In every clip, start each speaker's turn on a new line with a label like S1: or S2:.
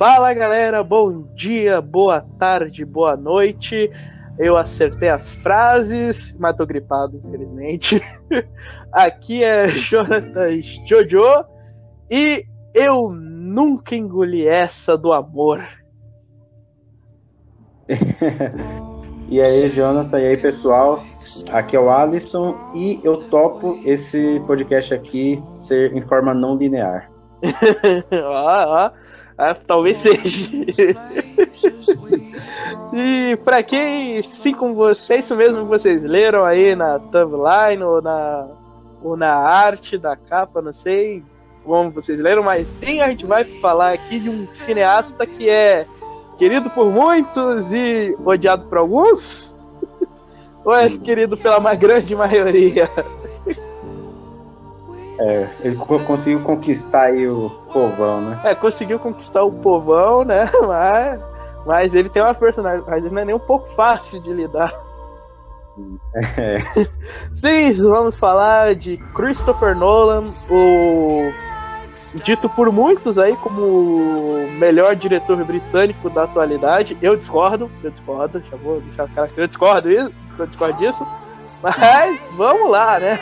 S1: Fala galera, bom dia, boa tarde, boa noite. Eu acertei as frases, mas tô gripado, infelizmente. Aqui é Jonathan Jojo e eu nunca engoli essa do amor.
S2: e aí, Jonathan, e aí, pessoal? Aqui é o Alisson e eu topo esse podcast aqui ser em forma não linear.
S1: ó, ó. Ah, talvez seja. e para quem, sim, como vocês, isso mesmo que vocês leram aí na thumbline ou na, ou na arte da capa, não sei como vocês leram, mas sim, a gente vai falar aqui de um cineasta que é querido por muitos e odiado por alguns. ou é querido pela grande maioria?
S2: É, ele conseguiu conquistar aí o povão, né?
S1: É, conseguiu conquistar o povão, né? Mas, mas ele tem uma personagem, mas ele não é nem um pouco fácil de lidar. É. Sim, vamos falar de Christopher Nolan, o dito por muitos aí como o melhor diretor britânico da atualidade. Eu discordo, eu discordo, já vou deixar o cara que eu discordo isso, eu discordo disso. Mas vamos lá, né?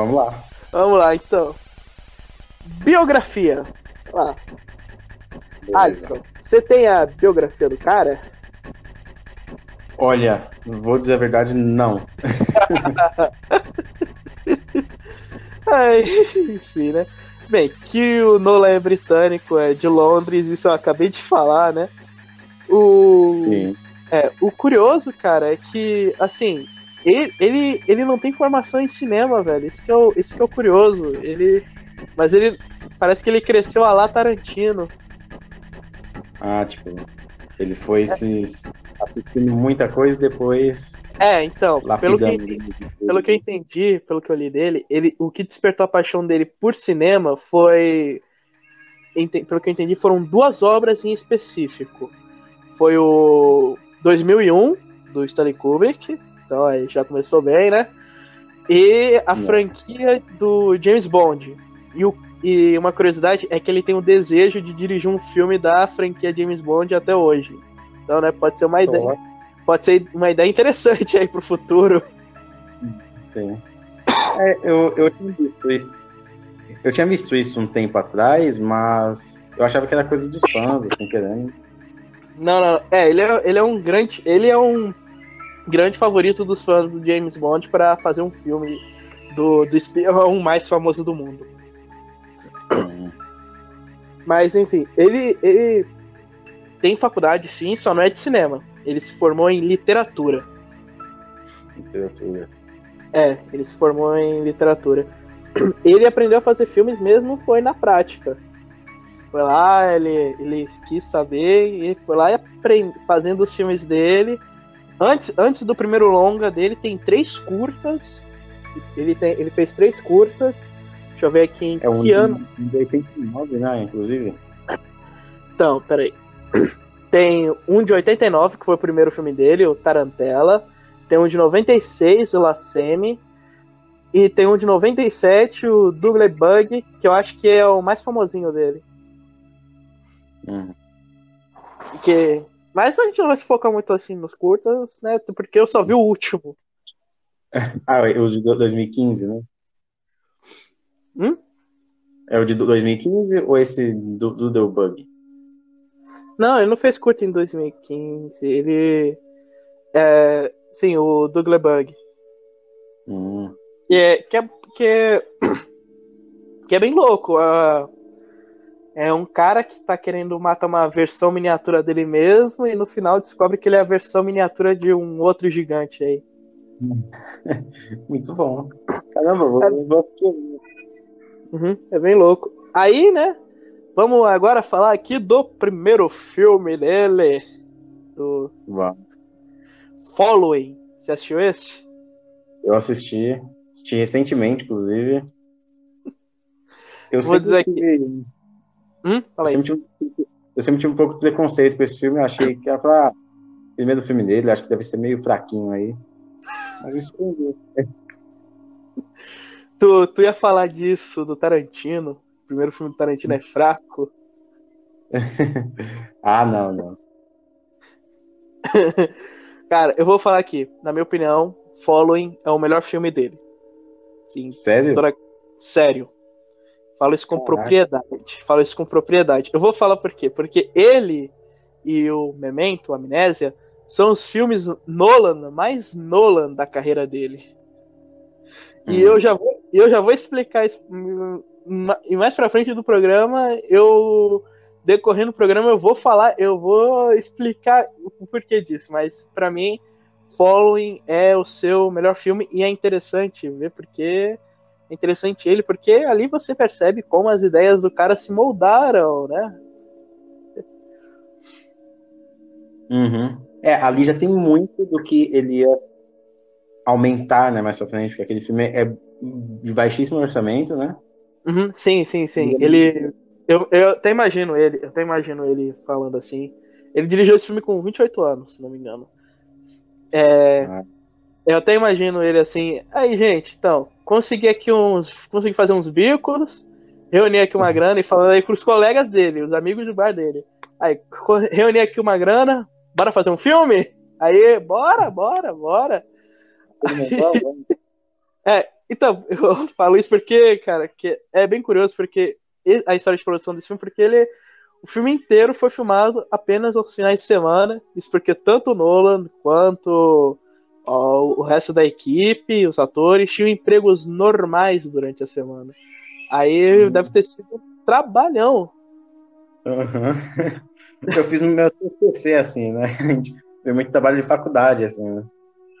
S2: Vamos lá.
S1: Vamos lá, então. Biografia. Lá. Alisson, você tem a biografia do cara?
S2: Olha, vou dizer a verdade, não.
S1: Ai, enfim, né? Bem, que o Nolan é britânico, é de Londres, isso eu acabei de falar, né? O, Sim. É, o curioso, cara, é que, assim, ele, ele, ele não tem formação em cinema, velho. Isso que é o, isso que é o curioso. Ele, mas ele parece que ele cresceu a lá Tarantino.
S2: Ah, tipo, ele foi é. se assistindo muita coisa e depois.
S1: É, então, pelo que, entendi, pelo que eu entendi, pelo que eu li dele, ele, o que despertou a paixão dele por cinema foi. Pelo que eu entendi, foram duas obras em específico. Foi o 2001, do Stanley Kubrick, então aí já começou bem, né? E a franquia do James Bond. E, o, e uma curiosidade é que ele tem o desejo de dirigir um filme da franquia James Bond até hoje. Então, né, pode ser uma ideia. Pode ser uma ideia interessante aí pro futuro.
S2: Sim. É, eu, eu, tinha visto isso, eu tinha visto isso um tempo atrás, mas eu achava que era coisa dos fãs, assim, querendo.
S1: Não, não. É, ele é, ele é um grande. Ele é um grande favorito dos fãs do James Bond para fazer um filme do, do espião mais famoso do mundo. Mas enfim, ele, ele tem faculdade sim, só não é de cinema. Ele se formou em literatura.
S2: Literatura.
S1: É, ele se formou em literatura. Ele aprendeu a fazer filmes mesmo foi na prática. Foi lá, ele, ele quis saber e foi lá e fazendo os filmes dele Antes, antes do primeiro longa dele, tem três curtas. Ele, tem, ele fez três curtas. Deixa eu ver aqui em
S2: é um
S1: que ano.
S2: De 89, né? Inclusive.
S1: Então, peraí. Tem um de 89, que foi o primeiro filme dele, o Tarantella. Tem um de 96, o Laceme. E tem um de 97, o Double Bug, que eu acho que é o mais famosinho dele.
S2: Uhum.
S1: Que mas a gente não vai se focar muito assim nos curtas, né? Porque eu só vi o último.
S2: ah, o de 2015, né?
S1: Hum?
S2: É o de 2015 ou esse do, do The Bug?
S1: Não, ele não fez curta em 2015. Ele. É, sim, o Douglas Bug.
S2: Hum.
S1: E é, que, é, que, é, que é bem louco. É um cara que tá querendo matar uma versão miniatura dele mesmo e no final descobre que ele é a versão miniatura de um outro gigante aí.
S2: Muito bom. Caramba, vou, é... vou
S1: uhum, é bem louco. Aí, né? vamos agora falar aqui do primeiro filme dele. Do
S2: Vamos.
S1: Following. Você assistiu esse?
S2: Eu assisti, assisti recentemente, inclusive. Eu
S1: Vou dizer que-
S2: tive-
S1: Hum?
S2: eu
S1: Fala aí.
S2: sempre, tive, eu sempre tive um pouco de preconceito com esse filme. Eu achei que era pra. Primeiro filme dele, acho que deve ser meio fraquinho aí. Mas surpreendeu.
S1: Tu, tu ia falar disso do Tarantino. O primeiro filme do Tarantino é fraco.
S2: Ah, não, não.
S1: Cara, eu vou falar aqui. Na minha opinião, Following é o melhor filme dele. Sim,
S2: Sério?
S1: Doutora- sério. Falo isso com
S2: Caraca.
S1: propriedade. Falo isso com propriedade. Eu vou falar por quê? Porque ele e o Memento, o Amnésia, são os filmes Nolan, mais Nolan da carreira dele. E
S2: Hum.
S1: eu já vou, eu já vou explicar isso. hum, E mais pra frente do programa, eu decorrendo do programa eu vou falar, eu vou explicar o porquê disso, mas pra mim Following é o seu melhor filme e é interessante ver porque interessante ele porque ali você percebe como as ideias do cara se moldaram, né?
S2: Uhum. É, ali já tem muito do que ele ia aumentar, né, mais pra frente, porque aquele filme é de baixíssimo orçamento, né?
S1: Uhum, sim, sim, sim.
S2: Ele é
S1: Ele eu, eu até imagino ele, eu até imagino ele falando assim. Ele dirigiu esse filme com 28 anos, se não me engano. É,
S2: Ah.
S1: Eu até imagino ele assim, aí gente, então, consegui aqui uns, consegui fazer uns bicos, reuni aqui uma grana e falando aí com os colegas dele, os amigos do bar dele. Aí, reuni aqui uma grana, bora fazer um filme? Aí, bora, bora, bora. É, então, eu falo isso porque, cara, que é bem curioso porque a história de produção desse filme, porque ele o filme inteiro foi filmado apenas aos finais de semana. Isso porque tanto o Nolan quanto o resto da equipe, os atores, tinham empregos normais durante a semana. Aí
S2: Hum.
S1: deve ter sido um trabalhão.
S2: Uhum. Eu fiz no meu TCC, assim, né? Foi muito trabalho de faculdade, assim, né?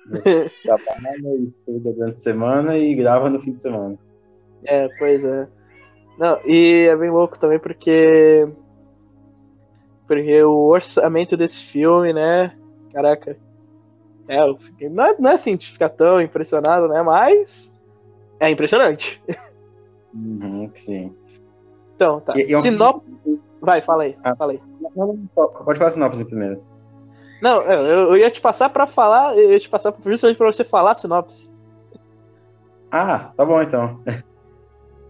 S2: Trabalha e estuda durante a semana e grava no fim de semana.
S1: É, pois é. Não, e é bem louco também porque. Porque o orçamento desse filme, né? Caraca. É, eu fiquei. Não é, não é assim de ficar tão impressionado, né? Mas. É impressionante.
S2: Uhum, sim.
S1: Então, tá.
S2: E- e é um-
S1: Sinop... Vai, fala aí.
S2: Ah.
S1: Fala aí.
S2: Pode falar a sinopse primeiro.
S1: Não, eu, eu ia te passar pra falar. Eu ia te passar justamente pra você falar a sinopse.
S2: Ah, tá bom então.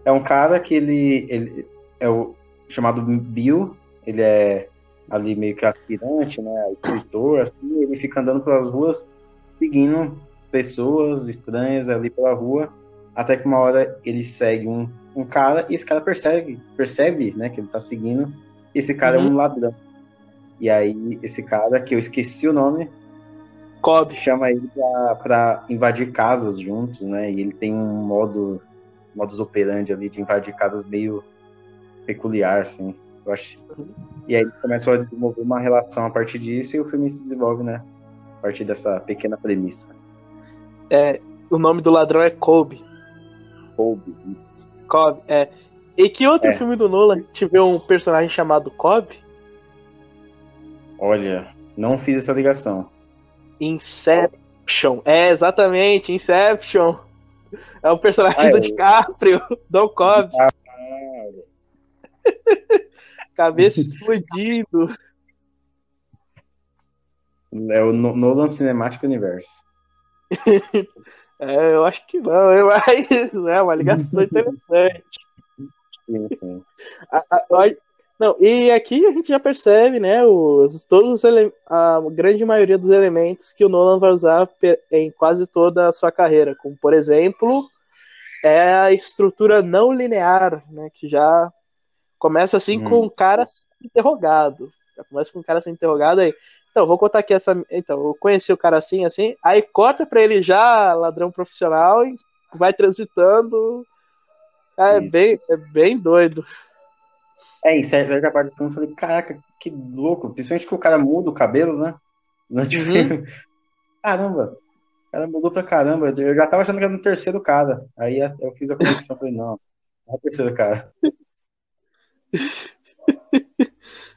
S2: É um cara que ele, ele é o chamado Bill, ele é ali meio que aspirante, né, escritor, assim, ele fica andando pelas ruas seguindo pessoas estranhas ali pela rua, até que uma hora ele segue um, um cara e esse cara percebe, percebe, né, que ele tá seguindo, esse cara é um ladrão. E aí esse cara, que eu esqueci o nome,
S1: Cobb.
S2: chama ele pra, pra invadir casas juntos, né? E ele tem um modo modus operandi ali de invadir casas meio peculiar, assim. Eu acho. E aí eles começam a desenvolver uma relação a partir disso e o filme se desenvolve, né? A partir dessa pequena premissa.
S1: É, o nome do ladrão é Kobe.
S2: Kobe.
S1: Cobb, é. E que outro
S2: É.
S1: filme do Nolan tiver um personagem chamado Cobb?
S2: Olha, não fiz essa ligação.
S1: Inception. É, exatamente, Inception. É o personagem
S2: Ah, é.
S1: do DiCaprio, Don Cobb.
S2: Ah,
S1: Cabeça explodindo.
S2: É o No- Nolan Cinematic Universe.
S1: É, eu acho que não, mais. É uma ligação interessante.
S2: Sim, sim.
S1: A- a- a- não, e aqui a gente já percebe, né, os, todos os ele- a grande maioria dos elementos que o Nolan vai usar em quase toda a sua carreira, como por exemplo, é a estrutura não linear, né, que já começa assim
S2: Hum.
S1: com um cara interrogado. Já começa com um cara sendo interrogado aí. Então, vou contar aqui essa. Então, eu conheci o cara assim, assim, aí corta pra ele já, ladrão profissional, e vai transitando. É
S2: Isso.
S1: bem, é bem doido.
S2: É, em certa parte do filme eu falei, caraca, que louco. Principalmente que o cara muda o cabelo, né? Durante o
S1: Uhum.
S2: filme. Caramba, o cara mudou pra caramba. Eu já tava achando que era no terceiro cara. Aí eu fiz a conexão, falei, não, não é o terceiro cara.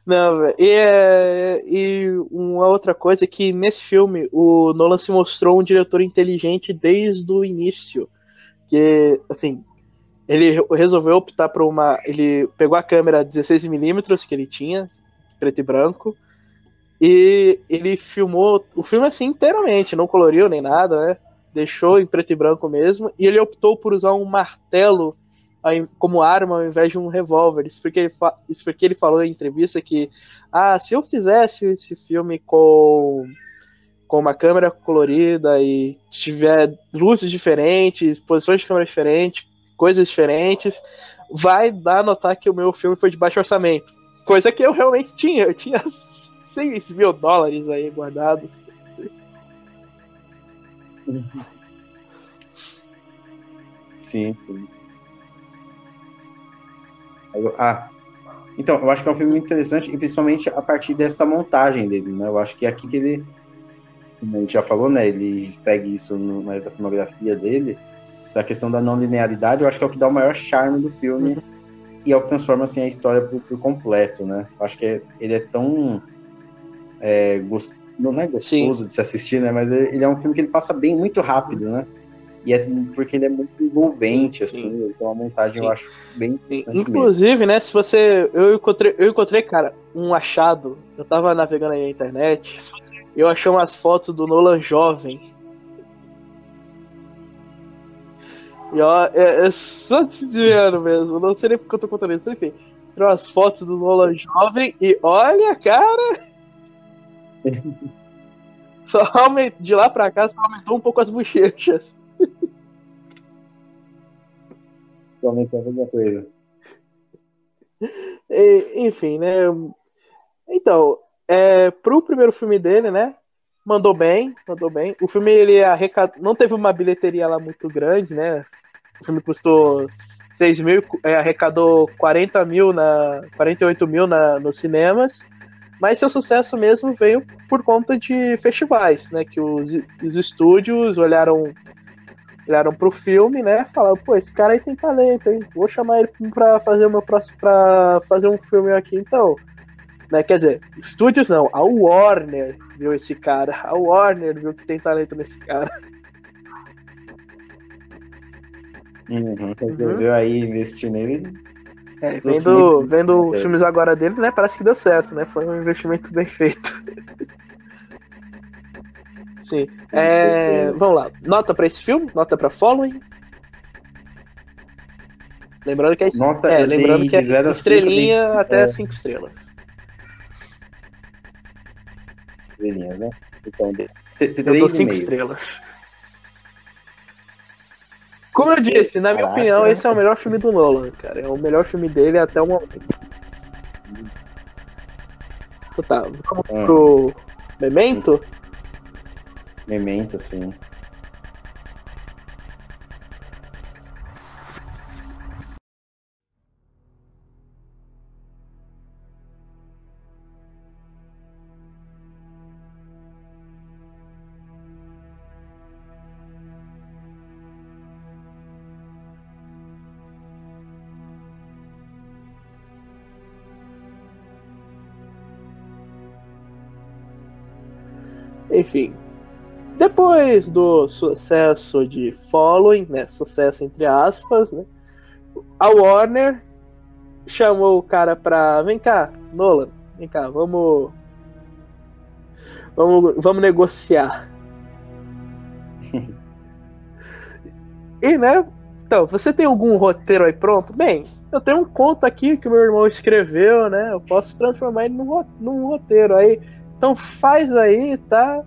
S1: Não, velho. E, é, e uma outra coisa é que nesse filme o Nolan se mostrou um diretor inteligente desde o início. Que, assim, ele resolveu optar por uma. Ele pegou a câmera 16mm que ele tinha, preto e branco, e ele filmou o filme assim inteiramente, não coloriu nem nada, né? Deixou em preto e branco mesmo, e ele optou por usar um martelo como arma ao invés de um revólver. Isso porque, ele isso porque ele falou em entrevista que, ah, se eu fizesse esse filme com, com uma câmera colorida e tiver luzes diferentes, posições de câmera diferentes, coisas diferentes, vai dar a notar que o meu filme foi de baixo orçamento. Coisa que eu realmente tinha. Eu tinha 6 mil dólares aí guardados.
S2: Sim, sim. Ah, então, eu acho que é um filme muito interessante, e principalmente a partir dessa montagem dele, né? Eu acho que é aqui que ele, como a gente já falou, né? Ele segue isso no, na filmografia dele, essa questão da não linearidade, eu acho que é o que dá o maior charme do filme uhum. e é o que transforma assim a história por, por completo, né? Eu acho que é, ele é tão é, gost... não é gostoso Sim. de se assistir, né? Mas ele é um filme que ele passa bem muito rápido, né? E é porque ele é muito envolvente, sim, assim. Então a montagem sim. eu acho bem.
S1: Inclusive, mesmo. né? Se você. Eu encontrei, eu encontrei, cara, um achado. Eu tava navegando aí na internet. Eu achei umas fotos do Nolan jovem. E ó, é, é só desviando mesmo. Não sei nem porque eu tô contando isso. Enfim, tem umas fotos do Nolan jovem e olha, cara. Só aument... De lá pra cá só aumentou um pouco as bochechas.
S2: Aumentou alguma coisa.
S1: E, enfim, né? Então, é, pro primeiro filme dele, né? Mandou bem, mandou bem. O filme ele arrecad... não teve uma bilheteria lá muito grande, né? O filme custou 6 mil, é, arrecadou 40 mil na 48 mil na, nos cinemas. Mas seu sucesso mesmo veio por conta de festivais, né? Que os, os estúdios olharam olharam pro filme, né? Falaram, pô, esse cara aí tem talento, hein? Vou chamar ele pra fazer o meu próximo. para fazer um filme aqui, então. Né? Quer dizer, estúdios não, a Warner viu esse cara. A Warner viu que tem talento nesse cara.
S2: Uhum, uhum. aí investir nele.
S1: É, vendo, vendo os filmes agora dele, né? Parece que deu certo, né? Foi um investimento bem feito. Sim. É, vamos lá. Nota para esse filme? Nota para Following? Lembrando que é,
S2: Nota
S1: é lembrando que é estrelinha cinco, até 5 é. estrelas.
S2: Estrelinha, né? Então,
S1: eu dou 5 estrelas. Como eu disse, na minha Caraca. opinião, esse é o melhor filme do Nolan, cara. É o melhor filme dele até o momento. Então tá, vamos hum. pro Memento?
S2: Memento, sim.
S1: Enfim, depois do sucesso de Following, né, sucesso entre aspas, né, a Warner chamou o cara pra, vem cá, Nolan, vem cá, vamos vamos, vamos negociar. e, né, então, você tem algum roteiro aí pronto? Bem, eu tenho um conto aqui que meu irmão escreveu, né, eu posso transformar ele num, num roteiro aí, então faz aí, tá?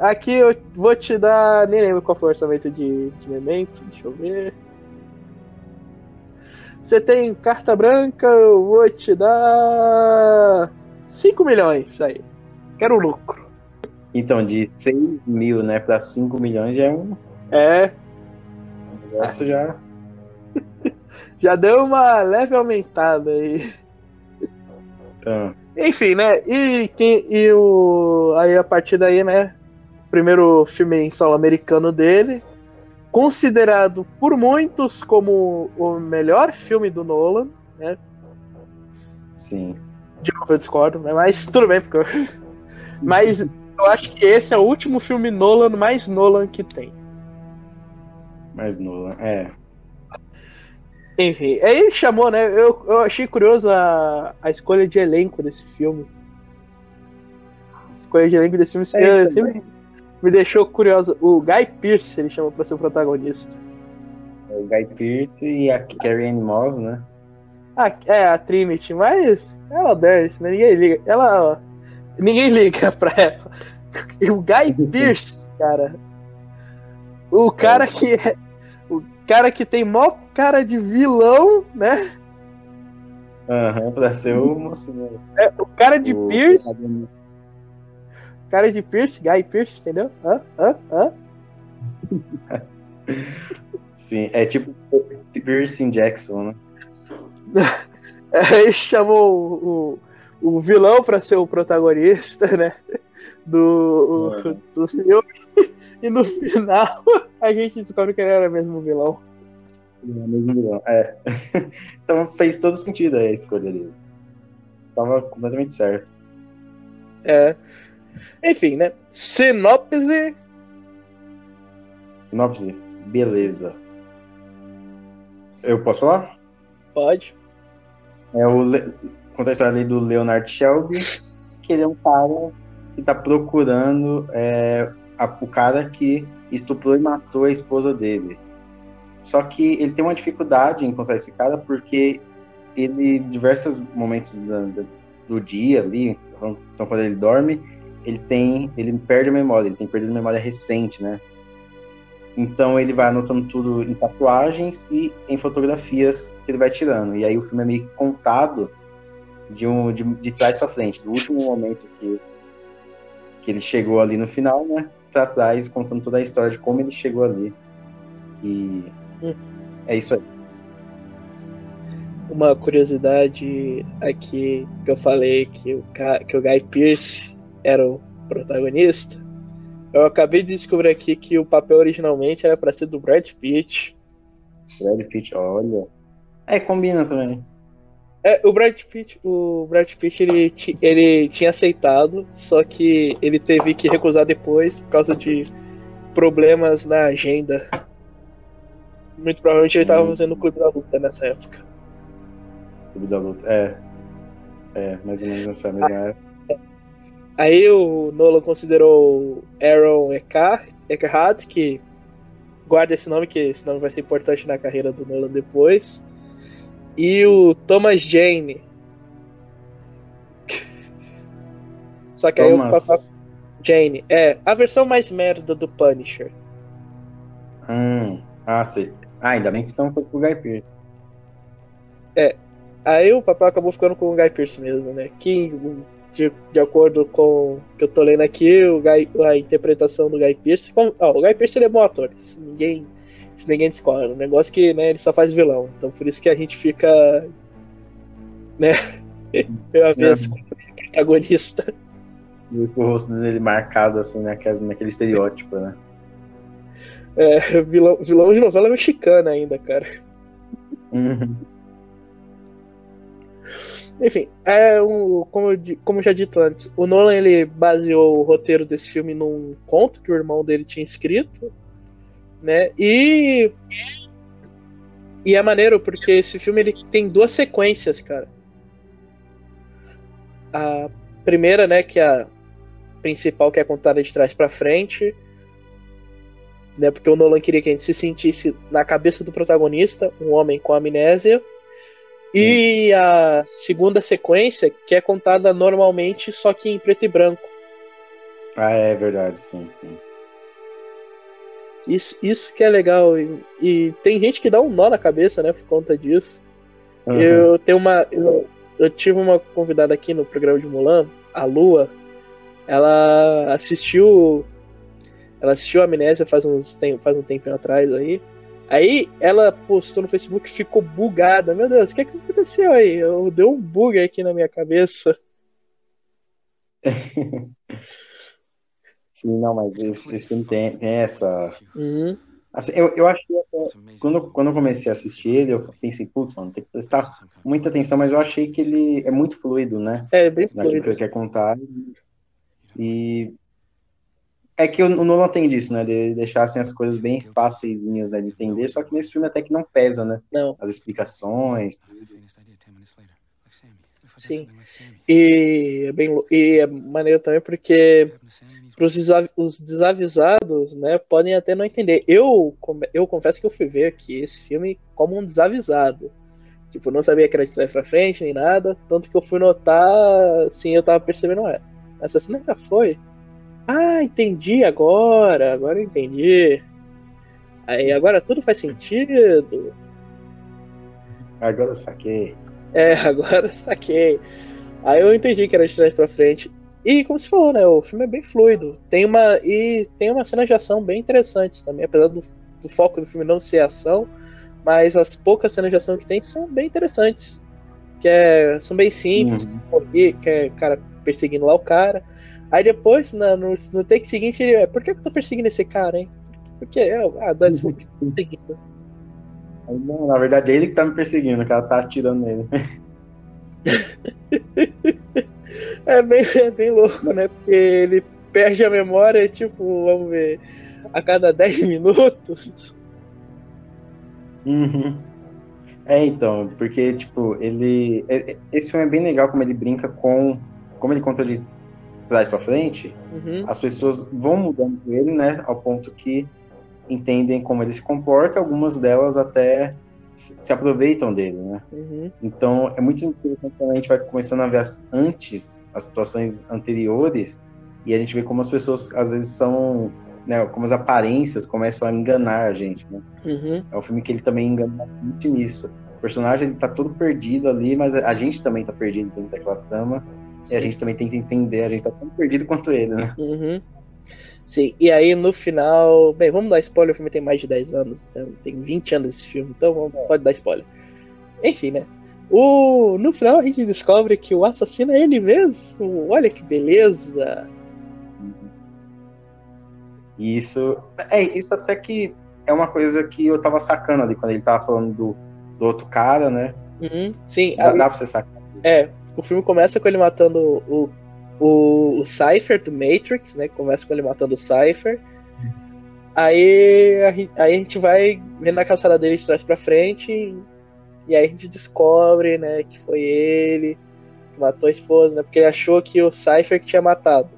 S1: Aqui eu vou te dar. Nem lembro qual foi o orçamento de, de Memento. Deixa eu ver. Você tem carta branca, eu vou te dar 5 milhões aí. Quero lucro.
S2: Então, de 6 mil, né, pra 5 milhões já é um.
S1: É.
S2: O negócio já.
S1: já deu uma leve aumentada aí.
S2: Ah.
S1: Enfim, né? E, e o. Aí a partir daí, né? Primeiro filme em solo americano dele, considerado por muitos como o melhor filme do Nolan, né?
S2: Sim.
S1: De novo eu discordo, né? mas tudo bem, porque eu... Mas eu acho que esse é o último filme Nolan mais Nolan que tem.
S2: Mais Nolan, é.
S1: Enfim, aí ele chamou, né? Eu, eu achei curioso a, a escolha de elenco desse filme. A escolha de elenco desse filme é, sempre me deixou curioso. O Guy Pearce ele chamou pra ser o protagonista.
S2: O Guy Pearce e a Carrie Ann Moss, né?
S1: Ah, é, a Trinity, mas ela desce, né? Ninguém liga. Ela. Ninguém liga pra ela. O Guy Pearce, cara. O cara que é. O cara que tem mó cara de vilão, né?
S2: Aham, uhum, pra ser o mocinho.
S1: É, o cara de o... Pierce. O cara de Pierce, Guy Pierce, entendeu? Hã? Hã? Hã?
S2: Sim, é tipo Pierce Jackson, né?
S1: Ele chamou o, o, o vilão para ser o protagonista, né? Do, o, do filme. E no final a gente descobre que ele era mesmo vilão.
S2: Ele era mesmo vilão, é. então fez todo sentido aí a escolha dele. Tava completamente certo.
S1: É. Enfim, né? Sinopse.
S2: Sinopse. Beleza. Eu posso falar?
S1: Pode.
S2: É o Le... Conta a história do Leonard Shelby, que ele é um cara que tá procurando é, a, o cara que estuprou e matou a esposa dele. Só que ele tem uma dificuldade em encontrar esse cara porque ele, em diversos momentos do, do dia ali, então quando ele dorme, ele tem, ele perde a memória, ele tem perdido a memória recente, né? Então ele vai anotando tudo em tatuagens e em fotografias que ele vai tirando. E aí o filme é meio que contado de, um, de, de trás para frente, do último momento que, que ele chegou ali no final, né? Para trás, contando toda a história de como ele chegou ali. E é isso aí.
S1: Uma curiosidade aqui que eu falei que o, que o Guy Pearce era o protagonista eu acabei de descobrir aqui que o papel originalmente era para ser do Brad Pitt.
S2: Brad Pitt, olha. É, combina também.
S1: É, o Brad Pitt, o Brad Pitt ele, ele tinha aceitado, só que ele teve que recusar depois por causa de problemas na agenda. Muito provavelmente ele estava hum. fazendo o Clube da Luta nessa época.
S2: Clube da Luta, é. É, mais ou menos nessa mesma ah, época.
S1: Aí o Nolan considerou Aaron Eckhart, que guarda esse nome, que esse nome vai ser importante na carreira do Nolan depois. E o Thomas Jane. Só que Thomas... aí o papai... Jane. É, a versão mais merda do Punisher.
S2: Hum, ah, sei. Ah, ainda bem que estão com o Guy Pearce.
S1: É. Aí o papai acabou ficando com o Guy Pearce mesmo, né? Que de, de acordo com o que eu tô lendo aqui, o Guy, a interpretação do Guy Pearce. Como, ó, o Guy Pearce ele é bom ator, isso ninguém, isso ninguém discorda. O negócio é que né, ele só faz vilão. Então por isso que a gente fica. Né? Pela vez é. como protagonista.
S2: E com o rosto dele marcado assim naquele, naquele estereótipo, né?
S1: É, vilão, vilão de novela mexicana ainda, cara.
S2: Uhum.
S1: Enfim, é um, como, como já dito antes, o Nolan ele baseou o roteiro desse filme num conto que o irmão dele tinha escrito, né? E e é maneiro porque esse filme ele tem duas sequências, cara. A primeira, né, que é a principal que é contada de trás para frente, né? Porque o Nolan queria que a gente se sentisse na cabeça do protagonista, um homem com amnésia e a segunda sequência, que é contada normalmente, só que em preto e branco.
S2: Ah, é verdade, sim, sim.
S1: Isso, isso que é legal. E, e tem gente que dá um nó na cabeça, né, por conta disso. Uhum. Eu tenho uma. Eu, eu, tive uma convidada aqui no programa de Mulan, a Lua. Ela assistiu. Ela assistiu a Amnésia faz, uns, faz um tempinho atrás aí. Aí ela postou no Facebook ficou bugada. Meu Deus, o que, é que aconteceu aí? Eu deu um bug aqui na minha cabeça.
S2: Sim, não, mas esse, esse filme tem, tem essa.
S1: Uhum.
S2: Assim, eu, eu achei quando, quando eu comecei a assistir ele, eu pensei, putz, mano, tem que prestar muita atenção, mas eu achei que ele é muito fluido, né?
S1: É, bem
S2: Naquilo
S1: fluido.
S2: que ele quer contar. E é que o Nolan tem disso, né? De deixar assim, as coisas bem fáceis né, de entender, só que nesse filme até que não pesa, né?
S1: Não.
S2: As explicações.
S1: Sim. E é, bem, e é maneiro também porque pros os desavisados, né, podem até não entender. Eu, eu confesso que eu fui ver aqui esse filme como um desavisado. Tipo, não sabia que era de trás pra frente, nem nada. Tanto que eu fui notar, sim, eu tava percebendo, é, essa cena já foi. Ah, entendi agora, agora eu entendi. Aí agora tudo faz sentido.
S2: Agora eu saquei.
S1: É, agora eu saquei. Aí eu entendi que era de trás pra frente. E como você falou, né? O filme é bem fluido. Tem uma. E tem uma cena de ação bem interessantes também, apesar do, do foco do filme não ser ação, mas as poucas cenas de ação que tem são bem interessantes. Que é, são bem simples, uhum. que é cara perseguindo lá o cara. Aí depois, no, no, no take seguinte, ele é, por que eu tô perseguindo esse cara, hein? Porque, ah, Dani, tô perseguindo.
S2: Não, na verdade é ele que tá me perseguindo, que ela tá atirando nele.
S1: é, bem, é bem louco, né? Porque ele perde a memória, tipo, vamos ver, a cada 10 minutos.
S2: Uhum. É, então, porque, tipo, ele. É, é, esse filme é bem legal como ele brinca com. Como ele conta de trás para frente, uhum. as pessoas vão mudando ele, né? Ao ponto que entendem como ele se comporta, algumas delas até se aproveitam dele, né? Uhum. Então é muito interessante quando a gente vai começando a ver as, antes as situações anteriores e a gente vê como as pessoas às vezes são, né? Como as aparências começam a enganar a gente, né? Uhum. É um filme que ele também engana muito nisso. O personagem ele tá todo perdido ali, mas a gente também tá perdido dentro daquela trama Sim. e a gente também tenta entender. A gente tá tão perdido quanto ele, né?
S1: Uhum. Sim, e aí no final. Bem, vamos dar spoiler, o filme tem mais de 10 anos, então, tem 20 anos esse filme, então pode dar spoiler. Enfim, né? O, no final a gente descobre que o assassino é ele mesmo. Olha que beleza!
S2: Isso. É, isso até que é uma coisa que eu tava sacando ali quando ele tava falando do, do outro cara, né?
S1: Uhum, sim.
S2: Dá, dá pra você sacar.
S1: É, o filme começa com ele matando o o, o Cypher do Matrix, né? Começa com ele matando o Cypher. Aí a, aí a gente vai vendo a caçada dele de trás pra frente. E aí a gente descobre, né, que foi ele que matou a esposa, né? Porque ele achou que o Cypher que tinha matado.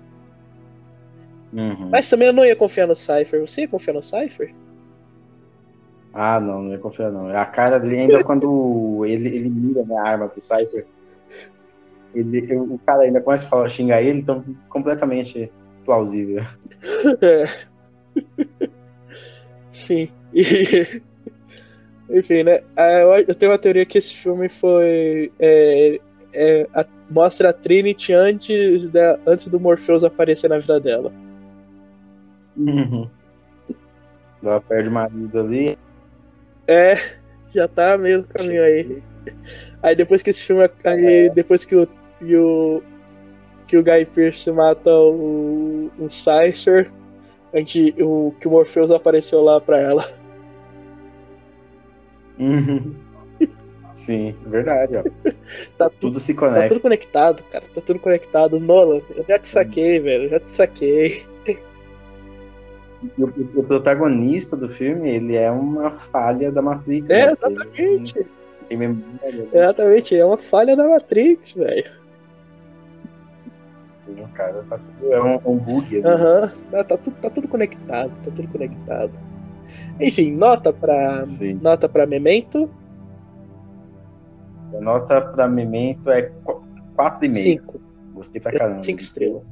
S1: Uhum. Mas também eu não ia confiar no Cypher. Você ia confiar no Cypher?
S2: Ah, não, não ia confiar não. A cara dele, ainda quando ele, ele mira né, a arma pro Cypher, ele, o cara ainda começa a falar, xingar ele, então completamente plausível. É.
S1: Sim. E, enfim, né? Ah, eu tenho uma teoria que esse filme foi. É, é, a, mostra a Trinity antes, da, antes do Morpheus aparecer na vida dela.
S2: Uhum. Ela perde o marido ali.
S1: É, já tá meio caminho aí. Aí depois que esse filme. Aí depois que o e o que o Guy Pearce mata o, o Cypher, a gente, o, que o Morpheus apareceu lá pra ela.
S2: Uhum. Sim, verdade, ó. tá tudo se conecta.
S1: Tá tudo conectado, cara. Tá tudo conectado. Nolan, eu já te saquei, uhum. velho. Eu já te saquei.
S2: O, o, protagonista do filme, ele é uma falha da Matrix.
S1: É, né? exatamente. Ele memória. Né? Exatamente, é uma falha da Matrix, velho
S2: cara. Tá tudo, é um, um bug.
S1: Aham, uhum. tá, tudo, tá tudo conectado, tá tudo conectado. Enfim, nota pra, Sim. nota pra Memento.
S2: A nota pra Memento é 4,5.
S1: 5.
S2: Gostei pra caramba.
S1: 5 estrelas.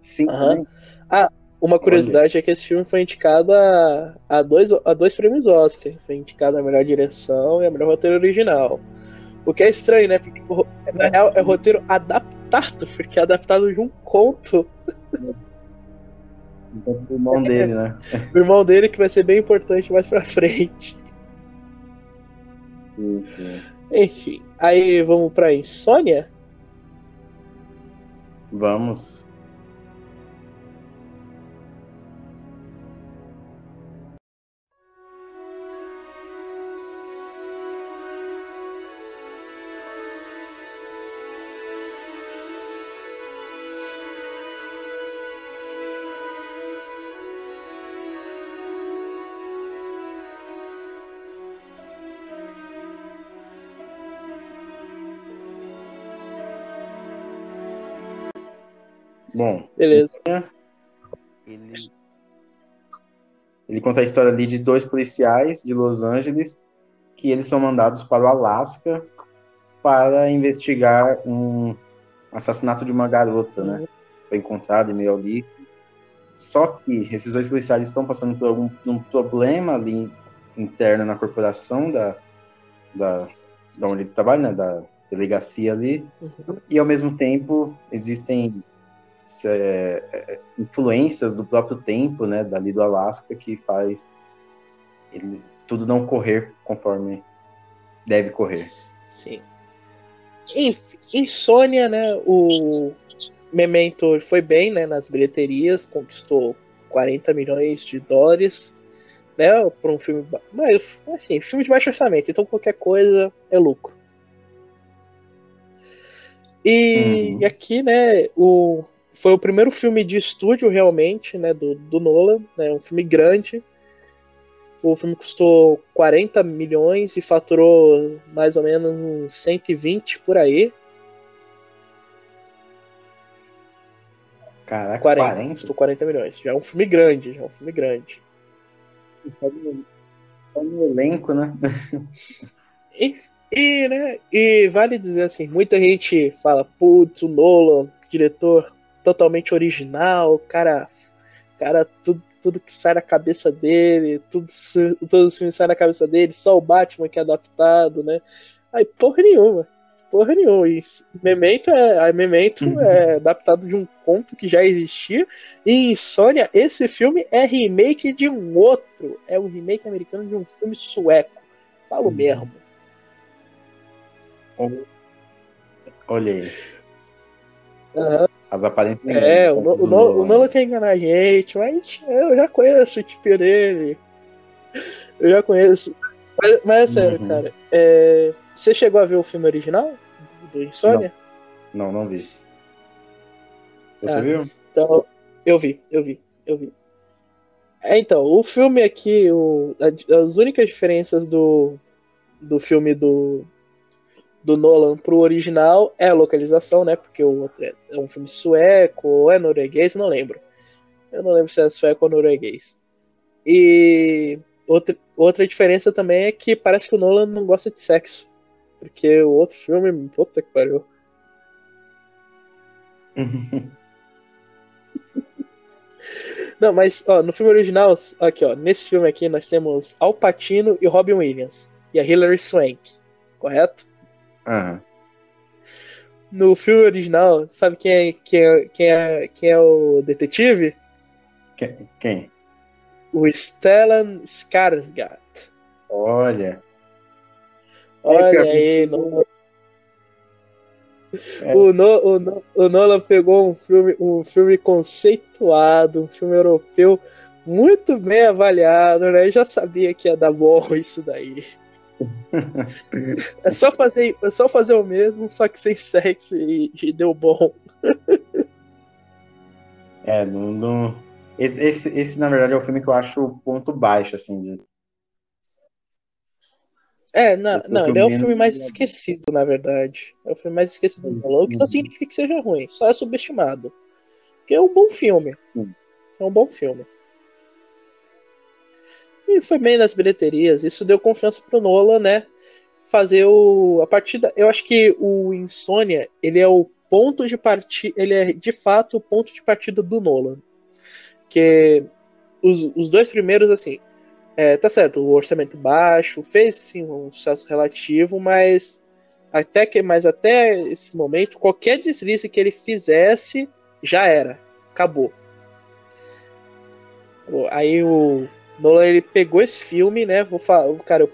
S1: 5 uhum. Ah, uma curiosidade Olha. é que esse filme foi indicado a, a, dois, a dois prêmios Oscar. Foi indicado a melhor direção e a melhor roteiro original. O que é estranho, né? Porque, na real, é roteiro adaptado, porque é adaptado de um conto.
S2: Então, o irmão dele, né?
S1: O irmão dele que vai ser bem importante mais pra frente.
S2: Isso.
S1: Enfim, aí vamos pra Insônia?
S2: Vamos. Bom,
S1: Beleza.
S2: ele, ele conta a história ali de dois policiais de Los Angeles que eles são mandados para o Alasca para investigar um assassinato de uma garota, né? Foi encontrado em meio ali. Só que esses dois policiais estão passando por algum um problema ali interno na corporação da, da, da onde eles trabalham, né? Da delegacia ali.
S1: Uhum.
S2: E ao mesmo tempo existem é, é, influências do próprio tempo, né? Dali do Alasca que faz ele, tudo não correr conforme deve correr.
S1: Sim. Insônia, né? O Memento foi bem, né? Nas bilheterias, conquistou 40 milhões de dólares, né? Por um filme, mas assim, filme de baixo orçamento, então qualquer coisa é lucro. E,
S2: Uhum.
S1: e aqui, né? O foi o primeiro filme de estúdio realmente, né? Do, do Nolan, né? Um filme grande. O filme custou 40 milhões e faturou mais ou menos uns 120 por aí.
S2: Caraca,
S1: 40,
S2: 40?
S1: custou 40 milhões. Já é um filme grande, já é um filme grande.
S2: Só no, só no elenco, né?
S1: E, e, né, e vale dizer assim, muita gente fala, putz, o Nolan, diretor totalmente original, cara, cara, tudo, tudo que sai da cabeça dele, tudo, todos os filmes saem da cabeça dele, só o Batman que é adaptado, né? Aí, porra nenhuma. Porra nenhuma. E Memento é, Memento
S2: Uhum.
S1: é adaptado de um conto que já existia. E Insônia, esse filme é remake de um outro. É um remake americano de um filme sueco. Falo
S2: Uhum.
S1: mesmo.
S2: Olha aí.
S1: Aham.
S2: As aparências.
S1: É, o, o, No- o Nolan quer enganar a gente, mas eu já conheço o tipo dele. Eu já conheço. Mas, mas é sério,
S2: Uhum.
S1: cara. é, você chegou a ver o filme original do, Insônia?
S2: Não, não vi. Você
S1: Ah.
S2: viu?
S1: Então, eu vi, eu vi, eu vi. É, então, o filme aqui, o, as únicas diferenças do, do filme do, do Nolan pro original é a localização, né? Porque o outro é, é um filme sueco ou é norueguês, não lembro. Eu não lembro se é sueco ou norueguês. E outra, outra diferença também é que parece que o Nolan não gosta de sexo. Porque o outro filme, puta que pariu. Não, mas ó, no filme original, aqui ó, nesse filme aqui nós temos Al Pacino e Robin Williams e a Hilary Swank, correto?
S2: Aham.
S1: No filme original, sabe quem é, quem é, quem é, quem é o detetive?
S2: Quem? Quem?
S1: O Stellan Skarsgård.
S2: Olha.
S1: Olha aí,
S2: É.
S1: o, no, o, No- o Nolan pegou um filme, um filme conceituado, um filme europeu muito bem avaliado, né? Eu já sabia que ia dar bom isso daí. É só fazer, é só fazer o mesmo, só que sem sexo e, e deu bom.
S2: É, não, não- Esse, esse, esse, na verdade, é o filme que eu acho o ponto baixo, assim. De...
S1: É,
S2: o
S1: não, ele é o filme mais esquecido, na verdade. É o filme mais esquecido do Nolan, o que não significa que seja ruim, só é subestimado. Porque é um bom filme,
S2: Sim.
S1: é um bom filme. E foi bem nas bilheterias, isso deu confiança pro Nolan, né? Fazer o. A partida. Eu acho que o Insônia, ele é o ponto de partida. Ele é de fato o ponto de partida do Nolan. Que os, os dois primeiros, assim. É, tá certo, o orçamento baixo, fez sim um sucesso relativo, mas até que mas até esse momento, qualquer deslize que ele fizesse já era, acabou. Aí o Nolan ele pegou esse filme, né? Vou falar, cara, eu,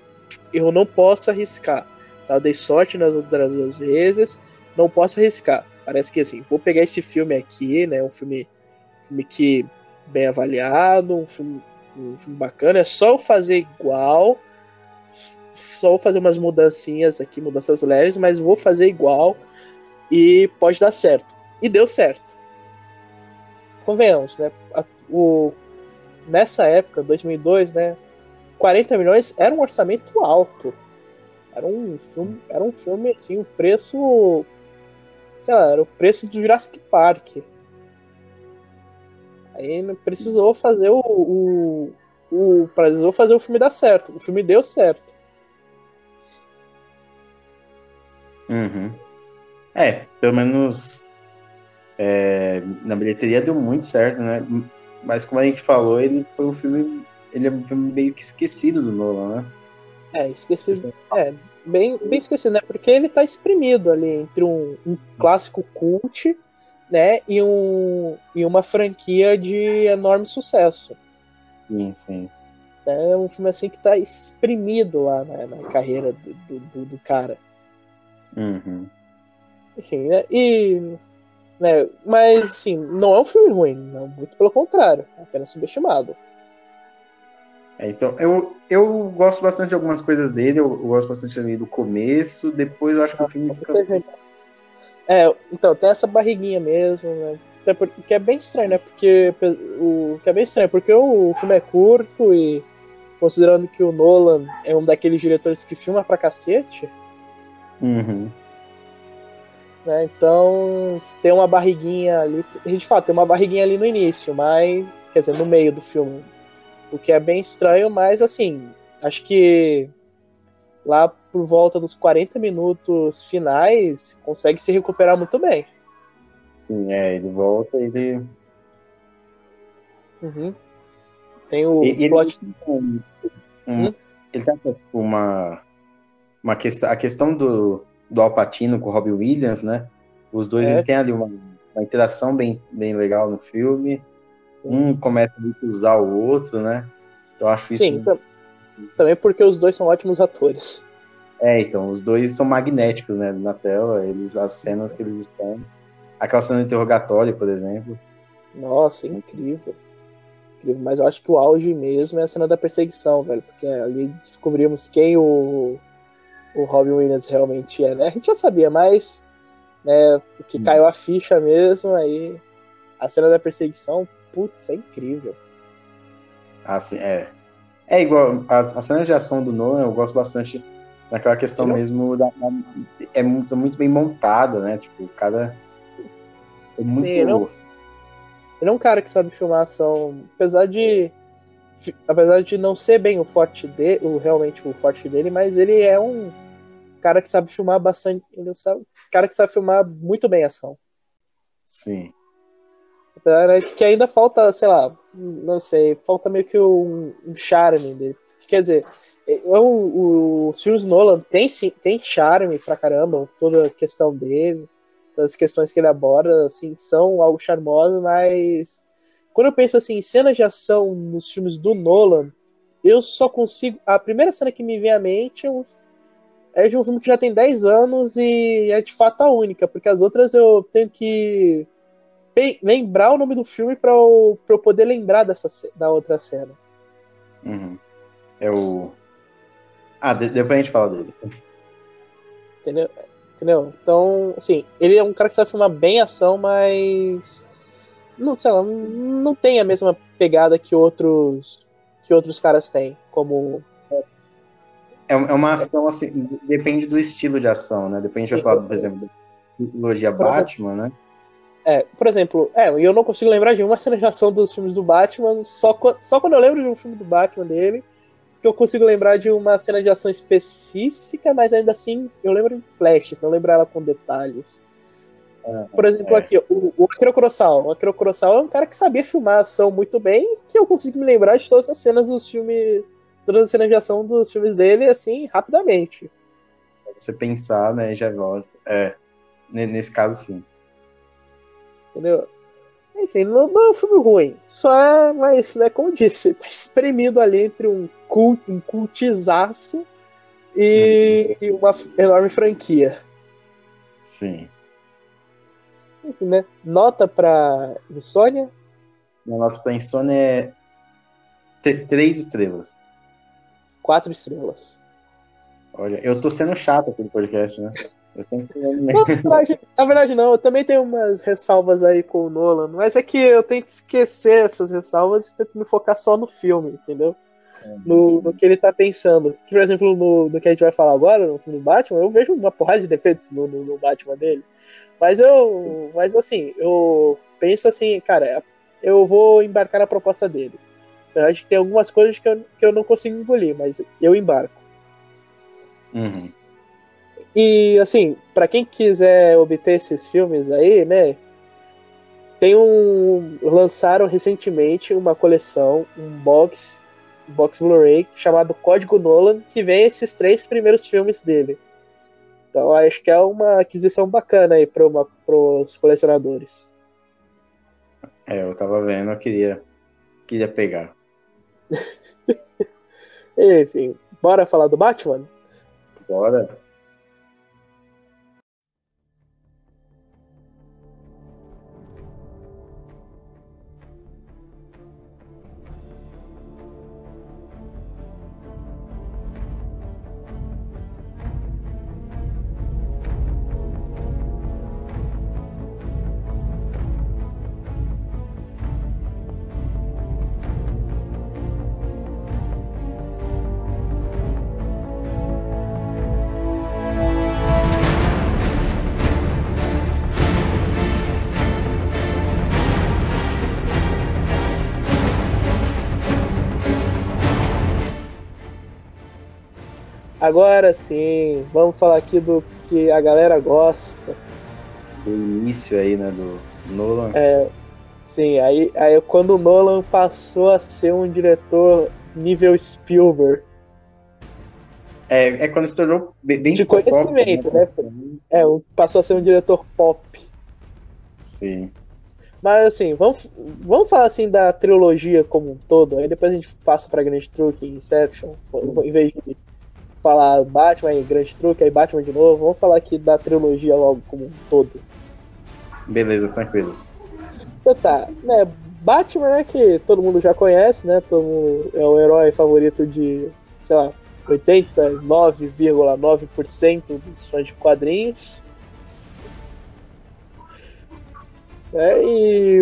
S1: eu não posso arriscar. Tá? Eu dei sorte nas outras duas vezes, não posso arriscar. Parece que assim, vou pegar esse filme aqui, né? Um filme, filme que bem avaliado, um filme, um filme bacana. É só eu fazer igual, só vou fazer umas mudancinhas aqui, mudanças leves, mas vou fazer igual e pode dar certo. E deu certo. Convenhamos, né? O, nessa época, 2002, né? 40 milhões era um orçamento alto. Era um filme, era um filme assim, o preço, sei lá, era o preço do Jurassic Park. Aí precisou fazer o, o, o. Precisou fazer o filme dar certo. O filme deu certo.
S2: Uhum. É, pelo menos é, na bilheteria deu muito certo, né? Mas como a gente falou, ele foi um filme. Ele é um filme meio que esquecido do Nolan, né?
S1: É, esquecido. É, bem, bem esquecido, né? Porque ele tá exprimido ali entre um, um clássico cult, né? E, um, e uma franquia de enorme sucesso.
S2: Sim, sim.
S1: É um filme assim que tá exprimido lá né, na carreira do, do, do cara.
S2: Uhum.
S1: Enfim, né? E. Né, mas, assim, não é um filme ruim, não, muito pelo contrário, é apenas subestimado.
S2: É, então, eu, eu gosto bastante de algumas coisas dele, eu, eu gosto bastante ali do começo, depois eu acho que o filme fica.
S1: É, então, tem essa barriguinha mesmo, né? Até porque é bem estranho, né? Porque o que é bem estranho, porque o filme é curto e considerando que o Nolan é um daqueles diretores que filma pra cacete,
S2: Uhum.
S1: Né? Então, tem uma barriguinha ali. De fato, tem uma barriguinha ali no início, mas. Quer dizer, no meio do filme. O que é bem estranho, mas assim. Acho que lá por volta dos 40 minutos finais consegue se recuperar muito bem.
S2: Sim, é, ele volta e ele.
S1: Uhum. Tem o
S2: e,
S1: plot.
S2: Ele, um, um, hum? ele tá com uma uma questão, a questão do, do Alpatino com o Robbie Williams, né? Os dois é. têm ali uma, uma interação bem, bem legal no filme. Um começa a usar o outro, né? Eu acho isso.
S1: Sim, também porque os dois são ótimos atores.
S2: É, então, os dois são magnéticos, né? Na tela, eles, as cenas que eles estão. Aquela cena do interrogatório, por exemplo.
S1: Nossa, incrível. incrível. Mas eu acho que o auge mesmo é a cena da perseguição, velho. Porque ali descobrimos quem o o Robin Williams realmente é, né? A gente já sabia, mas né, porque hum. caiu a ficha mesmo, aí a cena da perseguição, putz, é incrível.
S2: Assim, é. É igual, as, as cenas de ação do Nolan eu gosto bastante daquela questão mesmo da, da, é muito, muito bem montada, né? Tipo, o cara é muito Sim,
S1: ele, é um, ele é um cara que sabe filmar ação, apesar de apesar de não ser bem o forte dele, o, realmente o forte dele, mas ele é um cara que sabe filmar bastante, ele sabe, cara que sabe filmar muito bem a ação.
S2: Sim.
S1: Apesar que ainda falta, sei lá, não sei, falta meio que um, um charme dele. Quer dizer, o, o, o Sirius Nolan tem, tem charme pra caramba, toda a questão dele, as questões que ele aborda, assim, são algo charmoso, mas quando eu penso assim, em cenas de ação nos filmes do Nolan, eu só consigo. A primeira cena que me vem à mente é, um... é de um filme que já tem 10 anos e é de fato a única, porque as outras eu tenho que lembrar o nome do filme para eu, pra eu poder lembrar dessa, da outra cena.
S2: Uhum. É o. Ah, depois a gente fala dele.
S1: Entendeu? Entendeu? Então, assim, ele é um cara que sabe filmar bem ação, mas não sei lá, não tem a mesma pegada que outros que outros caras têm, como
S2: é, é uma ação assim, depende do estilo de ação, né? Depende, vai falar, por exemplo, da trilogia Batman, né?
S1: É, por exemplo, é, eu não consigo lembrar de uma cena de ação dos filmes do Batman, só, só quando eu lembro de um filme do Batman dele, que eu consigo lembrar de uma cena de ação específica, mas ainda assim eu lembro de flashes, não lembro ela com detalhes. Por exemplo, é. aqui, o, o Akira Kurosawa. O Akira Kurosawa é um cara que sabia filmar ação muito bem, que eu consigo me lembrar de todas as cenas dos filmes, todas as cenas de ação dos filmes dele, assim, rapidamente.
S2: Você pensar, né, já volta. É, nesse caso, sim.
S1: Entendeu? Enfim, não, não é um filme ruim. Só é, mas, né, como eu disse, tá espremido ali entre um culto, um cultizaço e uhum. uma enorme franquia.
S2: Sim.
S1: Enfim, né? Nota pra Insônia?
S2: Minha nota pra Insônia é três estrelas.
S1: Quatro estrelas.
S2: Olha, eu tô sendo chato aqui no podcast, né? Eu sempre.
S1: na, verdade, na verdade, não, eu também tenho umas ressalvas aí com o Nolan, mas é que eu tento esquecer essas ressalvas e tento me focar só no filme, entendeu? No, no, que ele tá pensando. Por exemplo, no, no, que a gente vai falar agora, no filme do Batman, eu vejo uma porrada de defeitos no, no, no Batman dele. Mas eu. Mas assim, eu penso assim, cara, eu vou embarcar na proposta dele. Eu acho que tem algumas coisas que eu, que eu não consigo engolir, mas eu embarco.
S2: Uhum.
S1: E, assim, para quem quiser obter esses filmes aí, né? Tem um. Lançaram recentemente uma coleção, um box, box Blu-ray, chamado Código Nolan, que vem esses três primeiros filmes dele. Então acho que é uma aquisição bacana aí para os colecionadores.
S2: É, eu tava vendo, eu queria, queria pegar.
S1: Enfim, bora falar do Batman?
S2: Bora.
S1: Agora sim, vamos falar aqui do que a galera gosta.
S2: Do início aí, né, do Nolan.
S1: É, sim, aí, aí quando o Nolan passou a ser um diretor nível Spielberg.
S2: É, é quando se tornou bem
S1: de conhecimento, pop, né? né? É, passou a ser um diretor pop.
S2: Sim.
S1: Mas assim, vamos, vamos falar assim da trilogia como um todo, aí depois a gente passa pra Grand Truque Inception, em vez de falar Batman e Grande Truque, aí Batman de novo. Vamos falar aqui da trilogia logo como um todo.
S2: Beleza, tranquilo.
S1: Então tá, né? Batman, né, que todo mundo já conhece, né? Todo mundo é o herói favorito de, sei lá, 89,9% dos fãs de quadrinhos. É, e,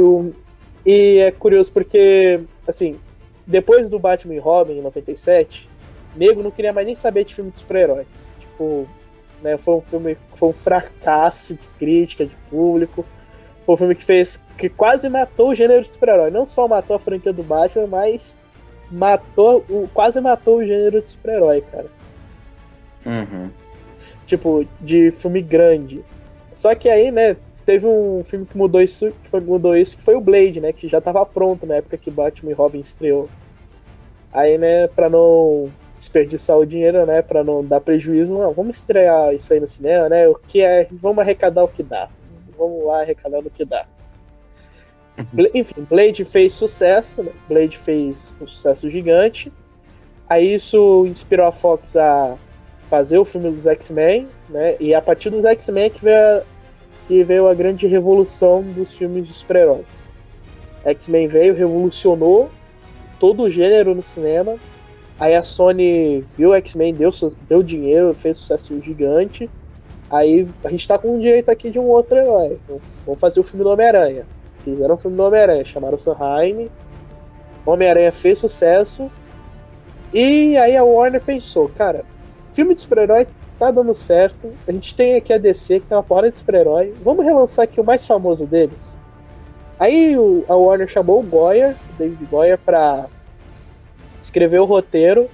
S1: e é curioso porque, assim, depois do Batman e Robin em 97, nego não queria mais nem saber de filme de super-herói. Tipo, né, foi um filme foi um fracasso de crítica, de público. Foi um filme que fez que quase matou o gênero de super-herói. Não só matou a franquia do Batman, mas matou, quase matou o gênero de super-herói, cara.
S2: Uhum.
S1: Tipo, de filme grande. Só que aí, né, teve um filme que mudou isso, que foi, mudou isso, que foi o Blade, né, que já tava pronto na época que Batman e Robin estreou. Aí, né, pra não desperdiçar o dinheiro, né, para não dar prejuízo. Não, vamos estrear isso aí no cinema, né? O que é, vamos arrecadar o que dá. Vamos lá arrecadar o que dá. Uhum. Enfim, Blade fez sucesso, né? Blade fez um sucesso gigante. Aí isso inspirou a Fox a fazer o filme dos X-Men, né? E a partir dos X-Men que veio a, que veio a grande revolução dos filmes de super-herói. X-Men veio, revolucionou todo o gênero no cinema Aí a Sony viu o X-Men, deu, deu dinheiro, fez sucesso gigante. Aí a gente tá com direito aqui de um outro herói. Vamos fazer o filme do Homem-Aranha. Fizeram o filme do Homem-Aranha, chamaram Sanheim. Homem-Aranha fez sucesso. E aí a Warner pensou, cara, filme de super-herói tá dando certo. A gente tem aqui a DC, que tem uma porra de super-herói. Vamos relançar aqui o mais famoso deles. Aí o, a Warner chamou o Goyer, o David Goyer, pra escreveu o roteiro.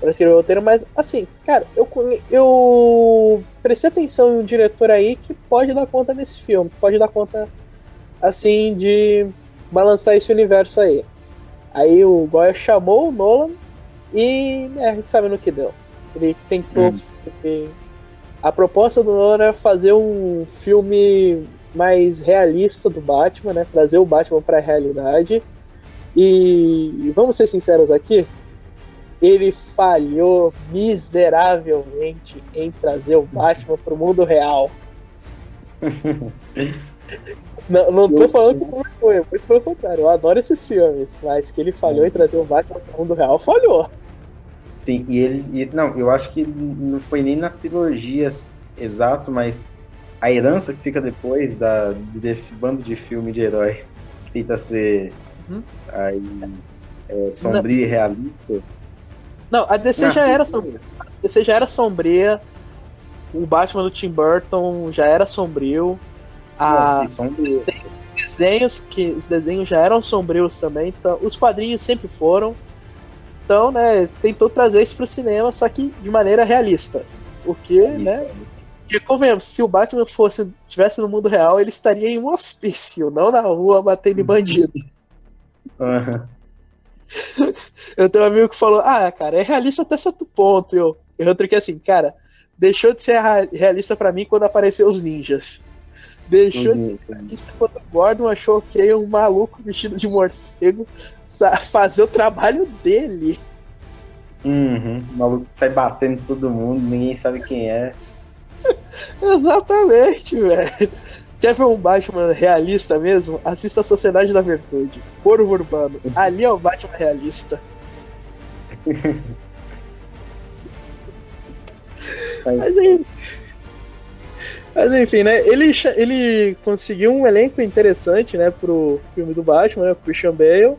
S1: Para escrever o roteiro, mas assim, cara, eu, eu prestei atenção em um diretor aí que pode dar conta nesse filme, pode dar conta assim de balançar esse universo aí. Aí o Goya chamou o Nolan e né, a gente sabe no que deu. Ele tentou. Hum. A proposta do Nolan era fazer um filme mais realista do Batman, né? Trazer o Batman para a realidade. E vamos ser sinceros aqui, ele falhou miseravelmente em trazer o Batman pro mundo real. não, não tô falando que foi ruim, muito pelo contrário, eu adoro esses filmes, mas que ele falhou em trazer o Batman pro mundo real, falhou.
S2: Sim, e ele. E, não, eu acho que não foi nem na trilogia exato, mas a herança que fica depois da, desse bando de filme de herói que tenta ser Uhum. Aí, é, sombria e realista.
S1: Não, a DC não, já era sombria. A DC já era sombria. O Batman do Tim Burton já era sombrio. A
S2: sombrio.
S1: desenhos, que os desenhos já eram sombrios também, então os quadrinhos sempre foram. Então, né, tentou trazer isso pro cinema, só que de maneira realista. O que, isso, né? Porque, convenhamos, se o Batman fosse tivesse no mundo real, ele estaria em um hospício, não na rua batendo em bandido. Uhum. Eu tenho um amigo que falou: Ah, cara, é realista até certo ponto. Eu, eu troquei assim, cara, deixou de ser realista para mim quando apareceu os ninjas. Deixou uhum. de ser realista quando o Gordon achou que um maluco vestido de morcego fazer o trabalho dele.
S2: Uhum. O maluco sai batendo todo mundo, ninguém sabe quem é.
S1: Exatamente, velho. Quer ver um Batman realista mesmo? Assista a Sociedade da Virtude. Corvo Urbano. Ali é o Batman realista. Mas, mas enfim, né? Ele, ele conseguiu um elenco interessante, né, pro filme do Batman, né, o Christian Bale.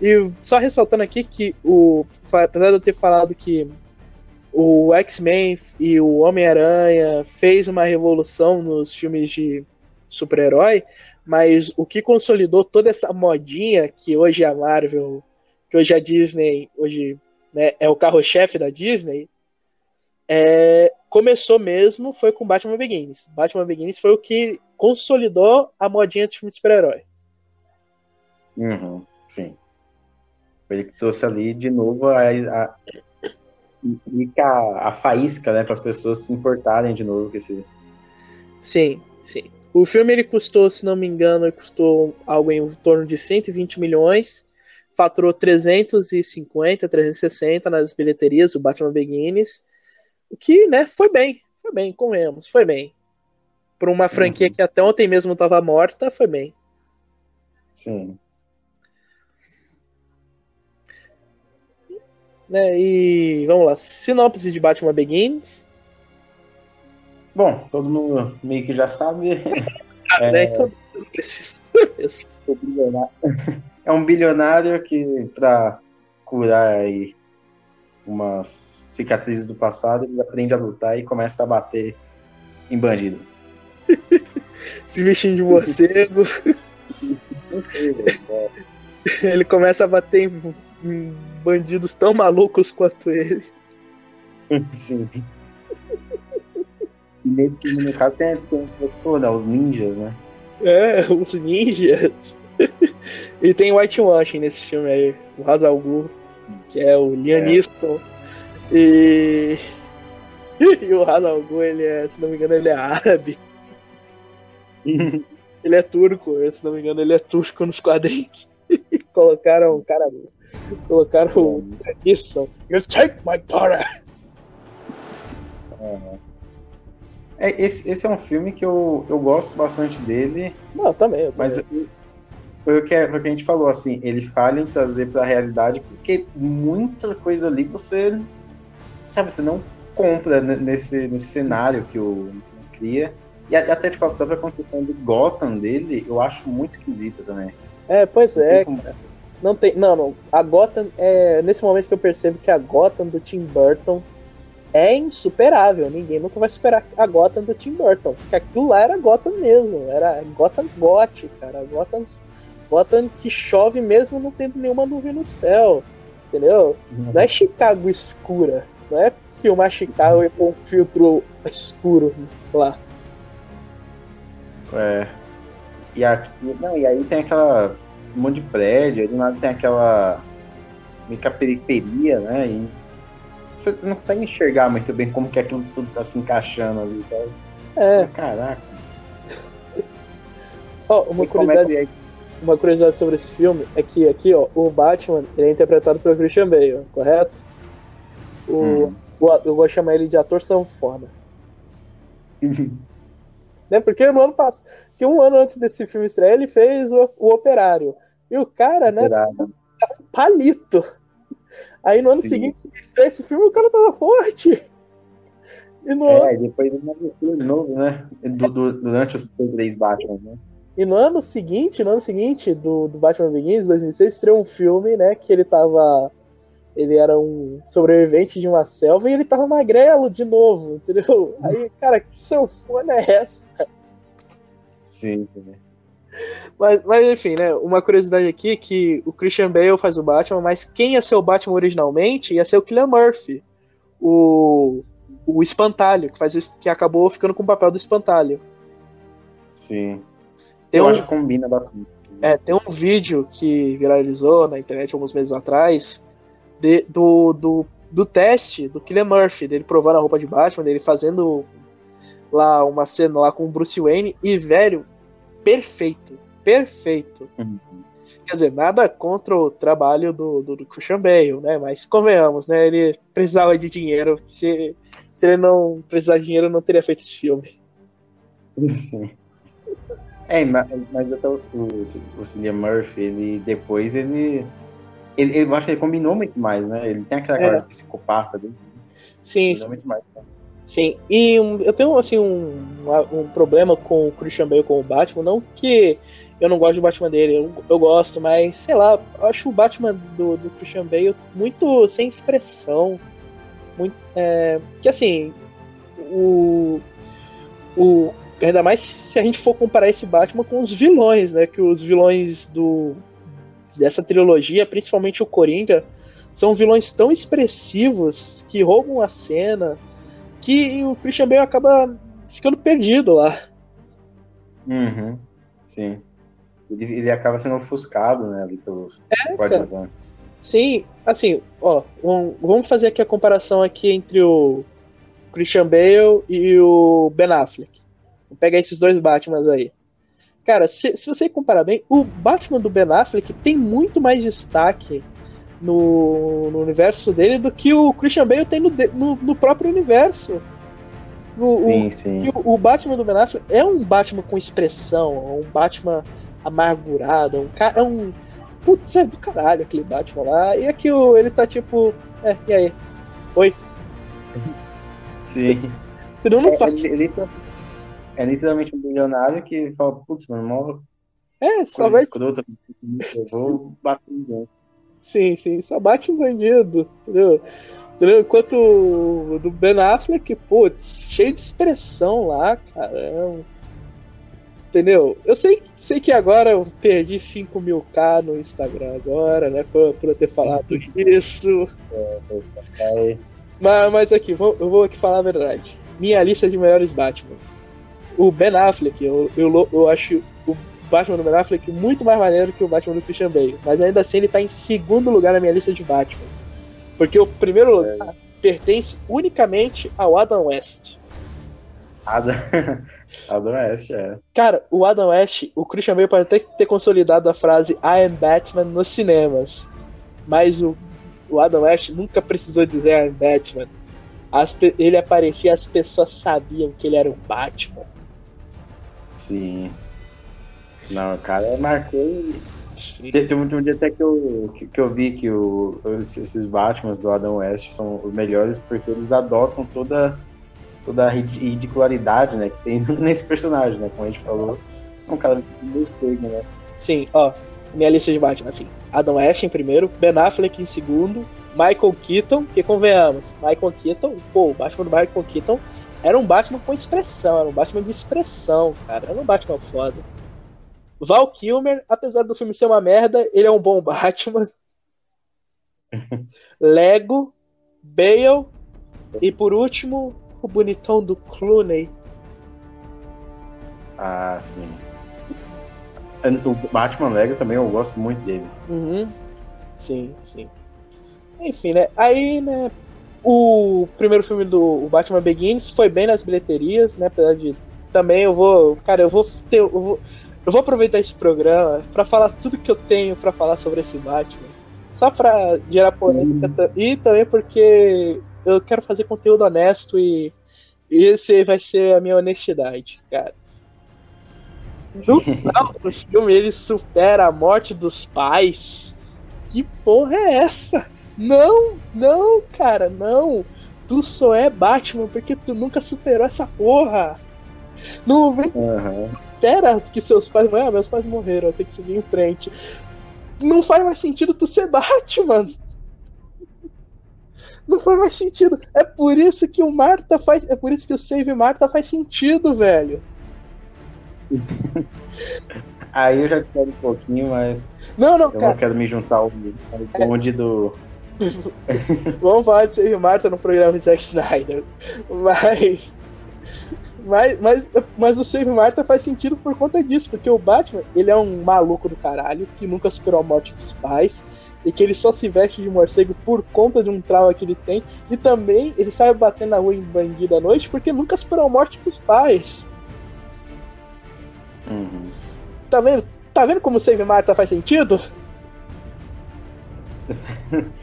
S1: E só ressaltando aqui que o apesar de eu ter falado que o X-Men e o Homem-Aranha fez uma revolução nos filmes de super-herói, mas o que consolidou toda essa modinha que hoje é a Marvel, que hoje a Disney, hoje né, é o carro-chefe da Disney, é, começou mesmo foi com Batman Begins. Batman Begins foi o que consolidou a modinha de filme de super-herói.
S2: Uhum, sim. Ele trouxe ali de novo a, a, a, a faísca, né, para as pessoas se importarem de novo com esse.
S1: Sim, sim. O filme ele custou, se não me engano, custou algo em torno de 120 milhões, faturou 350, 360 nas bilheterias, o Batman Begins, o que, né, foi bem, foi bem, comemos, foi bem. Para uma franquia uhum. que até ontem mesmo estava morta, foi bem.
S2: Sim.
S1: Né, e vamos lá, sinopse de Batman Begins.
S2: Bom, todo mundo meio que já sabe.
S1: é, né? Todo mundo precisa
S2: É um bilionário que, para curar aí umas cicatrizes do passado, ele aprende a lutar e começa a bater em bandido.
S1: Se vestindo de morcego. ele começa a bater em bandidos tão malucos quanto ele.
S2: Sim. E nesse filme, no caso, tem, tem né, os ninjas, né?
S1: É, os ninjas. e tem whitewashing nesse filme aí. O Hazal Ghul, que é o Liam é. E... e o Hazal Ghul, ele é, se não me engano, ele é árabe. ele é turco, se não me engano, ele é turco nos quadrinhos. Colocaram o cara Colocaram o Nissan. You take my daughter!
S2: Uhum. É, esse, esse é um filme que eu, eu gosto bastante dele.
S1: Não, também. Eu
S2: mas foi o, que, foi o que a gente falou, assim, ele falha em trazer pra realidade, porque muita coisa ali você, sabe, você não compra nesse, nesse cenário que o cria. E até tipo, a própria construção do Gotham dele, eu acho muito esquisita também.
S1: É, pois é. Não tem. Não, não. A Gotham é. Nesse momento que eu percebo que a Gotham do Tim Burton é insuperável. Ninguém nunca vai superar a Gotham do Tim Burton. Porque aquilo lá era Gotham mesmo. Era Gotham gótica, cara. Gotham, Gotham que chove mesmo não tendo nenhuma nuvem no céu. Entendeu? Uhum. Não é Chicago escura. Não é filmar Chicago e pôr um filtro escuro lá.
S2: É. E, aqui, não, e aí tem aquela um monte de prédio, aí do nada tem aquela meio que a periferia, né? E você não consegue enxergar muito bem como que aquilo tudo tá se encaixando ali, sabe?
S1: É.
S2: Caraca.
S1: Ó, oh, uma curiosidade, uma curiosidade sobre esse filme é que aqui, ó, o Batman ele é interpretado pelo Christian Bale, correto? O, hum. o eu vou chamar ele de ator sanfona. né? Porque no ano passado, que um ano antes desse filme estrear, ele fez o, o Operário. E o cara, né, tava um palito. Aí no ano Sim. seguinte, estreia esse filme, o cara tava forte.
S2: E no é, ano... depois de novo, né? Do, do, durante os três Batman, né?
S1: E no ano seguinte, no ano seguinte do, do Batman Begins, 2006, estreou um filme, né, que ele tava ele era um sobrevivente de uma selva e ele tava magrelo de novo, entendeu? Aí, cara, que sanfona é essa?
S2: Sim,
S1: Mas, mas enfim, né? Uma curiosidade aqui que o Christian Bale faz o Batman, mas quem ia ser o Batman originalmente ia ser o Killian Murphy, o, o espantalho, que, faz o, que acabou ficando com o papel do espantalho.
S2: Sim. Tem Eu um, acho que combina bastante.
S1: É, tem um vídeo que viralizou na internet alguns meses atrás de, do, do, do teste do Killian Murphy, dele provando a roupa de Batman, dele fazendo lá uma cena lá com o Bruce Wayne, e velho, perfeito. Perfeito. Uhum. Quer dizer, nada contra o trabalho do, do, do Christian Bale, né? Mas convenhamos, né? Ele precisava de dinheiro. Se, se ele não precisasse de dinheiro, não teria feito esse filme.
S2: Sim. É, mas, mas até o, o, o Cillian Murphy, ele depois ele, ele. Eu acho que ele combinou muito mais, né? Ele tem aquela é. cara de psicopata dele.
S1: Sim, sim. Muito mais, né? Sim, e eu tenho assim um, um problema com o Christian Bale com o Batman, não que eu não gosto do Batman dele, eu, eu gosto, mas sei lá, eu acho o Batman do, do Christian Bale muito sem expressão, muito, é, que assim, o, o ainda mais se a gente for comparar esse Batman com os vilões, né, que os vilões do dessa trilogia, principalmente o Coringa, são vilões tão expressivos que roubam a cena que o Christian Bale acaba ficando perdido lá.
S2: Uhum. Sim. Ele, ele acaba sendo ofuscado, né, ali pelos é, coadjuvantes.
S1: Sim, assim, ó, um, vamos fazer aqui a comparação aqui entre o Christian Bale e o Ben Affleck. Vou pegar esses dois Batmans aí. Cara, se, se você comparar bem, o Batman do Ben Affleck tem muito mais destaque no, no, universo dele do que o Christian Bale tem no, no, no próprio universo. O, sim, o, sim. O, o, Batman do Ben Affleck é um Batman com expressão, é um Batman amargurado, é um cara. É um. Putz, é do caralho aquele Batman lá. E aqui o, ele tá tipo. É, e aí? Oi?
S2: Sim.
S1: Eu não é, faço. Ele, ele,
S2: é literalmente um bilionário que fala, putz, mano, mó.
S1: É, só vai.
S2: Escrota, eu vou bater em
S1: Sim, sim, só bate um bandido, entendeu? entendeu? Enquanto o do Ben Affleck, putz, cheio de expressão lá, caramba. Entendeu? Eu sei, sei que agora eu perdi 5 mil K no Instagram agora, né? Por, por eu ter falado isso. É, mas, mas aqui, vou, eu vou aqui falar a verdade. Minha lista de melhores Batman. O Ben Affleck, eu, eu, eu acho Batman do Ben Affleck muito mais maneiro que o Batman do Christian Bale. Mas ainda assim ele tá em segundo lugar na minha lista de Batmans. Porque o primeiro lugar é. pertence unicamente ao Adam West.
S2: Adam, Adam West, é.
S1: Cara, o Adam West, o Christian Bale pode até ter consolidado a frase I am Batman nos cinemas. Mas o, o Adam West nunca precisou dizer I am Batman. As, ele aparecia, as pessoas sabiam que ele era o Batman.
S2: Sim. Não, cara marcou. Teve um, um dia até que eu, que, que eu vi que o, esses Batmans do Adam West são os melhores porque eles adotam toda, toda a ridicularidade né, que tem nesse personagem, né? Como a gente falou. É um cara gostei, né?
S1: Sim, ó. Minha lista de Batman, assim. Adam West em primeiro, Ben Affleck em segundo, Michael Keaton, que convenhamos, Michael Keaton, pô, o Batman do Michael Keaton era um Batman com expressão, era um Batman de expressão, cara. Era um Batman foda. Val Kilmer, apesar do filme ser uma merda, ele é um bom Batman. Lego, Bale e por último, o bonitão do Clooney.
S2: Ah, sim. O Batman Lego também eu gosto muito dele.
S1: Uhum. Sim, sim. Enfim, né? Aí, né? O primeiro filme do Batman Begins foi bem nas bilheterias, né? Apesar de. Também eu vou. Cara, eu vou ter. Eu vou, eu vou aproveitar esse programa para falar tudo que eu tenho para falar sobre esse Batman. Só pra gerar polêmica. Uhum. E também porque eu quero fazer conteúdo honesto e esse vai ser a minha honestidade, cara. No final do filme, ele supera a morte dos pais. Que porra é essa? Não, não, cara, não. Tu só é Batman porque tu nunca superou essa porra. No momento uhum espera que seus pais. Ah, meus pais morreram, tem que seguir em frente. Não faz mais sentido tu ser Batman. Não faz mais sentido. É por isso que o Marta faz. É por isso que o Save Marta faz sentido, velho.
S2: Aí eu já quero um pouquinho, mas.
S1: Não, não,
S2: eu
S1: cara.
S2: não quero me juntar ao bonde do.
S1: Vamos falar de Save Marta no programa de Zack Snyder. Mas. Mas, mas, mas o Save Marta faz sentido por conta disso, porque o Batman, ele é um maluco do caralho, que nunca superou a morte dos pais, e que ele só se veste de morcego por conta de um trauma que ele tem, e também ele sabe bater na rua em bandido à noite porque nunca superou a morte dos pais.
S2: Uhum.
S1: Tá vendo? Tá vendo como o Save Marta faz sentido?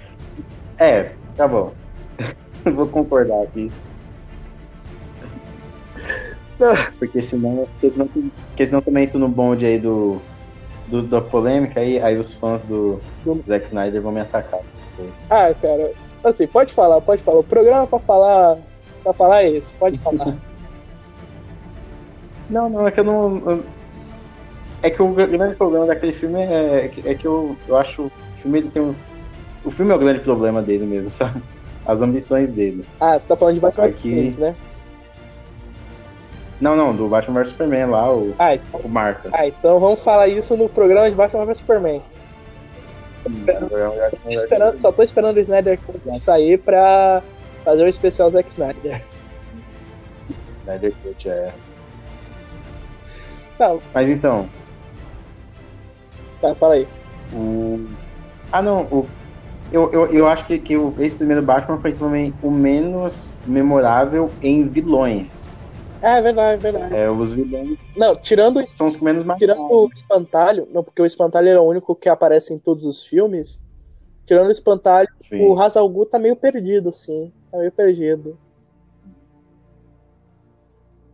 S2: É, tá bom. Vou concordar aqui. Porque senão, porque senão, porque senão também entro no bonde aí do, do, da polêmica, aí, aí os fãs do, do Zack Snyder vão me atacar.
S1: Ah, cara, assim, pode falar, pode falar. O programa pra falar, pra falar é esse, pode falar.
S2: não, não, é que eu não. Eu, é que o grande problema daquele filme é, é que, é que eu, eu acho o filme ele tem um. O filme é o grande problema dele mesmo, sabe? As ambições dele.
S1: Ah, você tá falando de Batman
S2: Aqui-
S1: né?
S2: Não, não, do Batman vs Superman lá, o,
S1: Ah, então,
S2: o Marta.
S1: ah, então vamos falar isso no programa de Batman vs Superman. Esperando- só tô esperando o Snyder Cut sair pra fazer um especial Zack Snyder.
S2: Snyder Cut, é.
S1: Não,
S2: Mas então,
S1: tá, fala aí.
S2: o. Ah não, o. Eu, eu, eu acho que, que o, esse primeiro Batman foi também o menos memorável em vilões.
S1: Ah, é verdade, é verdade.
S2: É, os vilões
S1: Não, tirando, o-
S2: são os que menos
S1: tirando
S2: marcaram.
S1: o espantalho, não, porque o espantalho é o único que aparece em todos os filmes. Tirando o espantalho,
S2: Sim.
S1: o Hazal Ghul tá meio perdido, sim. Tá meio perdido.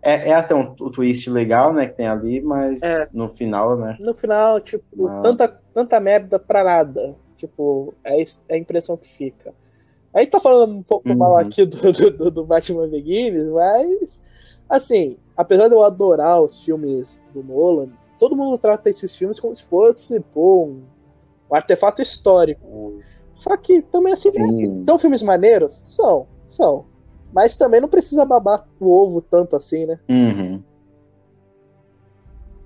S2: É, é até um, um twist legal, né, que tem ali, mas
S1: É.
S2: no final, né?
S1: No final, tipo,
S2: Ah.
S1: tanta, tanta merda pra nada. Tipo, é é a impressão que fica. A gente tá falando um pouco
S2: Uhum.
S1: mal aqui do, do, do Batman Begins, mas, assim, apesar de eu adorar os filmes do Nolan, todo mundo trata esses filmes como se fosse, pô, um, um artefato histórico. Só que também, assim,
S2: Sim.
S1: assim, são filmes maneiros? São, são. Mas também não precisa babar o ovo tanto assim, né?
S2: Uhum.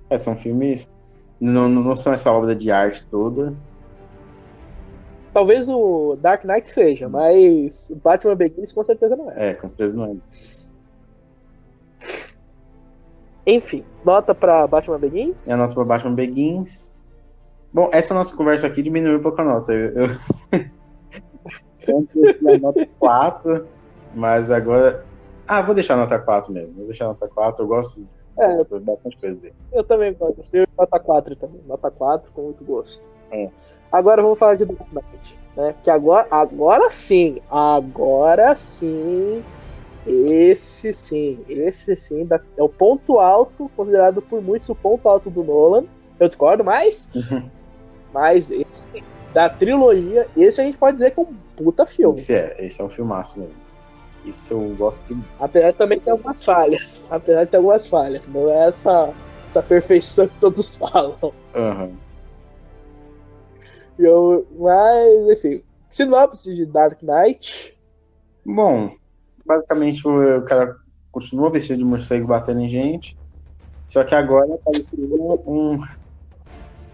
S2: É, são filmes. Não, não são essa obra de arte toda.
S1: Talvez o Dark Knight seja, mas o Batman Begins com certeza não é.
S2: É, com certeza não é.
S1: Enfim, nota pra Batman Begins?
S2: É a nota para Batman Begins. Bom, essa nossa conversa aqui diminuiu um pouco a nota. Eu, eu... eu antes eu a nota 4, mas agora. Ah, vou deixar a nota 4 mesmo. Vou deixar a nota 4. Eu gosto
S1: É.
S2: bastante coisa dele.
S1: Eu também gosto. Eu nota 4 também. Nota 4 com muito gosto.
S2: É.
S1: Agora vamos falar de Dark Knight. Né? Que agora, agora sim, agora sim, esse sim, esse sim é o ponto alto, considerado por muitos o ponto alto do Nolan. Eu discordo, mas, mas esse da trilogia, esse a gente pode dizer que é um puta filme.
S2: Esse é, esse é um filmaço mesmo. Isso eu gosto de
S1: Apesar de também ter algumas falhas. Apesar de ter algumas falhas. Não é essa, essa perfeição que todos falam.
S2: Aham.
S1: Eu, mas, enfim. Sinopse de Dark Knight.
S2: Bom, basicamente o, cara continua vestido de morcego batendo em gente. Só que agora apareceu um,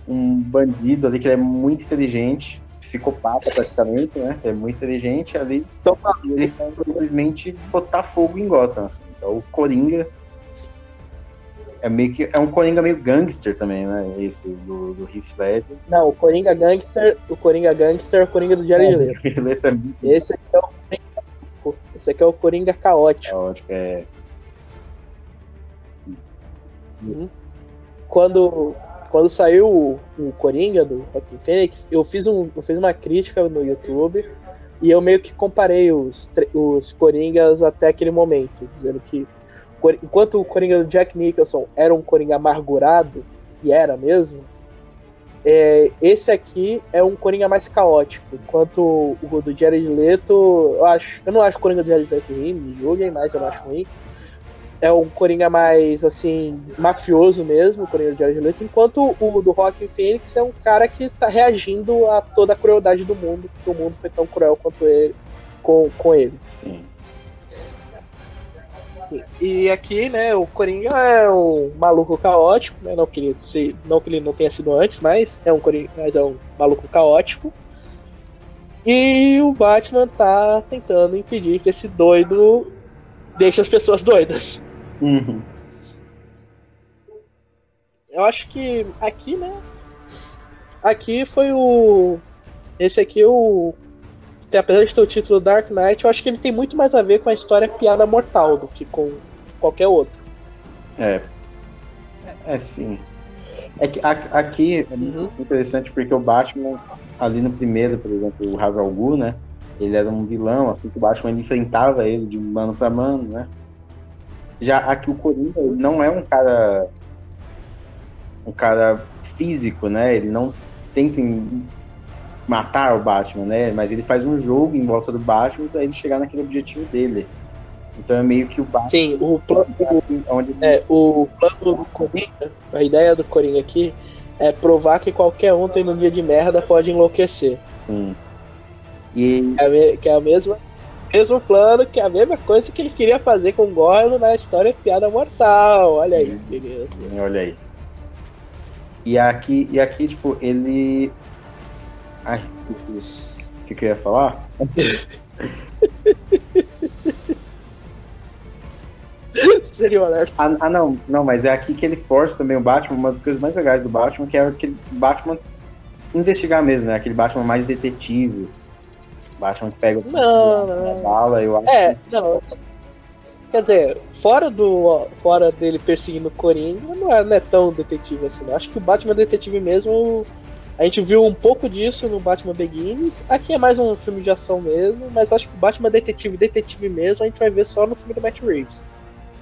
S2: um bandido ali que ele é muito inteligente, psicopata praticamente, né? É muito inteligente ali.
S1: Então,
S2: E ele vai simplesmente botar fogo em Gotham. Assim. Então o Coringa. É meio que. É um Coringa meio gangster também, né? Esse do, do Heath Ledger.
S1: Não, o Coringa Gangster. O Coringa Gangster é o Coringa do Jared Leto.
S2: Ele é também
S1: Esse é o Coringa. Esse aqui é o Coringa caótico.
S2: caótico, é.
S1: Quando, quando saiu o, o Coringa do Joaquin Phoenix, eu fiz, um, eu fiz uma crítica no YouTube e eu meio que comparei os, os Coringas até aquele momento, dizendo que enquanto o Coringa do Jack Nicholson era um Coringa amargurado, e era mesmo, é, esse aqui é um Coringa mais caótico, enquanto o do Jared Leto, eu acho, eu não acho o Coringa do Jared Leto ruim, me julguem, mas eu não acho ruim. É um Coringa mais, assim, mafioso mesmo, o Coringa do Jared Leto, enquanto o do Joaquin Phoenix é um cara que tá reagindo a toda a crueldade do mundo, porque o mundo foi tão cruel quanto ele, com, com ele.
S2: Sim.
S1: E aqui, né, o Coringa é um maluco caótico, né? Não que ele, se, não, que ele não tenha sido antes, mas é um Coringa, mas é um maluco caótico. E o Batman tá tentando impedir que esse doido deixe as pessoas doidas.
S2: Uhum.
S1: Eu acho que aqui, né? Aqui foi o. Esse aqui, o. Apesar de ter o título Dark Knight, eu acho que ele tem muito mais a ver com a história Piada Mortal do que com qualquer outro.
S2: É. É sim. É que aqui é uhum. interessante porque o Batman, ali no primeiro, por exemplo, o Hazal Ghul, né? Ele era um vilão, assim, que o Batman enfrentava ele de mano para mano, né? Já aqui o Coringa não é um cara um cara físico, né? Ele não tenta matar o Batman, né? Mas ele faz um jogo em volta do Batman para ele chegar naquele objetivo dele. Então é meio que o Batman.
S1: Sim, o plano. Onde... É, o plano do Coringa, a ideia do Coringa aqui é provar que qualquer um tem um dia de merda pode enlouquecer.
S2: Sim. E...
S1: É, que é a mesma mesmo plano, que é a mesma coisa que ele queria fazer com o Gordon na história Piada Mortal. Olha aí, beleza.
S2: Olha aí. E aqui, e aqui tipo, ele. Ai, o que, que eu ia falar?
S1: Seria alerta.
S2: Ah, ah, não, não, mas é aqui que ele força também o Batman, uma das coisas mais legais do Batman, que é aquele Batman investigar mesmo, né? Aquele Batman mais detetive. Batman que pega
S1: não, não.
S2: bala, eu acho.
S1: É, que... não. Quer dizer, fora do. Fora dele perseguindo o Coringa, não é, não é tão detetive assim. Não. Acho que o Batman detetive mesmo. A gente viu um pouco disso no Batman Begins. Aqui é mais um filme de ação mesmo, mas acho que o Batman detetive, detetive mesmo, a gente vai ver só no filme do Matt Reeves.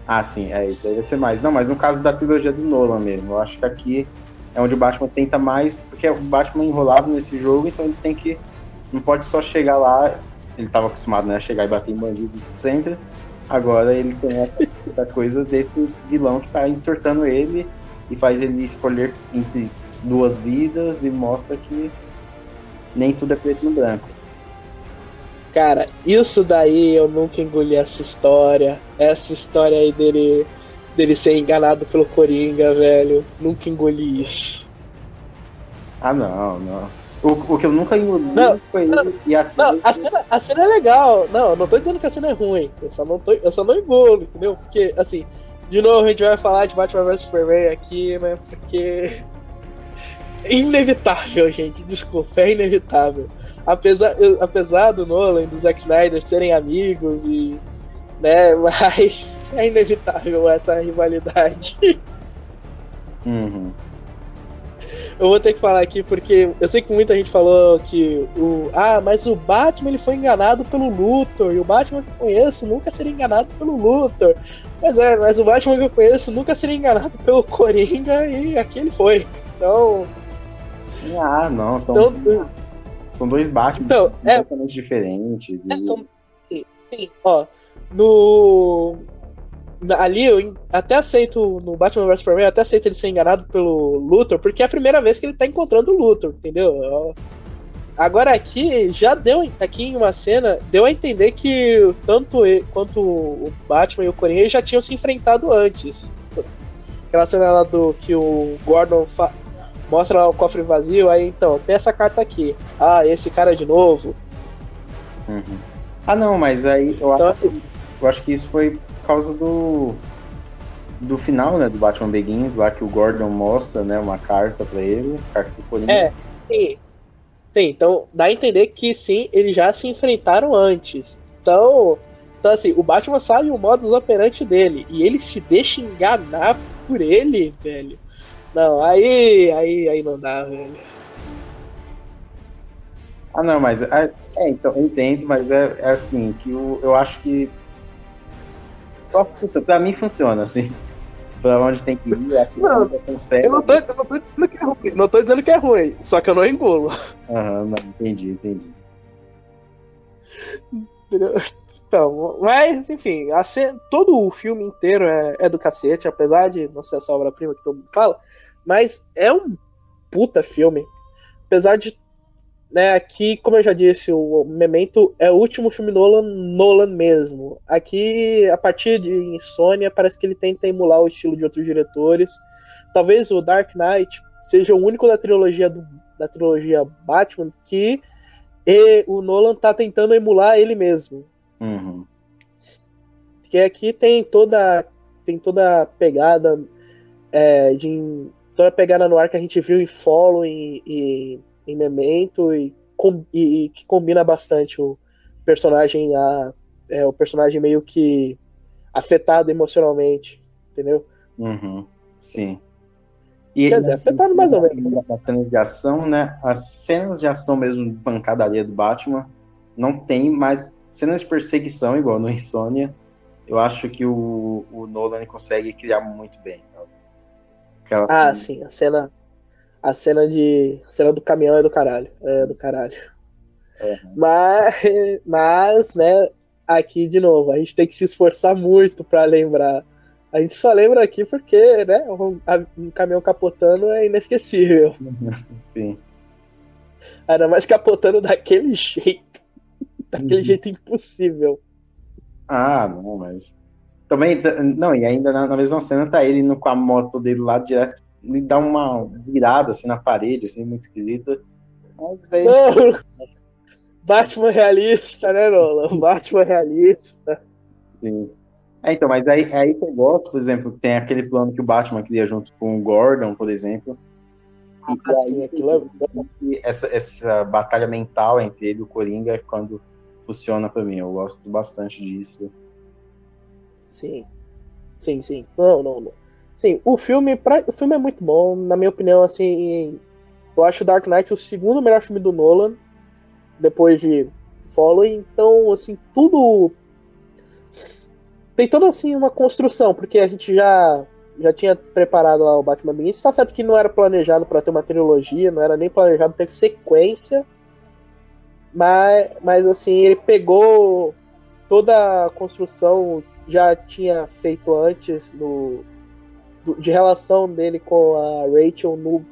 S2: Ah, sim, é, isso deve ser mais. Não, mas no caso da trilogia do Nolan mesmo, eu acho que aqui é onde o Batman tenta mais, porque o Batman enrolado nesse jogo, então ele tem que. Não pode só chegar lá. Ele estava acostumado né, a chegar e bater em bandido sempre. Agora ele tem essa coisa desse vilão que tá entortando ele e faz ele escolher entre duas vidas e mostra que nem tudo é preto no branco.
S1: Cara, isso daí eu nunca engoli essa história. Essa história aí dele, dele ser enganado pelo Coringa, velho. Nunca engoli isso.
S2: Ah, não, não. O, o que eu nunca engoli
S1: não, foi não, e a, não, a, cena, a cena é legal. Não, eu não tô dizendo que a cena é ruim. Eu só não, tô, eu só não engulo, entendeu? Porque, assim, de novo a gente vai falar de Batman vs Superman aqui, né? Porque. Inevitável, gente. Desculpa, é inevitável. Apesar, eu, apesar do Nolan e do Zack Snyder serem amigos e. né? Mas é inevitável essa rivalidade.
S2: Uhum.
S1: Eu vou ter que falar aqui porque eu sei que muita gente falou que o ah, mas o Batman ele foi enganado pelo Luthor e o Batman que eu conheço nunca seria enganado pelo Luthor. Mas é, mas o Batman que eu conheço nunca seria enganado pelo Coringa e aqui ele foi. Então,
S2: ah, não, são então, são dois Batman então, é completamente é, diferentes.
S1: É, e... são, sim, sim, ó, no ali eu até aceito no Batman vs Superman, eu até aceito ele ser enganado pelo Luthor, porque é a primeira vez que ele tá encontrando o Luthor, entendeu? Agora aqui já deu aqui em uma cena deu a entender que tanto ele, quanto o Batman e o Coringa já tinham se enfrentado antes. Aquela cena lá do que o Gordon mostra lá o cofre vazio, aí então, tem essa carta aqui. Ah, esse cara de novo.
S2: Uhum. Ah não, mas aí eu então, acho, assim, eu acho que isso foi por causa do do final, né, do Batman Begins, lá que o Gordon mostra, né, uma carta para ele, carta do Coringa.
S1: É, sim. Sim, então dá a entender que sim, eles já se enfrentaram antes. Então, então assim, o Batman sabe o modus operandi dele e ele se deixa enganar por ele, velho. Não, aí, aí, aí não dá, velho.
S2: Ah, não, mas é, é então eu entendo, mas é, é assim que eu, eu acho que Pra mim funciona, assim. Pra onde tem que ir,
S1: aqui não, consegue. Eu não tô, eu não tô dizendo que é ruim. Não tô dizendo que é ruim, só que eu não engulo.
S2: Aham, não, entendi, entendi.
S1: Então, mas, enfim, cena, todo o filme inteiro é, é, do cacete, apesar de não ser essa obra-prima que todo mundo fala, mas é um puta filme. Apesar de né, aqui, como eu já disse, o Memento é o último filme Nolan, Nolan mesmo. Aqui, a partir de Insônia, parece que ele tenta emular o estilo de outros diretores. Talvez o Dark Knight seja o único da trilogia do, da trilogia Batman que e o Nolan tá tentando emular ele mesmo.
S2: Uhum.
S1: Porque aqui tem toda tem toda a pegada é, de toda a pegada no ar que a gente viu em Follow e, e em Memento e, e, e, que combina bastante o personagem a é, o personagem meio que afetado emocionalmente, entendeu?
S2: Uhum. Sim.
S1: E Quer dizer, afetado mais ou menos.
S2: As cenas de ação, né? As cenas de ação mesmo de pancadaria do Batman não tem, mas cenas de perseguição, igual no Insônia, eu acho que o, o Nolan consegue criar muito bem.
S1: Aquela ah, cena... sim, a cena a cena de. A cena do caminhão é do caralho. É do caralho. Uhum. Mas, mas, né, aqui de novo, a gente tem que se esforçar muito para lembrar. A gente só lembra aqui porque, né, um, um caminhão capotando é inesquecível.
S2: Sim.
S1: Ainda mais capotando daquele jeito. Daquele uhum. jeito impossível.
S2: Ah, não, mas. Também, não, e ainda na, na mesma cena tá ele indo com a moto dele lá direto me dá uma virada assim na parede, assim, muito esquisita. Mas.
S1: Batman realista, né, Nolan? Batman realista.
S2: Sim. É, então, mas aí, é aí que eu gosto, por exemplo, tem aquele plano que o Batman cria junto com o Gordon, por exemplo. E ah, aí, sim, aquilo é... essa, essa batalha mental entre ele e o Coringa é quando funciona para mim. Eu gosto bastante disso.
S1: Sim. Sim, sim. Não, não, não. Sim, o filme, pra, o filme é muito bom, na minha opinião, assim, eu acho Dark Knight o segundo melhor filme do Nolan, depois de Following, então, assim, tudo tem toda, assim, uma construção, porque a gente já já tinha preparado lá o Batman Begins, tá certo que não era planejado para ter uma trilogia, não era nem planejado ter sequência, mas, mas assim, ele pegou toda a construção já tinha feito antes no de relação dele com a Rachel no,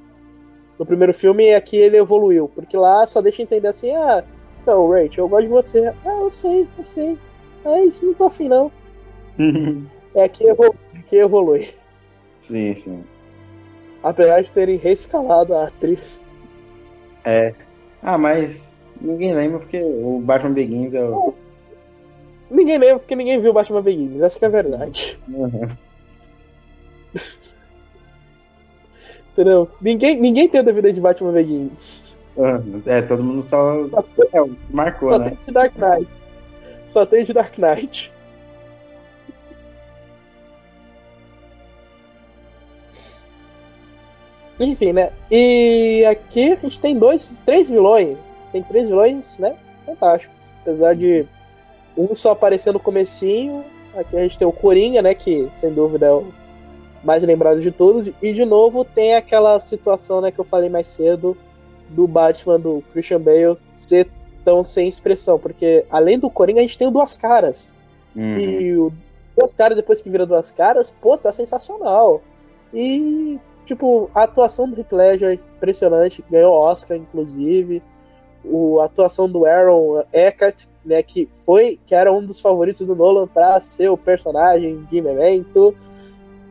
S1: no primeiro filme é que ele evoluiu. Porque lá só deixa entender assim, ah, então, Rachel, eu gosto de você. Ah, eu sei, eu sei. É isso, não tô afim, não. é que, evolu que evolui.
S2: Sim, sim.
S1: Apesar de terem reescalado a atriz.
S2: É. Ah, mas ninguém lembra porque o Batman Begins é o.
S1: Ninguém lembra porque ninguém viu o Batman Begins, essa é a verdade.
S2: Uhum.
S1: Entendeu? Ninguém, ninguém tem o DVD de Batman Begins.
S2: É, todo mundo só. É, marcou,
S1: só
S2: né?
S1: tem de Dark Knight. Só tem de Dark Knight. Enfim, né? E aqui a gente tem dois, três vilões. Tem três vilões, né? Fantásticos. Apesar de um só aparecer no comecinho. Aqui a gente tem o Coringa, né? Que sem dúvida é o mais lembrado de todos. E de novo tem aquela situação né, que eu falei mais cedo do Batman do Christian Bale ser tão sem expressão. Porque além do Coringa, a gente tem o Duas Caras. Uhum. E o Duas Caras, depois que vira Duas Caras, pô, tá sensacional. E, tipo, a atuação do Heath Ledger é impressionante. Ganhou Oscar, inclusive. O, a atuação do Aaron Eckhart, né, que foi que era um dos favoritos do Nolan para ser o personagem de Memento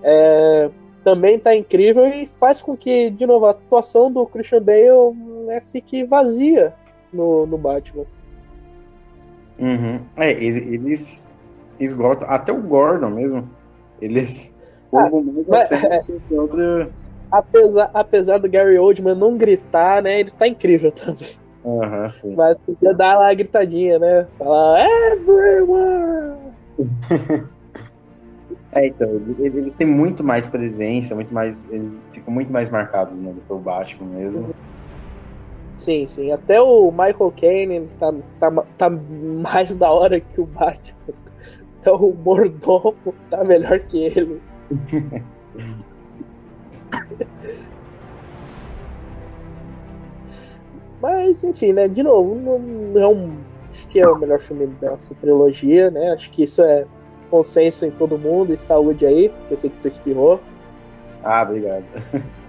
S1: é, também está incrível e faz com que, de novo, a atuação do Christian Bale né, fique vazia no, no Batman.
S2: Uhum. É, eles esgotam, até o Gordon mesmo, eles. Ah,
S1: mas, é, apesar, apesar do Gary Oldman não gritar, né, ele tá incrível também.
S2: Uhum.
S1: Mas podia dar lá a gritadinha, né? Falar, everyone!
S2: É, então, eles, eles têm muito mais presença, muito mais. Eles ficam muito mais marcados né, do que o Batman mesmo.
S1: Sim, sim. Até o Michael Caine tá, tá, tá mais da hora que o Batman. Então o mordomo tá melhor que ele. Mas, enfim, né? De novo, não, não é um. Acho que é o melhor filme dessa trilogia, né? Acho que isso é consenso em todo mundo e saúde aí, que eu sei que tu espirrou.
S2: Ah, obrigado.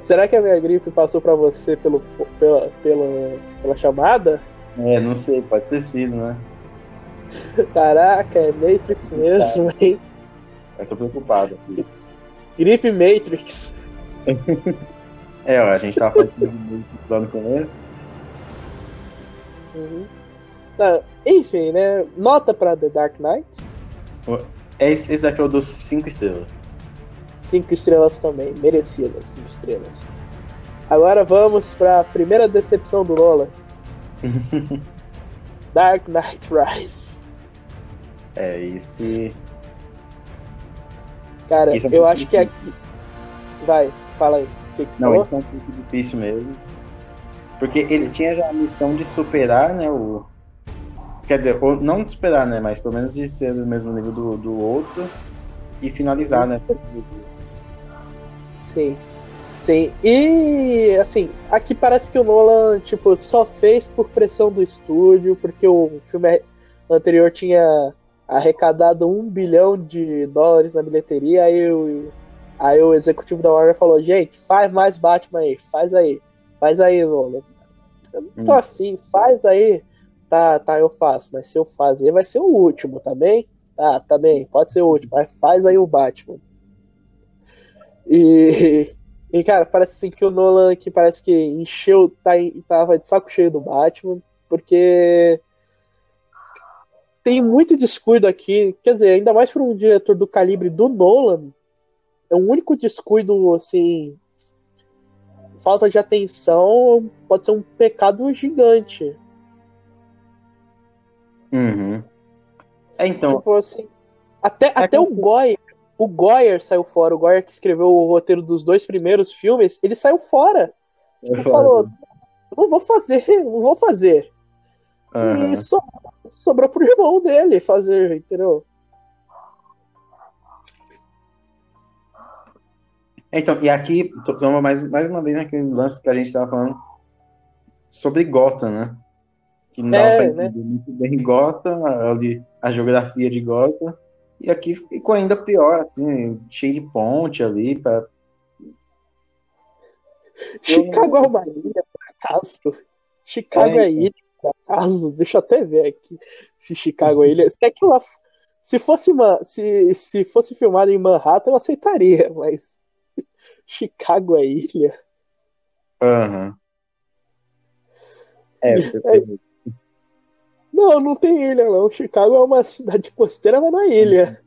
S1: Será que a minha gripe passou pra você pelo, pela, pela, pela chamada?
S2: É, não sei, pode ter sido, né?
S1: Caraca, é Matrix mesmo, hein?
S2: Eu tô preocupado.
S1: Gripe Matrix.
S2: é, ó, a gente tava falando lá no começo.
S1: Uhum. Tá, enfim, né? Nota pra The Dark Knight.
S2: É esse, esse daqui é o dos 5 estrelas.
S1: 5 estrelas também, merecidas, 5 estrelas. Agora vamos pra primeira decepção do Nolan. Dark Knight Rise.
S2: É, esse.
S1: Cara, é eu acho difícil. que aqui. Vai, fala aí.
S2: Não, esse é um pouco difícil mesmo. Porque Sim. ele tinha já a missão de superar, né, o, Quer dizer, não de superar, né? Mas pelo menos de ser do mesmo nível do, do outro e finalizar, né?
S1: Sim. Sim. E assim, aqui parece que o Nolan, tipo, só fez por pressão do estúdio, porque o filme anterior tinha arrecadado um bilhão de dólares na bilheteria, aí o, aí o executivo da Warner falou, gente, faz mais Batman aí, faz aí, faz aí, Nolan. Eu não tô hum. afim, faz aí. Tá, tá, eu faço, mas se eu fazer, vai ser o último, tá bem? Tá, tá bem, pode ser o último, mas faz aí o Batman. E, e cara, parece assim que o Nolan que parece que encheu, tá, tava de saco cheio do Batman, porque tem muito descuido aqui, quer dizer, ainda mais para um diretor do calibre do Nolan, é um único descuido, assim, falta de atenção pode ser um pecado gigante.
S2: Uhum. É, então.
S1: Tipo assim, até, é até o Goyer, o Goyer saiu fora, o Goyer que escreveu o roteiro dos dois primeiros filmes, ele saiu fora. Ele falou, não vou fazer, não vou fazer. Uhum. E so, sobrou pro irmão dele fazer, entendeu?
S2: Então, e aqui, toma mais, mais uma vez naquele lance que a gente tava falando sobre Gotham, né? que não é, né? muito bem Gotham, ali, a geografia de Gotham. E aqui ficou ainda pior, assim, cheio de ponte ali. Pra...
S1: Chicago é uma ilha, por acaso. Chicago é, é ilha, por acaso. Deixa eu até ver aqui se Chicago é ilha. Se, é que ela, se, fosse, uma, se, se fosse filmado em Manhattan, eu aceitaria, mas Chicago é ilha.
S2: Aham. Uhum. É, é,
S1: não, não tem ilha, não. Chicago é uma cidade costeira, mas não é ilha.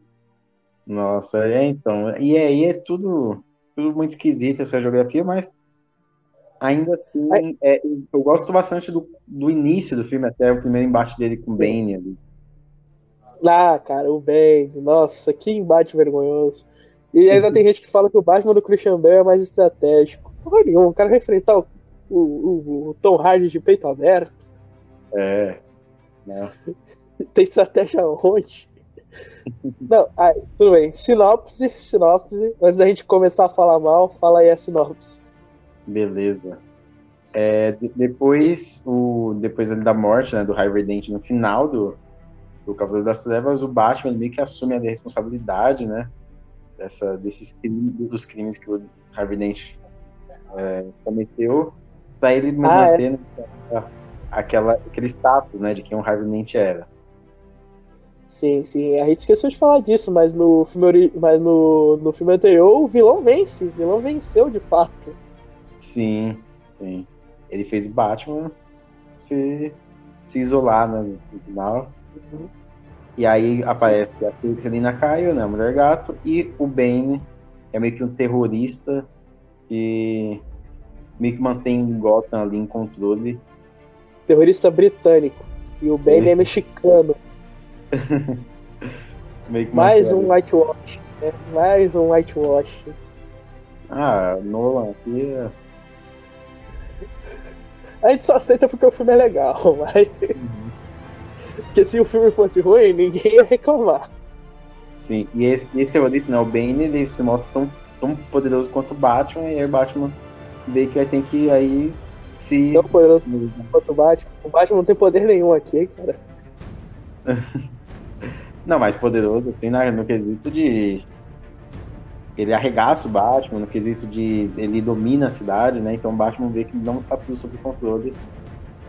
S2: Nossa, é então. E aí é tudo, tudo muito esquisito essa geografia, mas ainda assim, é, eu gosto bastante do, do início do filme, até o primeiro embate dele com o Bane ali.
S1: Ah, cara, o Bane, nossa, que embate vergonhoso. E ainda tem gente que fala que o Batman do Christian Bale é mais estratégico. Porra nenhuma, o cara vai enfrentar o, o, o, o Tom Hardy de peito aberto.
S2: É. Não.
S1: Tem estratégia onde? Não, aí, tudo bem. Sinopse, sinopse. Antes da gente começar a falar mal, fala aí a sinopse.
S2: Beleza. É, depois, o, depois da morte né, do Harvey Dent no final do, do Cavaleiro das Trevas, o Batman meio que assume a responsabilidade, né? Dessa, desses crimes, dos crimes que o Harvey Dent é, cometeu, para ele ah, é aquela, aquele status, né, de quem o Harvey Dent era.
S1: Sim, sim. A gente esqueceu de falar disso, mas no filme, mas no, no filme anterior o vilão vence. O vilão venceu de fato.
S2: Sim, sim. Ele fez o Batman se, se isolar né, no final. Uhum. E aí aparece sim. a Celina Caio, né, a Mulher Gato, e o Bane é meio que um terrorista que meio que mantém Gotham ali em controle
S1: terrorista britânico. E o Bane é mexicano. Mais um whitewash. Né? Mais um whitewash.
S2: Ah, Nolan aqui. É-
S1: A gente só aceita porque o filme é legal, mas. Porque se o filme fosse ruim, ninguém ia reclamar.
S2: Sim, e esse, esse terrorista, né, o Bane, ele se mostra tão, tão poderoso quanto o Batman, e aí o Batman vê que vai ter que aí se.
S1: Tão poderoso quanto o Batman. O Batman não tem poder nenhum aqui, cara.
S2: não, mais poderoso, assim, no quesito de. ele arregaça o Batman no quesito de ele domina a cidade, né? Então o Batman vê que não tá tudo sob controle.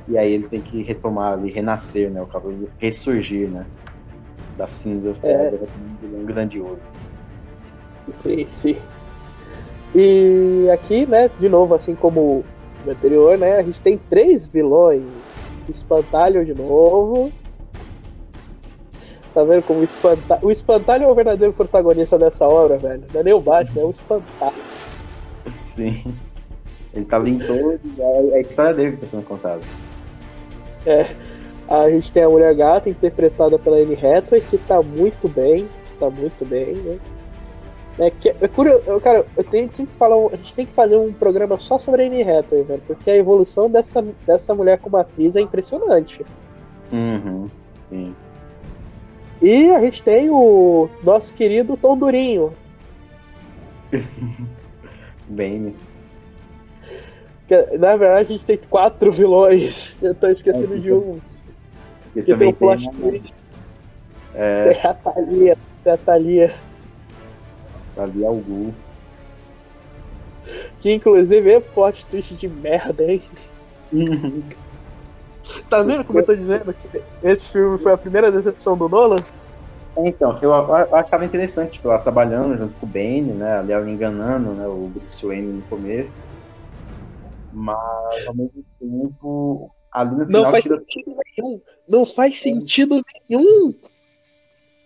S2: E aí ele tem que retomar ali, renascer, né? O cabelo ressurgir, né? Das cinzas
S1: É.
S2: para um grandioso.
S1: Sim, sim. E aqui, né, de novo, assim como o filme anterior, né, a gente tem três vilões. Espantalho de novo. Tá vendo como o Espantalho... O Espantalho é o verdadeiro protagonista dessa obra, velho. Não é nem o Batman, é o Espantalho.
S2: Sim. Ele tá em todo, é a história dele que tá sendo contada.
S1: A gente tem a Mulher Gata, interpretada pela Anne Hathaway, que tá muito bem. Tá muito bem, né? É, que, é curioso, eu, cara, eu tenho, tenho que falar, a gente tem que fazer um programa só sobre a Anne Hathaway, velho, porque a evolução dessa, dessa mulher como atriz é impressionante.
S2: Uhum. Sim.
S1: E a gente tem o nosso querido Tom Durinho,
S2: Bem,
S1: que na verdade a gente tem quatro vilões, eu tô esquecendo
S2: É,
S1: de uns.
S2: ele
S1: Que tem o plot
S2: tem,
S1: twist,
S2: é,
S1: tem a Thalia, tem a Thalia,
S2: ali algo.
S1: que inclusive é plot twist de merda, hein? Tá vendo como eu tô dizendo que esse filme foi a primeira decepção do Nolan?
S2: Então, eu, eu achava interessante, tipo, ela trabalhando junto com o Bane, né? Ali ela enganando né, o Bruce Wayne no começo. Mas ao mesmo tempo, ali no final
S1: Não faz
S2: tira.
S1: sentido nenhum. Não faz sentido nenhum.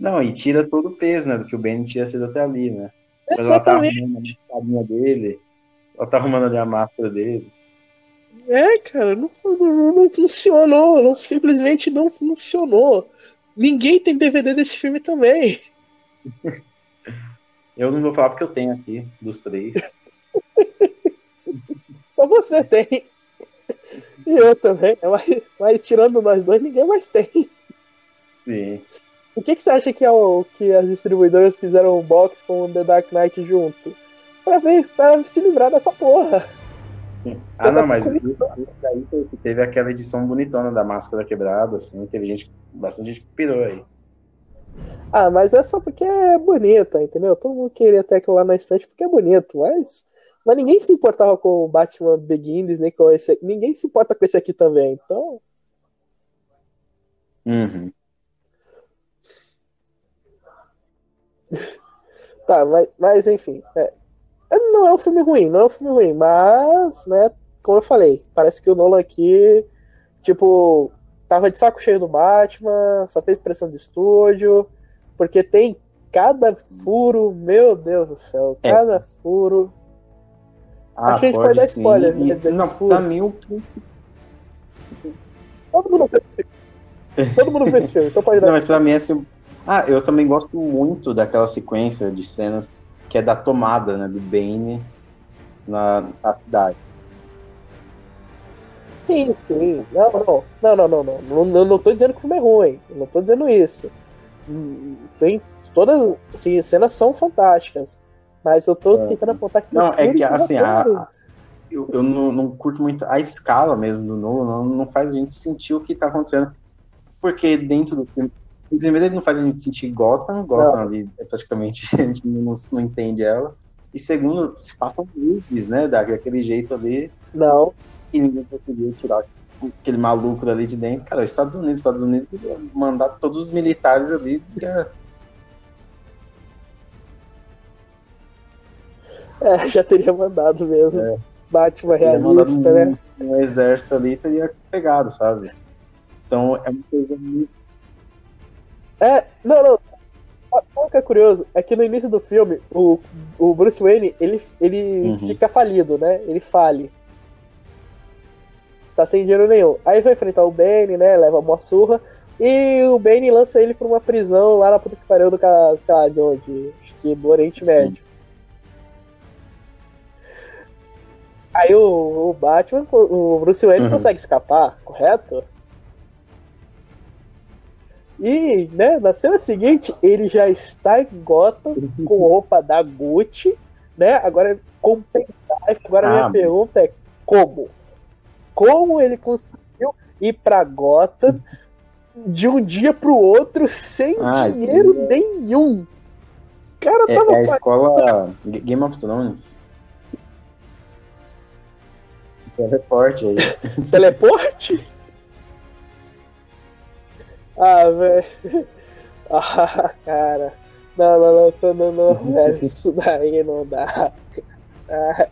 S2: Não, e tira todo o peso, né? Do que o Bane tinha sido até ali, né? Mas ela tá
S1: Exatamente.
S2: arrumando a dele. Ela tá arrumando ali a máscara dele.
S1: É, cara, não, não, não funcionou. Não, simplesmente não funcionou. Ninguém tem DVD desse filme também.
S2: Eu não vou falar porque eu tenho aqui, dos três.
S1: Só você tem. E eu também. Mas, mas tirando nós dois, ninguém mais tem.
S2: Sim.
S1: O que, que você acha que, é o, que as distribuidoras fizeram um box com o The Dark Knight junto? Pra ver, pra se livrar dessa porra.
S2: Ah, não, mas daí o teve aquela edição bonitona da máscara quebrada, assim, teve gente, bastante gente que pirou aí.
S1: Ah, mas é só porque é bonita, entendeu? Todo mundo queria ter aquilo lá na estante porque é bonito, mas. Mas ninguém se importava com o Batman Begins, nem com esse aqui. Ninguém se importa com esse aqui também. Então.
S2: Uhum.
S1: Tá, mas, mas enfim. é. É, Não é um filme ruim, não é um filme ruim, mas, né, como eu falei, parece que o Nolan aqui, tipo, tava de saco cheio do Batman, só fez pressão de estúdio, porque tem cada furo, meu Deus do céu,
S2: É.
S1: cada furo.
S2: Ah,
S1: Acho que a gente pode dar spoiler, né,
S2: E,
S1: desses
S2: não,
S1: furos.
S2: pra mim, o
S1: Todo mundo fez esse filme. Todo mundo fez esse filme, então pode dar
S2: Não, mas pra mim, assim. Ah, eu também gosto muito daquela sequência de cenas que é da tomada, né? Do Bane na, na cidade.
S1: Sim, sim. Não, não. Não, não, não, não. Não, tô dizendo que o filme é ruim. Não tô dizendo isso. Hum, Tem todas. Assim, as cenas são fantásticas. Mas eu tô
S2: É.
S1: tentando apontar que
S2: Não, é que assim, a, eu, eu não, não curto muito a escala mesmo do Nolan, não, não faz a gente sentir o que tá acontecendo. Porque dentro do filme. Primeiro, ele não faz a gente sentir Gotham, Gotham ali é praticamente a gente não, não entende ela. E segundo, se passam meses, né? Daquele jeito ali.
S1: Não.
S2: e ninguém conseguiu tirar aquele maluco dali de dentro. Cara, os Estados Unidos, Estados Unidos mandar todos os militares ali. pra-
S1: É, já teria mandado mesmo.
S2: É.
S1: Batman realista,
S2: um,
S1: né?
S2: um exército ali teria pegado, sabe? Então é uma coisa muito.
S1: É, não, não. O que é curioso é que no início do filme, o, o Bruce Wayne, ele, ele
S2: Uhum.
S1: fica falido, né? Ele fale. Tá sem dinheiro nenhum. Aí vai enfrentar o Bane, né? Leva uma surra. E o Bane lança ele pra uma prisão lá na puta que pariu do sei lá, de onde? Acho que do Oriente
S2: Sim.
S1: Aí o, o Batman, o Bruce Wayne
S2: Uhum.
S1: consegue escapar, correto? E, né, na cena seguinte, ele já está em Gotham com roupa da Gucci, né? Agora com pendrive. Agora a minha
S2: Ah,
S1: pergunta é como? Como ele conseguiu ir pra Gotham de um dia pro outro sem
S2: Ah,
S1: dinheiro
S2: isso
S1: nenhum? cara
S2: é,
S1: tava.
S2: É a escola Game of Thrones. Teleporte aí.
S1: Teleporte? Ah, velho. Ah, cara. Não, não, não, não, não, velho. Isso daí não dá. Ah.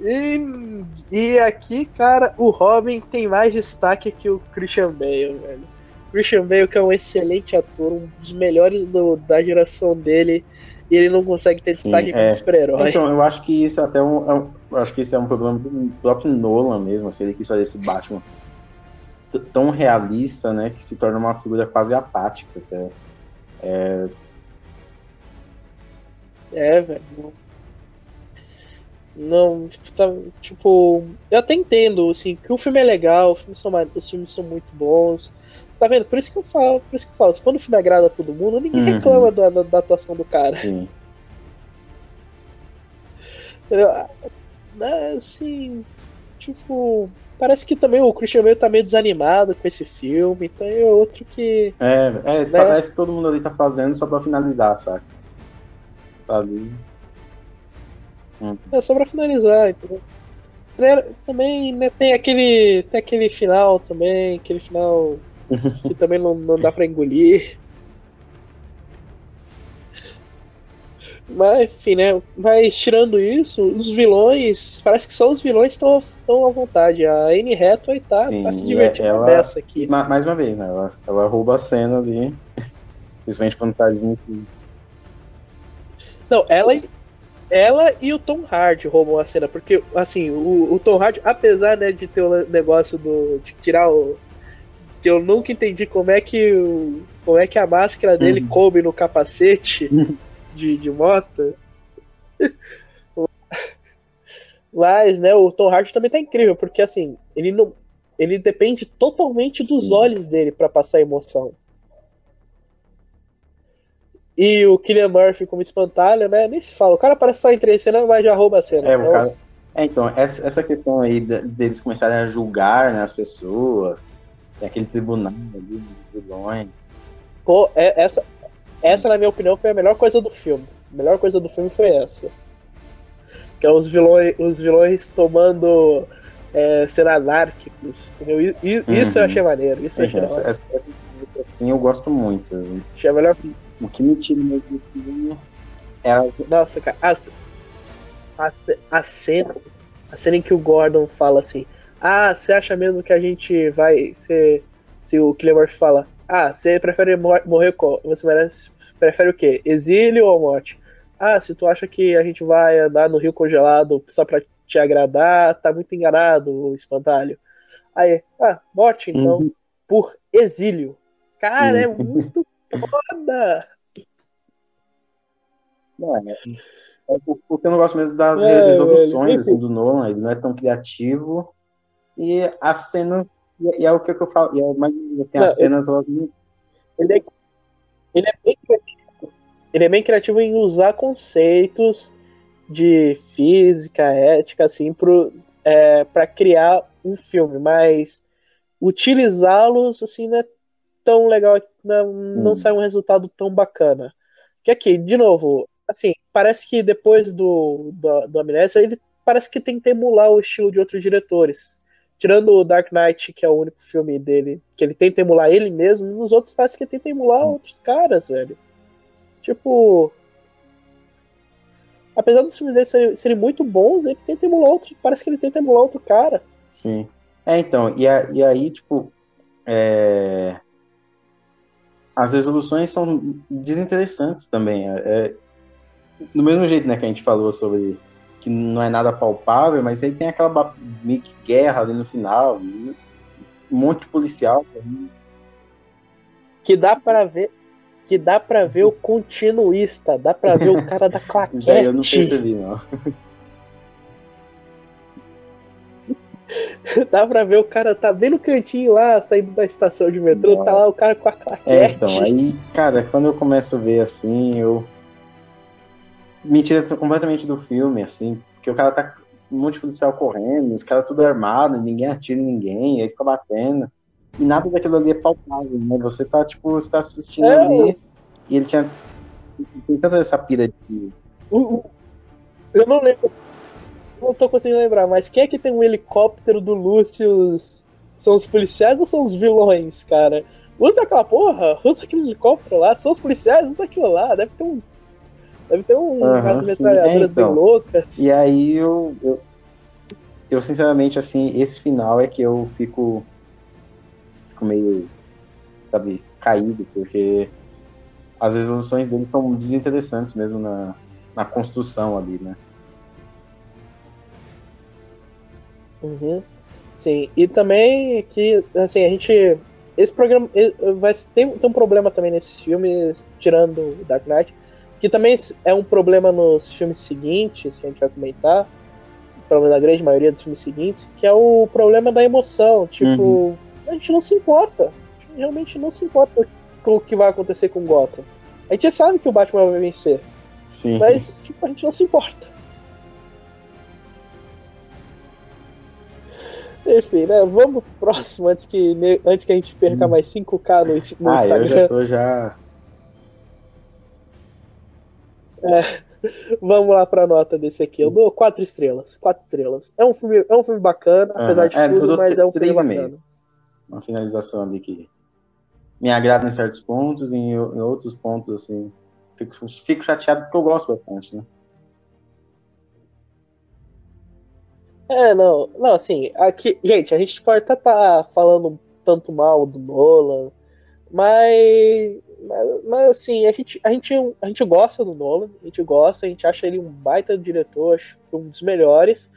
S1: E, e aqui, cara, o Robin tem mais destaque que o Christian Bale, velho. Christian Bale, que é um excelente ator, um dos melhores do, da geração dele, e ele não consegue ter destaque Sim, como é. super-herói.
S2: Então, eu acho que isso é até um, é um, eu acho que isso é um problema do próprio Nolan mesmo, assim, ele quis fazer esse Batman tão realista, né, que se torna uma figura quase apática, até. É,
S1: é velho. Não, tipo, tá, tipo, eu até entendo, assim, que o filme é legal, os filmes são, os filmes são muito bons. Tá vendo? Por isso que eu falo, por isso que eu falo, quando o filme agrada a todo mundo, ninguém uhum. reclama da, da, da, atuação do cara. Sim. Né, assim, tipo, parece que também o Christian Bale tá meio desanimado com esse filme, então é outro que.
S2: É, é né? parece que todo mundo ali tá fazendo só pra finalizar, sabe? Tá ali.
S1: Hum. É só pra finalizar, entendeu? Também né, tem aquele. Tem aquele final também, aquele final que também não, não dá pra engolir. Mas, enfim, né? Mas tirando isso, os vilões. Parece que só os vilões estão, estão à vontade. A Anne Hathaway tá, Sim, tá se divertindo ela, nessa aqui.
S2: Mais uma vez, né? Ela, ela rouba a cena ali. Principalmente quando tá ali.
S1: Não, ela, ela e o Tom Hardy roubam a cena, porque, assim, o, o Tom Hardy, apesar né, de ter o negócio do, de tirar o. que eu nunca entendi como é que, o, como é que a máscara dele uhum. coube no capacete de, de moto. Mas, né, o Tom Hardy também tá incrível, porque, assim, ele não. Ele depende totalmente dos Sim. olhos dele para passar emoção. E o Killian Murphy como espantalho, né? Nem se fala. O cara parece só em três cenas, mas já rouba a cena.
S2: É, o cara... é então, essa, essa questão aí deles começarem a julgar né, as pessoas, tem aquele tribunal ali, vilões.
S1: Pô, é, essa, essa, na minha opinião, foi a melhor coisa do filme. A melhor coisa do filme foi essa. Que é os vilões, os vilões tomando é, ser anárquicos. Entendeu? E, isso uhum. eu achei maneiro. Isso eu achei essa,
S2: essa, sim, eu gosto muito.
S1: Achei a melhor
S2: o que me tira mesmo do filme
S1: é. Nossa, cara, a, a, a cena. A cena em que o Gordon fala assim: Ah, você acha mesmo que a gente vai. Se, se o Killian fala: Ah, você prefere morrer com. Você merece, prefere o quê? Exílio ou morte? Ah, se tu acha que a gente vai andar no rio congelado só pra te agradar, tá muito enganado, o espantalho. Aí, ah, morte então, uhum. por exílio. Cara, é uhum. é muito foda!
S2: Não, é, é porque eu não gosto mesmo das é, resoluções assim, do Nolan, ele não é tão criativo. E as cenas, e é o que eu falo, e é mais assim, não, as cenas elas
S1: ele, é, ele, é bem criativo, ele é bem criativo em usar conceitos de física, ética, assim, pro, é, para criar um filme, mas utilizá-los assim não é tão legal, não, não hum. sai um resultado tão bacana. Que aqui, de novo, assim, parece que depois do, do, do Amnésia, ele parece que tenta emular o estilo de outros diretores. Tirando o Dark Knight, que é o único filme dele, que ele tenta emular ele mesmo, nos outros parece que ele tenta emular outros caras, velho. Tipo. Apesar dos filmes dele serem, serem muito bons, ele tenta emular outro. Parece que ele tenta emular outro cara.
S2: Sim. É, então, e, a, e aí, tipo. É... As resoluções são desinteressantes também. É, é do mesmo jeito né, que a gente falou sobre que não é nada palpável, mas aí tem aquela meio que guerra ali no final, um monte de policial.
S1: Que dá para ver que dá para ver o continuista, dá para ver o cara da claquete.
S2: eu não percebi, não.
S1: Dá pra ver o cara tá bem no cantinho lá, saindo da estação de metrô, não. tá lá o cara com a claquete.
S2: É, então, aí, cara, quando eu começo a ver assim, eu me tira completamente do filme, assim, porque o cara tá um monte de policial correndo, os caras tudo armado, ninguém atira ninguém, aí fica batendo. e nada daquilo ali é palpável, né? Você tá, tipo, você tá assistindo é, ali e ele tinha. Tem tanta essa pira de.
S1: Eu não lembro. Não tô conseguindo lembrar, mas quem é que tem um helicóptero do Lucius? São os policiais ou são os vilões, cara? Usa aquela porra, usa aquele helicóptero lá, são os policiais, usa aquilo lá, deve ter um. Deve ter um, uhum, umas metralhadoras é, então. bem loucas.
S2: E aí eu, eu. Eu, sinceramente, assim, esse final é que eu fico fico meio, sabe, caído, porque as resoluções dele são desinteressantes mesmo na, na construção ali, né?
S1: Uhum. Sim, e também que, assim, a gente. Esse programa. Vai, tem, tem um problema também nesses filmes, tirando Dark Knight, que também é um problema nos filmes seguintes, que a gente vai comentar, problema da grande maioria dos filmes seguintes, que é o problema da emoção. Tipo, uhum a gente não se importa. A gente realmente não se importa com o que vai acontecer com Gotham. A gente sabe que o Batman vai vencer.
S2: Sim.
S1: Mas, tipo, a gente não se importa. Enfim, né? Vamos pro próximo antes que, antes que a gente perca hum. mais 5k no, no
S2: ah,
S1: Instagram.
S2: Eu já tô já.
S1: É, vamos lá pra nota desse aqui. Eu dou 4 estrelas. 4 estrelas. É um filme, é um filme bacana, apesar de é, tudo, mas é um filme bacana
S2: uma finalização ali que me agrada em certos pontos e em, em outros pontos, assim, fico, fico chateado porque eu gosto bastante, né?
S1: É, não, não, assim, aqui, gente, a gente pode até estar tá falando tanto mal do Nolan, mas, mas, mas, assim, a gente, a, gente, a gente gosta do Nolan, a gente gosta, a gente acha ele um baita diretor, acho que um dos melhores.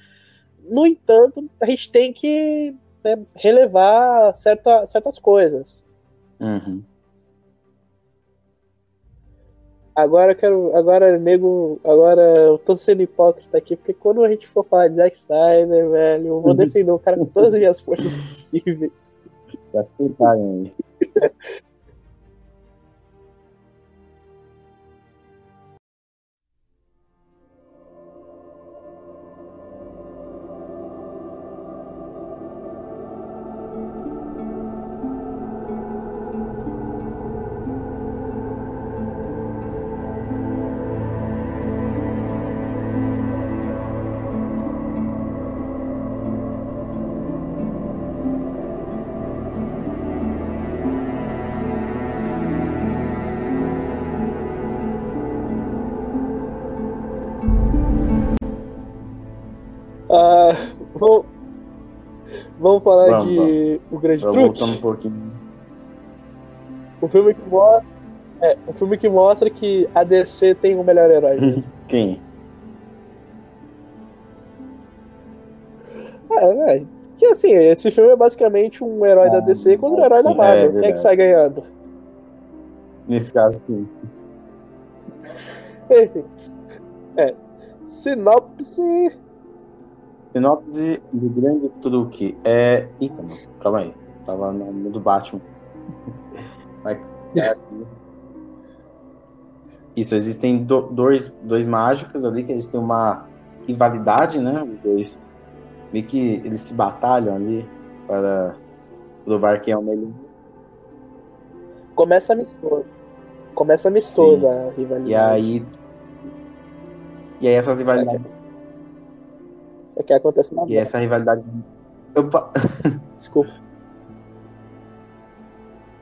S1: No entanto, a gente tem que né, relevar certa, certas coisas.
S2: Uhum.
S1: Agora eu quero. Agora, nego. Agora eu tô sendo hipócrita aqui, porque quando a gente for falar de Zack Snyder, velho, eu vou uhum. defender o cara com todas as minhas forças possíveis.
S2: Já aí.
S1: Vamos, vamos falar vamos, de vamos. O Grande Truque?
S2: um pouquinho.
S1: O filme que mostra. É, o filme que mostra que a DC tem o melhor herói.
S2: Quem?
S1: É, é, que assim, esse filme é basicamente um herói ah, da DC contra um herói da Marvel. É Quem é que sai ganhando?
S2: Nesse caso, sim.
S1: Enfim. É. Sinopse
S2: Sinopse do grande truque é. Eita, mano, calma aí. Tava no do Batman. Isso, existem do, dois, dois mágicos ali que eles têm uma rivalidade, né? Os dois. Meio que eles se batalham ali para provar quem é o melhor.
S1: Começa amistoso. Começa amistosa a rivalidade.
S2: E aí. E aí essas rivalidades
S1: só que acontece
S2: uma E bola. essa rivalidade. Opa!
S1: Desculpa.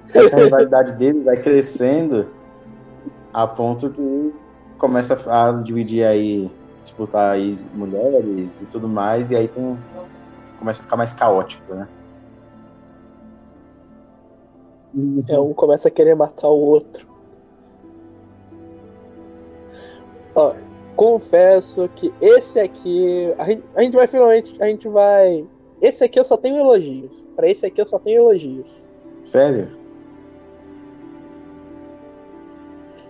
S2: Essa rivalidade dele vai crescendo a ponto que começa a dividir aí, disputar aí mulheres e tudo mais, e aí tem, começa a ficar mais caótico, né?
S1: É, um começa a querer matar o outro. Ó, confesso que esse aqui. A gente, a gente vai finalmente. A gente vai. Esse aqui eu só tenho elogios. Para esse aqui eu só tenho elogios.
S2: Sério?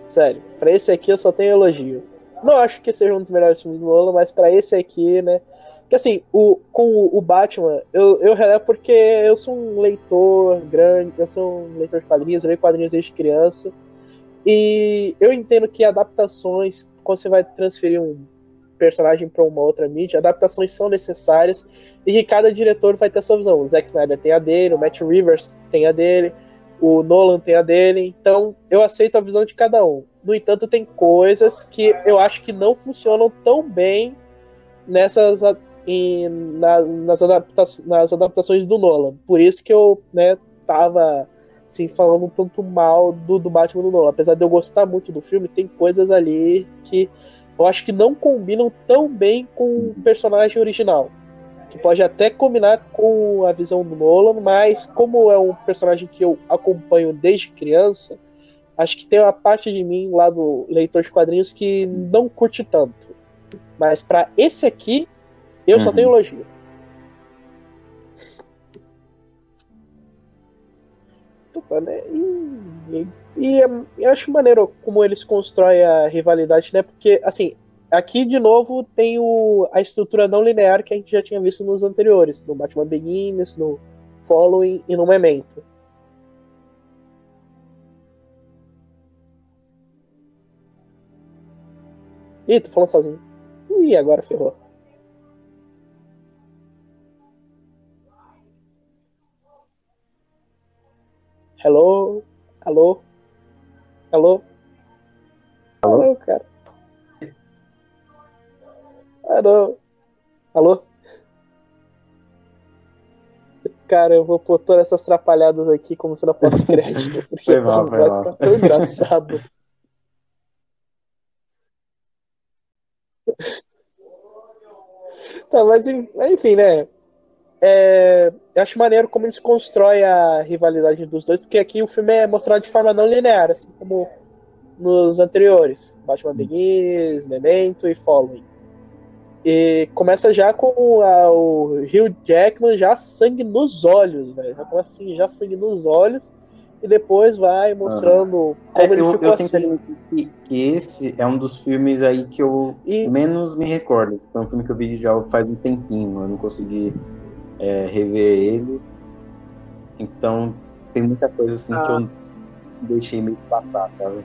S1: Sério. Para esse aqui eu só tenho elogio. Não acho que seja um dos melhores filmes do Nolan, mas para esse aqui, né? Que assim, o, com o Batman, eu, eu relevo porque eu sou um leitor grande, eu sou um leitor de quadrinhos, eu leio quadrinhos desde criança. E eu entendo que adaptações quando você vai transferir um, personagem para uma outra mídia, adaptações são necessárias e que cada diretor vai ter a sua visão. O Zack Snyder tem a dele, o Matt Rivers tem a dele, o Nolan tem a dele, então eu aceito a visão de cada um. No entanto, tem coisas que eu acho que não funcionam tão bem nessas em, na, nas, adapta nas adaptações do Nolan. Por isso que eu né, tava assim, falando um tanto mal do, do Batman do Nolan. Apesar de eu gostar muito do filme, tem coisas ali que eu acho que não combinam tão bem com o personagem original. Que pode até combinar com a visão do Nolan, mas como é um personagem que eu acompanho desde criança, acho que tem uma parte de mim lá do leitor de quadrinhos que não curte tanto. Mas para esse aqui, eu uhum. só tenho elogio. Né? E, e, e eu acho maneiro como eles constroem a rivalidade, né? Porque, assim, aqui de novo tem o, a estrutura não linear que a gente já tinha visto nos anteriores, no Batman Begins, no Following e no Memento. Ih, tô falando sozinho. Ih, agora ferrou. Hello? Alô? Alô? Alô, Alô cara? Alô? Alô? Cara, eu vou pôr todas essas atrapalhadas aqui como se não fosse crédito, porque foi mal, vai mal. tão engraçado. tá, mas enfim, né? É, eu acho maneiro como eles constroem a rivalidade dos dois, porque aqui o filme é mostrado de forma não linear, assim como nos anteriores, Batman Begins, Memento e Following. E começa já com a, o Hugh Jackman já sangue nos olhos, velho. Já começa assim, já sangue nos olhos. E depois vai mostrando uhum. como é, ele
S2: eu,
S1: ficou
S2: eu
S1: assim.
S2: Que, que esse é um dos filmes aí que eu e... menos me recordo. Foi um filme que eu vi já faz um tempinho. Eu não consegui é, rever ele. Então tem muita coisa assim ah. que eu deixei meio passar, sabe?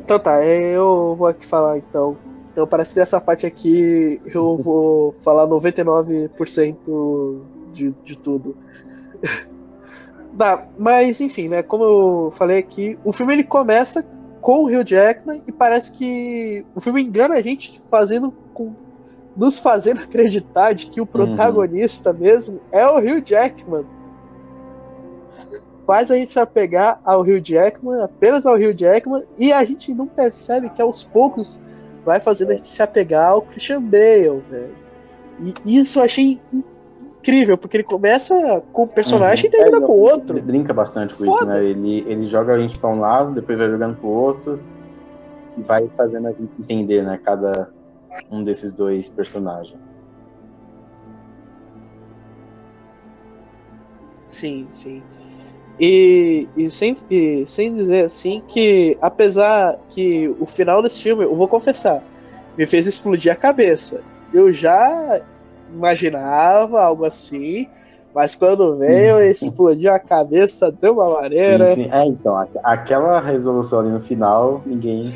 S1: Então tá, eu vou aqui falar então. Então parece que nessa parte aqui eu vou falar 99% de, de tudo. tá, mas enfim, né? Como eu falei aqui, o filme ele começa com o Hugh Jackman e parece que o filme engana a gente fazendo com nos fazendo acreditar de que o protagonista uhum. mesmo é o Hugh Jackman. Faz a gente se apegar ao Hugh Jackman, apenas ao Hugh Jackman, e a gente não percebe que aos poucos vai fazendo a gente se apegar ao Christian Bale, velho. E isso eu achei incrível, porque ele começa com um personagem uhum. e termina é, com outro.
S2: Ele brinca bastante com Foda. isso, né? Ele, ele joga a gente pra um lado, depois vai jogando pro outro e vai fazendo a gente entender, né? Cada um desses dois personagens.
S1: Sim, sim. E, e, sem, e sem dizer assim que, apesar que o final desse filme, eu vou confessar, me fez explodir a cabeça. Eu já imaginava algo assim, mas quando veio, explodiu a cabeça de uma maneira.
S2: Sim, sim. É, então, aquela resolução ali no final, ninguém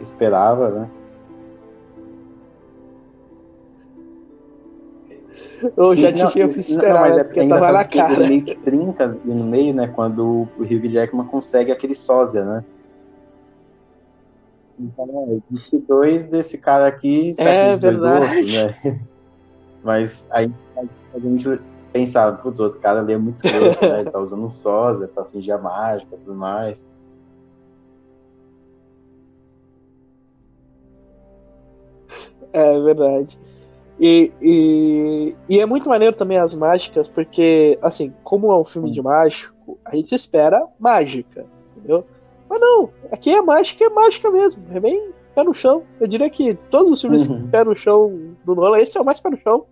S2: esperava, né?
S1: Eu sim, já tinha esperado, não, mas é porque é tava na cara.
S2: Meio que trinca no meio, né? Quando o Hugh Jackman consegue aquele sósia, né? Então, existe dois desse cara aqui,
S1: é, dois do outro, né?
S2: Mas aí a gente pensava, putz, outro cara ali é muito escroto, né? Ele tá usando um sósia pra fingir a mágica e tudo mais.
S1: É verdade. E, e, e, é muito maneiro também as mágicas, porque, assim, como é um filme de mágico, a gente espera mágica, entendeu? Mas não, aqui é mágica, é mágica mesmo. É bem pé no chão. Eu diria que todos os filmes uhum. pé no chão do Nolan, esse é o mais pé no chão.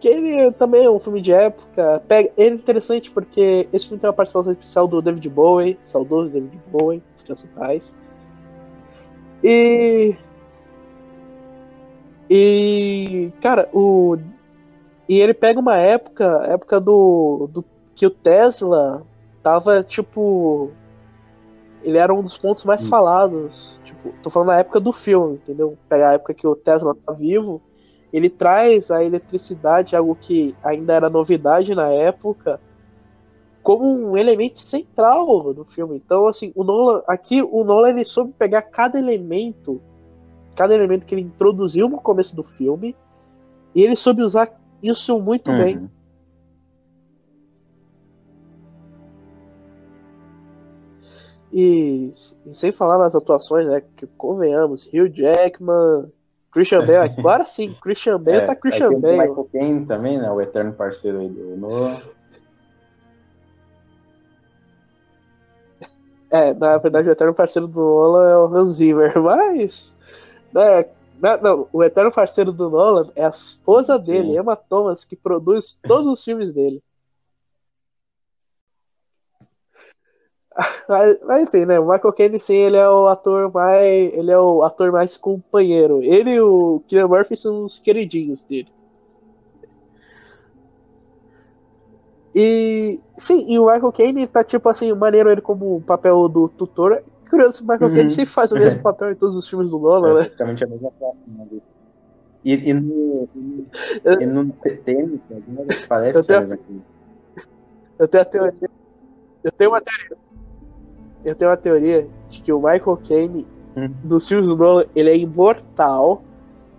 S1: Que ele também é um filme de época. Pega, ele é interessante porque esse filme tem uma participação especial do David Bowie, saudoso David Bowie, descansa paz. E. E. Cara, o. E ele pega uma época, época do, do que o Tesla tava, tipo. Ele era um dos pontos mais hum. falados. Tipo, tô falando na época do filme, entendeu? Pegar a época que o Tesla tá vivo. Ele traz a eletricidade, algo que ainda era novidade na época, como um elemento central do filme. Então, assim, o Nolan, aqui o Nolan ele soube pegar cada elemento, cada elemento que ele introduziu no começo do filme, e ele soube usar isso muito uhum. bem. E, e, sem falar nas atuações, né? Que convenhamos, Hugh Jackman, Christian Bale, agora sim, Christian Bale é, tá Christian
S2: tem
S1: Bale.
S2: Michael Caine também, né? O eterno parceiro aí do Noah.
S1: É, na verdade, o eterno parceiro do Nolan é o Hans Zimmer, mas. Né, não, o eterno parceiro do Nolan é a esposa dele, Sim. Emma Thomas, que produz todos os filmes dele. Mas, mas, enfim, né? O Michael Caine, sim, ele é o ator mais. Ele é o ator mais companheiro. Ele e o Killian Murphy são os queridinhos dele. E. Sim, e o Michael Caine tá tipo assim, maneiro ele como o papel do tutor. Curioso, o Michael uhum. Caine sempre faz o mesmo papel em todos os filmes do Nolan, é,
S2: né? Praticamente a mesma forma. Né? E, e no. E no TN, parece. Eu tenho,
S1: eu tenho a teoria. Eu tenho uma teoria eu tenho uma teoria de que o Michael Caine, hum. nos filmes do Nolan, ele é imortal.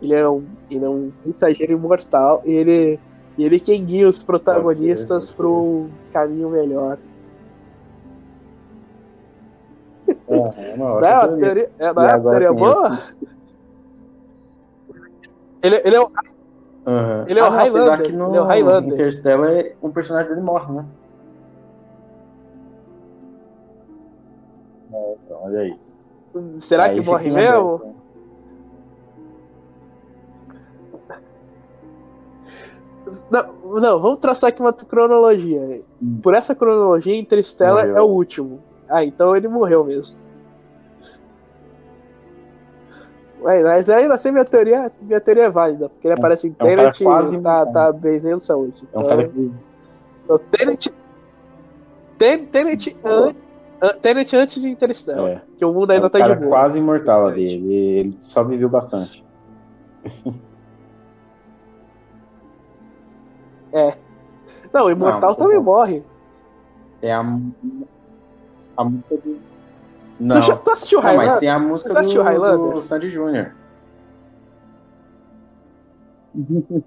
S1: Ele é um, ele é um itageiro imortal. E ele, ele quem guia os protagonistas para um caminho melhor.
S2: É, é uma, não é
S1: teoria, é, não é uma teoria boa? Ele, ele é o. Uhum. Ele é ah, o Highlander. No, ele é o Highlander.
S2: Interstellar, um personagem dele morre, né? Olha aí.
S1: Será aí que morre mesmo? Não, não, vamos traçar aqui uma cronologia. Hum. Por essa cronologia, Interstellar morreu. é o último. Ah, então ele morreu mesmo. Mas ainda assim minha teoria, minha teoria é válida, porque ele é, aparece em Tenet é um e tá, tá benzendo saúde.
S2: Então, é um cara que...
S1: então Tenet, Tenet antes Tenet antes de Interstellar. É. Que o mundo ainda é um tá
S2: de
S1: boa.
S2: quase imortal ali. Ele, ele só viveu bastante.
S1: é. Não, o Imortal não, também morre.
S2: É a, a música do. Não.
S1: Tu, já, tu assistiu não,
S2: Mas tem a música do, do Sandy Jr.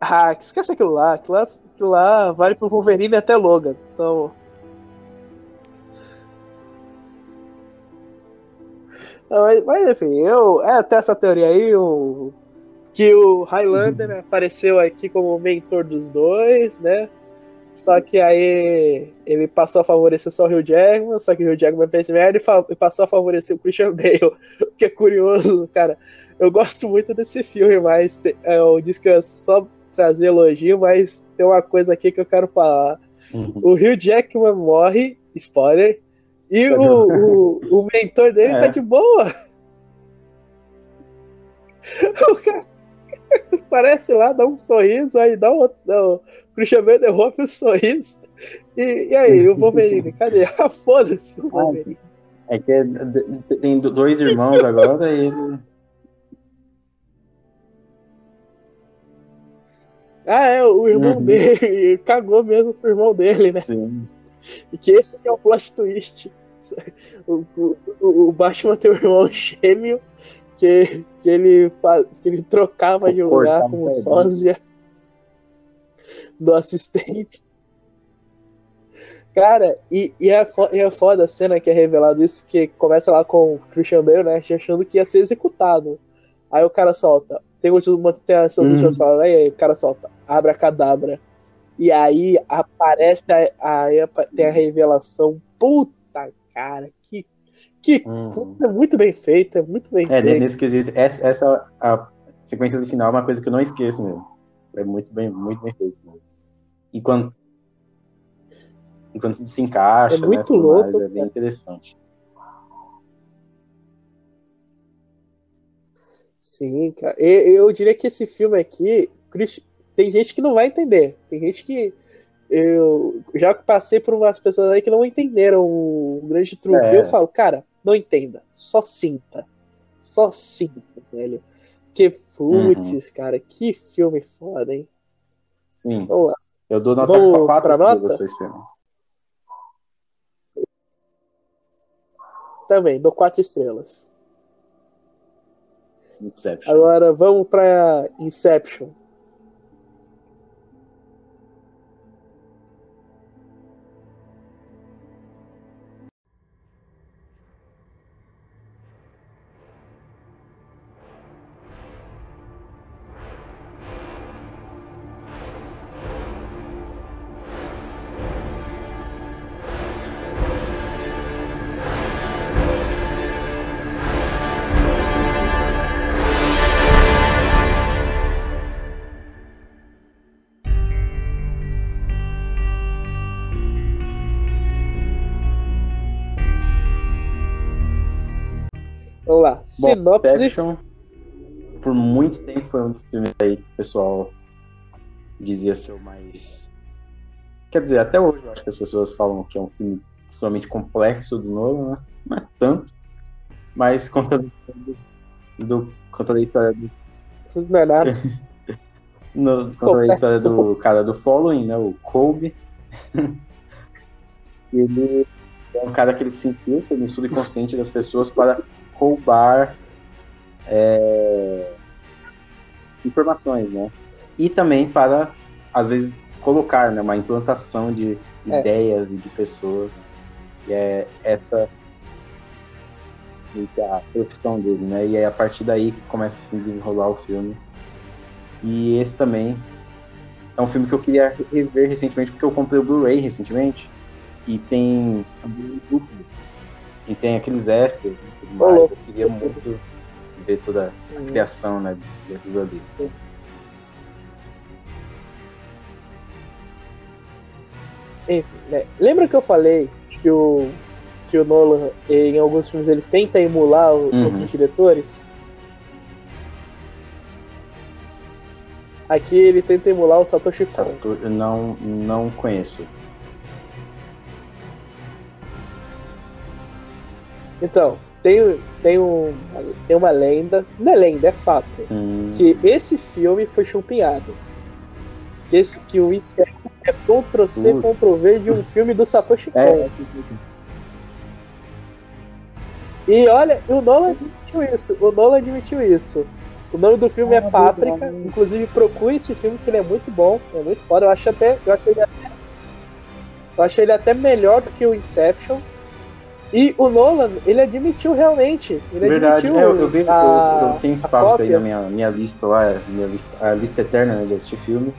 S1: ah, esquece aquilo lá. Aquilo lá, aquilo lá vale pro Wolverine até Logan. Então. Mas, mas, enfim, eu. É até essa teoria aí, o, que o Highlander uhum. apareceu aqui como mentor dos dois, né? Só que aí ele passou a favorecer só o Rio Jackman, só que o Rio Jackman fez merda e, passou a favorecer o Christian Bale. O que é curioso, cara. Eu gosto muito desse filme, mas é, eu disse que é só trazer elogio, mas tem uma coisa aqui que eu quero falar. Uhum. O Rio Jackman morre, spoiler, e tá o, o, o, mentor dele tá é. tá de boa. O cara parece lá, dá um sorriso, aí dá um outro. o Christian Bale derruba o sorriso. E, e aí, o Wolverine, cadê? Ah, foda-se o ah, Wolverine.
S2: É que tem dois irmãos agora e ele.
S1: Ah, é, o irmão uhum. dele cagou mesmo pro irmão dele, né?
S2: Sim.
S1: E que esse é o plot twist. o, o, o Batman tem um irmão gêmeo que, que, ele, faz, que ele trocava de lugar com o sósia do assistente. Cara, e, e, é foda, e é foda a cena que é revelado isso, que começa lá com o Christian Bale, né, achando que ia ser executado. Aí o cara solta. Tem, uma, tem essas uhum. últimas falas, aí o cara solta. Abra cadabra. E aí aparece a, a, tem a revelação. Puta cara, que, que uhum. muito bem feita, muito bem
S2: é,
S1: feita.
S2: Nesse quesito, essa, essa a sequência do final é uma coisa que eu não esqueço mesmo. É muito bem, muito bem feito. Mesmo. E quando, e quando tudo se encaixa,
S1: é né, muito né, louco, mais,
S2: é bem interessante.
S1: Sim, cara. Eu, eu diria que esse filme aqui, tem gente que não vai entender. Tem gente que eu já passei por umas pessoas aí que não entenderam o grande truque. É. Eu falo, cara, não entenda, só sinta. Só sinta, velho. Que putz, uhum. cara, que filme foda, hein?
S2: Sim. Vamos lá. Eu dou nota Vamos 4 pra nota?
S1: Também, dou 4 estrelas.
S2: Inception.
S1: Agora vamos pra Inception. Lá. Sinopse.
S2: Por muito tempo foi um dos filmes aí que o pessoal dizia ser o mais. Quer dizer, até hoje eu acho que as pessoas falam que é um filme extremamente complexo do novo, né? Não é tanto. Mas conta do, do conta da história do.
S1: Não é nada.
S2: no, conta a história do cara do Following, né? O Colby. ele é um cara que ele sentiu no subconsciente das pessoas para roubar é, informações, né? E também para, às vezes, colocar né, uma implantação de é. ideias e de pessoas. E é essa a profissão dele, né? E é a partir daí que começa a se desenrolar o filme. E esse também é um filme que eu queria rever recentemente, porque eu comprei o Blu-ray recentemente. E tem e tem aqueles extras e tudo mais. Eu queria muito ver toda a uhum. criação, né, de ali.
S1: Enfim, né? lembra que eu falei que o que o Nolan em alguns filmes ele tenta emular uhum. outros diretores? Aqui ele tenta emular o Satoshi Kon.
S2: Sato, não não conheço.
S1: Então, tem, tem, um, tem uma lenda, não é lenda, é fato, hum. que esse filme foi chumpinhado. Que, esse, que o Inception é Ctrl-C, Ctrl-V de um filme do Satoshi é. Kon. É. E olha, o Nolan admitiu isso. O Nolan admitiu isso. O nome do filme é é Páprica. Inclusive, procure esse filme que ele é muito bom, é muito foda. Eu acho até, eu acho ele até, eu acho ele até melhor do que o Inception. E o Nolan, ele admitiu realmente. Ele
S2: Verdade,
S1: admitiu.
S2: É, eu, eu, vi, a, eu, eu tenho espaço aí na minha, minha lista lá, minha lista, a lista eterna né, de assistir filme.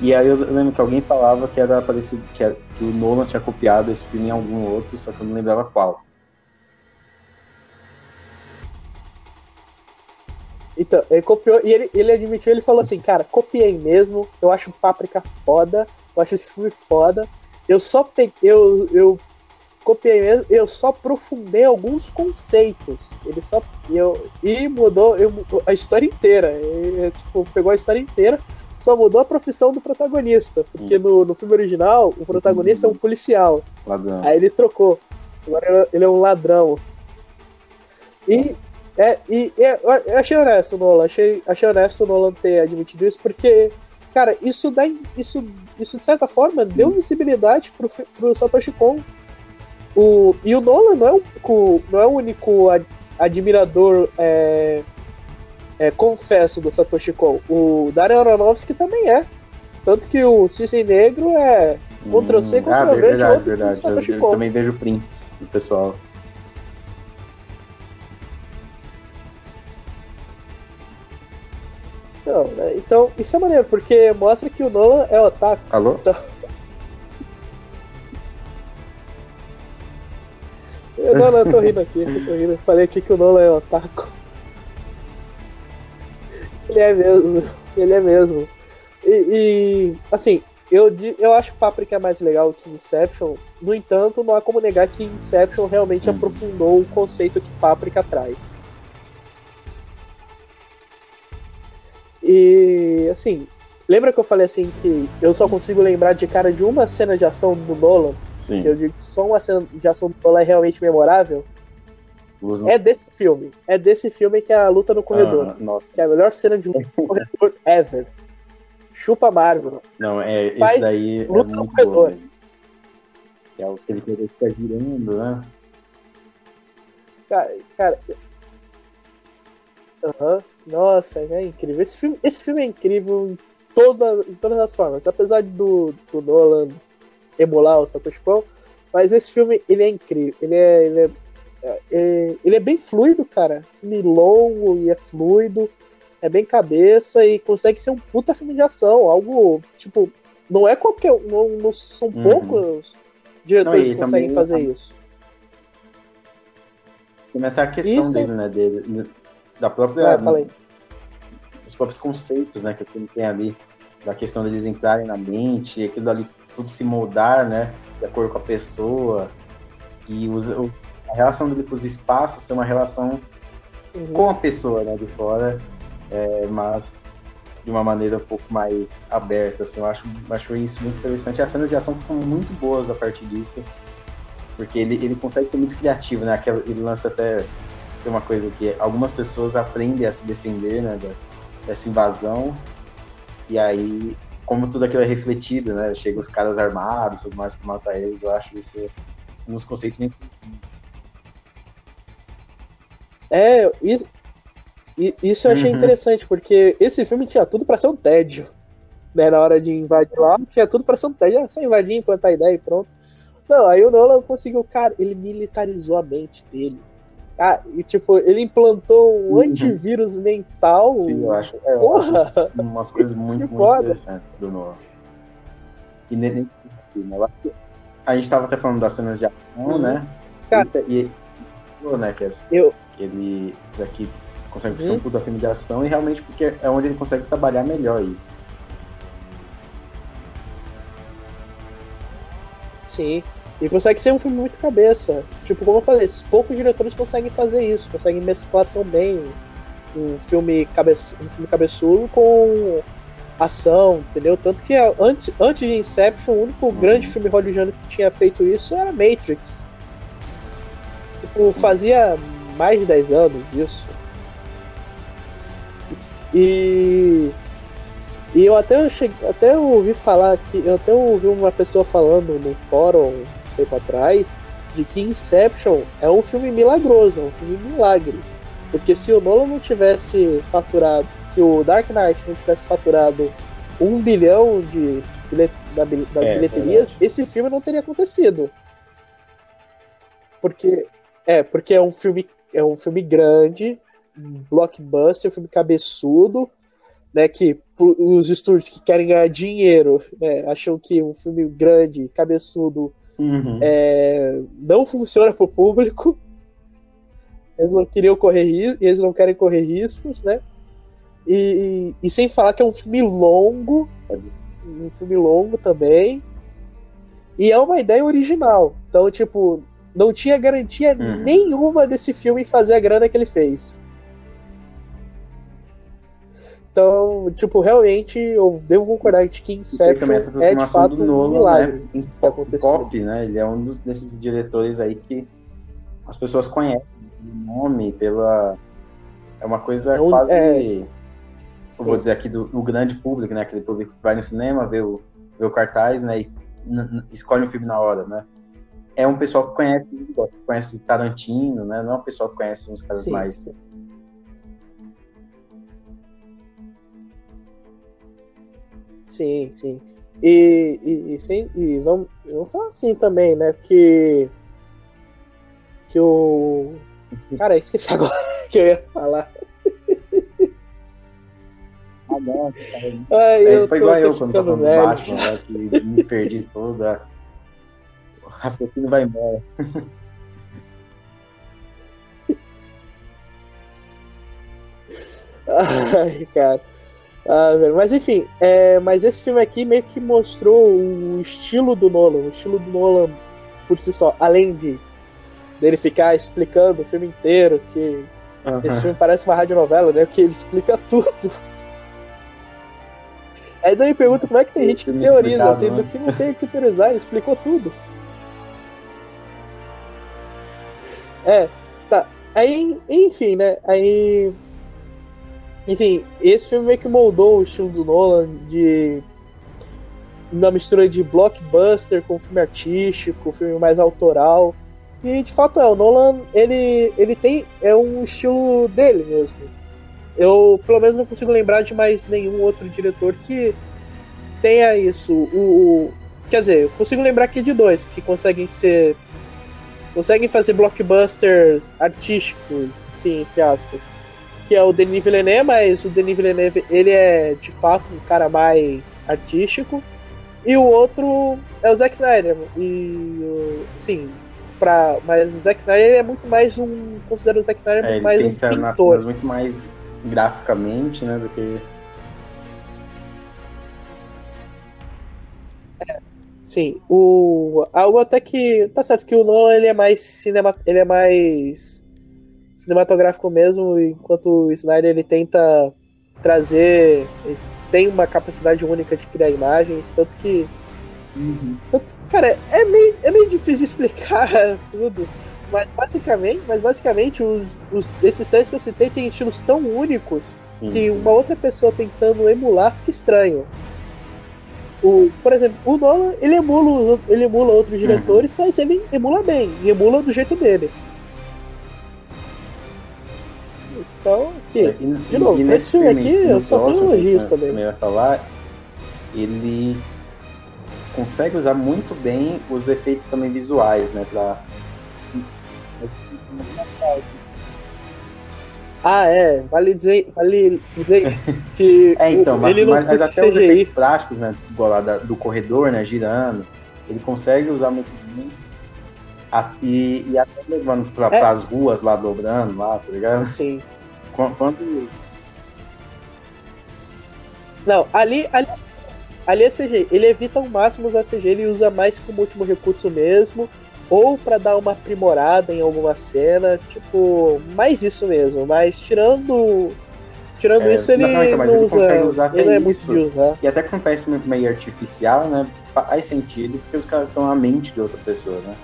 S2: E aí eu lembro que alguém falava que era parecido, que, era, que o Nolan tinha copiado esse filme em algum outro, só que eu não lembrava qual.
S1: Então, ele copiou, e ele, ele admitiu, ele falou assim, cara, copiei mesmo, eu acho Páprica foda, eu acho esse filme foda, eu só peguei, eu, eu copiei mesmo, eu só aprofundei alguns conceitos. Ele só. Eu, e mudou eu, a história inteira. E, tipo, pegou a história inteira, só mudou a profissão do protagonista. Porque no, no filme original, o protagonista é um policial.
S2: Ladrão.
S1: Aí ele trocou. Agora ele é um ladrão. E. É, e, é, eu achei honesto, Nolan. Achei, achei honesto o Nolan ter admitido isso, porque, cara, isso dá. Isso, isso de certa forma deu visibilidade pro, pro Satoshi Kon o, e o Nolan não é o único, não é o único admirador é, é, confesso do Satoshi Kon. O Darren Aronofsky também é. Tanto que o Cisne Negro é Ctrl-C, Ctrl-V
S2: ah, verdade, de verdade. Satoshi eu, eu, também vejo prints do pessoal.
S1: Então, então, isso é maneiro, porque mostra que o Nolan é otaku.
S2: Alô?
S1: Então, não, não, eu tô rindo aqui, eu tô rindo. Falei aqui que o Nolan é otaku. Ele é mesmo, ele é mesmo. E, e assim, eu, eu acho Paprika mais legal que Inception. No entanto, não há como negar que Inception realmente uhum. aprofundou o conceito que Paprika traz. E assim, Lembra que eu falei assim que eu só consigo lembrar de cara de uma cena de ação do Nolan?
S2: Sim.
S1: Que eu digo que só uma cena de ação do Nolan é realmente memorável? É desse filme. É desse filme que é a luta no corredor.
S2: Ah,
S1: que é a melhor cena de luta no corredor ever. Chupa Marvel.
S2: Não, é,
S1: Faz
S2: esse daí é
S1: luta no
S2: muito
S1: corredor.
S2: bom. Que é aquele que fica girando, né?
S1: Cara, cara. Aham. Nossa, é incrível. Esse filme, esse filme é incrível em, toda, em todas as formas. Apesar do, do Nolan emular o Satoshi Kon, mas esse filme ele é incrível. Ele é, ele é, é- ele é bem fluido, cara. Filme longo e é fluido. É bem cabeça e consegue ser um puta filme de ação. Algo, tipo, não é qualquer. Não, não são
S2: Uhum.
S1: poucos diretores
S2: Não,
S1: que conseguem
S2: também-
S1: fazer isso.
S2: Tem até a questão
S1: Isso.
S2: dele, né? Dele, da própria.
S1: Ah, fala aí.
S2: Os próprios conceitos, né? Que o filme tem ali. Da questão deles entrarem na mente, aquilo ali tudo se moldar, né? De acordo com a pessoa. E os, a relação dele com os espaços ser uma relação
S1: Uhum.
S2: com a pessoa, né? De fora. é, mas de uma maneira um pouco mais aberta, assim. Eu acho, acho isso muito interessante. As cenas de ação ficam muito boas a partir disso. Porque ele, ele consegue ser muito criativo, né? Aquela, ele lança até tem uma coisa que algumas pessoas aprendem a se defender, né? da- dessa invasão. E aí, como tudo aquilo é refletido, né? Chega os caras armados, tudo mais pra matar eles. Eu acho isso um dos conceitos bem
S1: É, isso, isso eu achei
S2: Uhum.
S1: interessante, porque esse filme tinha tudo pra ser um tédio. Né, na hora de invadir lá, tinha tudo pra ser um tédio. É só invadir, implantar a ideia e pronto. Não, aí o Nolan conseguiu, cara, ele militarizou a mente dele. Ah, e tipo, ele implantou um
S2: Uhum.
S1: antivírus mental.
S2: Sim, eu acho, é,
S1: Porra!
S2: acho umas coisas muito, muito interessantes do Nolan. E nem, nem- né, a gente tava até falando das cenas de ação,
S1: Uhum.
S2: né?
S1: Cara,
S2: e, e- né, que é-
S1: Eu-
S2: ele isso aqui consegue ser
S1: Uhum.
S2: um puta filme de ação e realmente porque é onde ele consegue trabalhar melhor isso.
S1: Sim. E consegue ser um filme muito cabeça. Tipo, como eu falei, esses poucos diretores conseguem fazer isso, conseguem mesclar tão bem um filme, cabe... um filme cabeçudo com ação, entendeu? Tanto que antes, antes de Inception, o único grande filme hollywoodiano que tinha feito isso era Matrix. Tipo, fazia mais de 10 anos isso. E e eu até cheguei, até ouvi falar que eu até ouvi uma pessoa falando no fórum um tempo atrás de que Inception é um filme milagroso, é um filme milagre. Porque se o Nolan não tivesse faturado, se o Dark Knight não tivesse faturado um bilhão de bilhet, da, bil- das
S2: É,
S1: bilheterias, esse filme não teria acontecido. Porque é, porque é um filme é um filme grande, blockbuster, um filme cabeçudo, né, que os estúdios que querem ganhar dinheiro, né, acham que um filme grande, cabeçudo, é, não funciona pro público. Eles não queriam correr riscos, eles não querem correr riscos, né? E, e sem falar que é um filme longo, um filme longo também. E é uma ideia original. Então, tipo, não tinha garantia
S2: Uhum.
S1: nenhuma desse filme fazer a grana que ele fez. Então, tipo, realmente eu devo concordar de que Inception é de fato
S2: do
S1: um
S2: Nolan,
S1: milagre.
S2: né? Em
S1: que
S2: pop,
S1: aconteceu.
S2: pop, né? Ele é um dos, desses diretores aí que as pessoas conhecem o nome pela. É uma coisa
S1: É um-
S2: quase.
S1: é.
S2: Eu vou dizer aqui do, do grande público, né? Aquele público que vai no cinema, vê o, vê o cartaz, né? E escolhe um filme na hora, né? É um pessoal que conhece, conhece Tarantino, né? Não é um pessoal que conhece uns caras mais.
S1: sim. Sim, sim. E, e, e, sim, e vamos, vamos falar assim também, né? Porque. Que o. Cara, esqueci agora que eu ia falar.
S2: Ah, não,
S1: Ai,
S2: É,
S1: eu
S2: foi
S1: tô,
S2: igual eu quando tava no
S1: velho.
S2: Batman, né, que me perdi toda. O raciocínio vai embora.
S1: Ai, cara. Ah, velho. Mas enfim, é, mas esse filme aqui meio que mostrou o estilo do Nolan, o estilo do Nolan por si só, além de dele ficar explicando o filme inteiro, que esse filme parece uma radionovela, né? Que ele explica tudo. Aí daí pergunta como é que tem gente que teoriza, assim, né? do que não tem o que teorizar, ele explicou tudo. É, tá. Aí, enfim, né? Aí. Enfim, esse filme meio que moldou o estilo do Nolan de. Uma mistura de blockbuster com filme artístico, filme mais autoral. E de fato é, o Nolan, ele, ele tem. É um estilo dele mesmo. Eu, pelo menos, não consigo lembrar de mais nenhum outro diretor que tenha isso. O, o quer dizer, eu consigo lembrar aqui de dois que conseguem ser conseguem fazer blockbusters artísticos, sim, entre aspas. Que é o Denis Villeneuve, mas o Denis Villeneuve, ele é de fato um cara mais artístico. E o outro é o Zack Snyder. E, sim, pra, mas o Zack Snyder é muito mais um. Considero o Zack Snyder é, muito mais um pintor. Nas
S2: muito mais graficamente, né, do que
S1: Sim, o algo até que tá certo que o Nolan ele é mais cinema, ele é mais cinematográfico mesmo, enquanto o Snyder ele tenta trazer, ele tem uma capacidade única de criar imagens, tanto que uhum. tanto, cara, é meio, é meio difícil de explicar tudo, mas basicamente, mas basicamente os, os, esses três que eu citei têm estilos tão únicos sim, que sim. uma outra pessoa tentando emular fica estranho. O, por exemplo, o Nolan, ele emula, ele emula outros uhum. diretores, uhum. mas ele emula bem, e emula do jeito dele. Então, aqui, é, de novo, e esse filme aqui eu só tenho elogios também.
S2: vai falar, ele consegue usar muito bem os efeitos também visuais, né, pra
S1: ah, é. Vale dizer, vale dizer que.
S2: é, então, mas, ele não mas, mas até CGI. os efeitos práticos, né? Igual lá do corredor, né? Girando. Ele consegue usar muito bem. E, e até levando pra, é. as ruas lá, dobrando lá, tá ligado?
S1: Sim.
S2: Quando.
S1: Não, ali, ali, ali é CG. Ele evita ao máximo usar CG, ele usa mais como último recurso mesmo ou para dar uma aprimorada em alguma cena, tipo, mais isso mesmo, mas tirando tirando é, isso ele não, mas ele usa, consegue usar até ele é muito de usar.
S2: E até acontece meio artificial, né? Faz sentido porque os caras estão na mente de outra pessoa, né?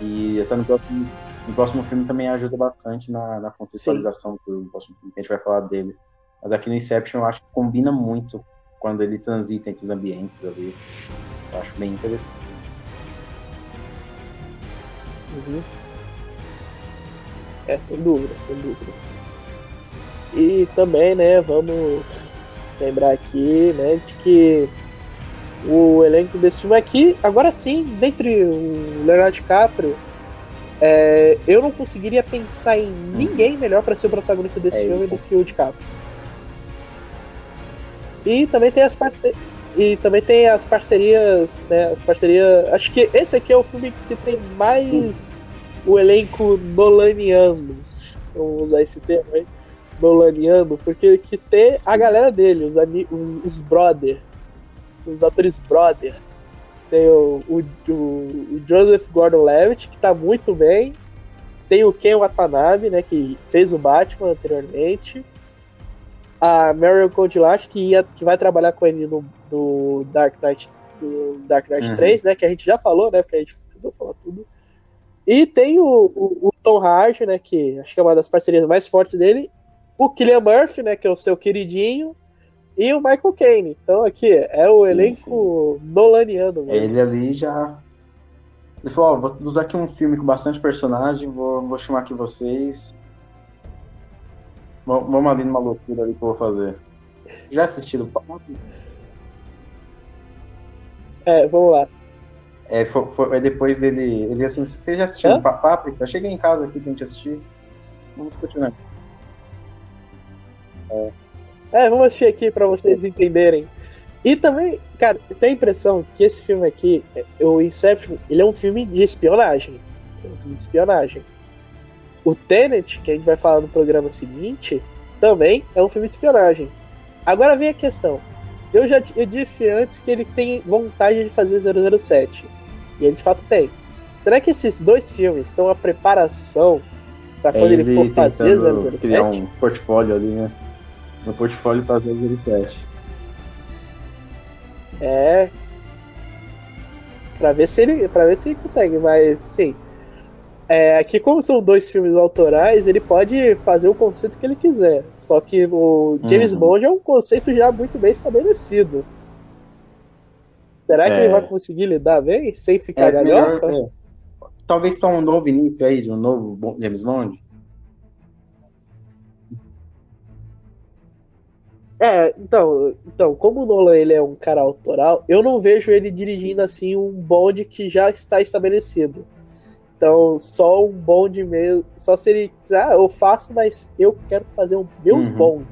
S2: E até no próximo, no próximo filme também ajuda bastante na, na contextualização do próximo filme, que a gente vai falar dele. Mas aqui no Inception eu acho que combina muito quando ele transita entre os ambientes ali. Eu acho bem interessante.
S1: Uhum. É, sem dúvida, sem dúvida. E também, né, vamos lembrar aqui, né, de que o elenco desse filme aqui, agora sim, dentre o Leonardo DiCaprio, é, eu não conseguiria pensar em ninguém melhor para ser o protagonista desse é filme do que o DiCaprio. E também tem as parcerias e também tem as parcerias, né? As parcerias. Acho que esse aqui é o filme que tem mais o elenco nolaniano. Vamos usar esse termo aí. Nolaniano, porque que tem a galera dele, os, os, os brother. Os atores brother. Tem o, o, o, Joseph Gordon-Levitt, que tá muito bem. Tem o Ken Watanabe, né, que fez o Batman anteriormente a Marion Cotillard, que, ia, que vai trabalhar com ele no, do Dark Knight, do Dark Knight uhum. 3, né? Que a gente já falou, né? Porque a gente precisou falar tudo. E tem o, o, o, Tom Hardy, né? Que acho que é uma das parcerias mais fortes dele. O Killian Murphy, né? Que é o seu queridinho. E o Michael Caine. Então aqui é o sim, elenco sim. nolaniano.
S2: Mano. Ele ali já. Ele falou: ó, vou usar aqui um filme com bastante personagem, vou, vou chamar aqui vocês. Vamos ali numa loucura ali que eu vou fazer. Já assistiram Papo?
S1: É, vamos lá.
S2: É, foi, foi, depois dele. Ele assim, você já assistiu Hã? Páprica? Cheguei em casa aqui pra gente assistir. Vamos continuar.
S1: É. é, vamos assistir aqui pra vocês entenderem. E também, cara, tem a impressão que esse filme aqui, o Inception, ele é um filme de espionagem. É um filme de espionagem. O Tenet, que a gente vai falar no programa seguinte, também é um filme de espionagem. Agora vem a questão. Eu já eu disse antes que ele tem vontade de fazer 007. E ele de fato tem. Será que esses dois filmes são a preparação para quando é ele, ele, for fazer 007?
S2: criar um portfólio ali, né? No portfólio para 007.
S1: É. Pra ver se ele, pra ver se ele consegue, mas sim. É, aqui, como são dois filmes autorais, ele pode fazer o conceito que ele quiser. Só que o James uhum. Bond é um conceito já muito bem estabelecido. Será que é. ele vai conseguir lidar bem sem ficar é, galhofa? Melhor, é.
S2: Talvez para um novo início aí, de um novo James Bond.
S1: É, então, então, como o Nolan ele é um cara autoral, eu não vejo ele dirigindo assim um Bond que já está estabelecido. Então, só um Bond mesmo, só se ele quiser, ah, eu faço, mas eu quero fazer um meu uhum. Bond.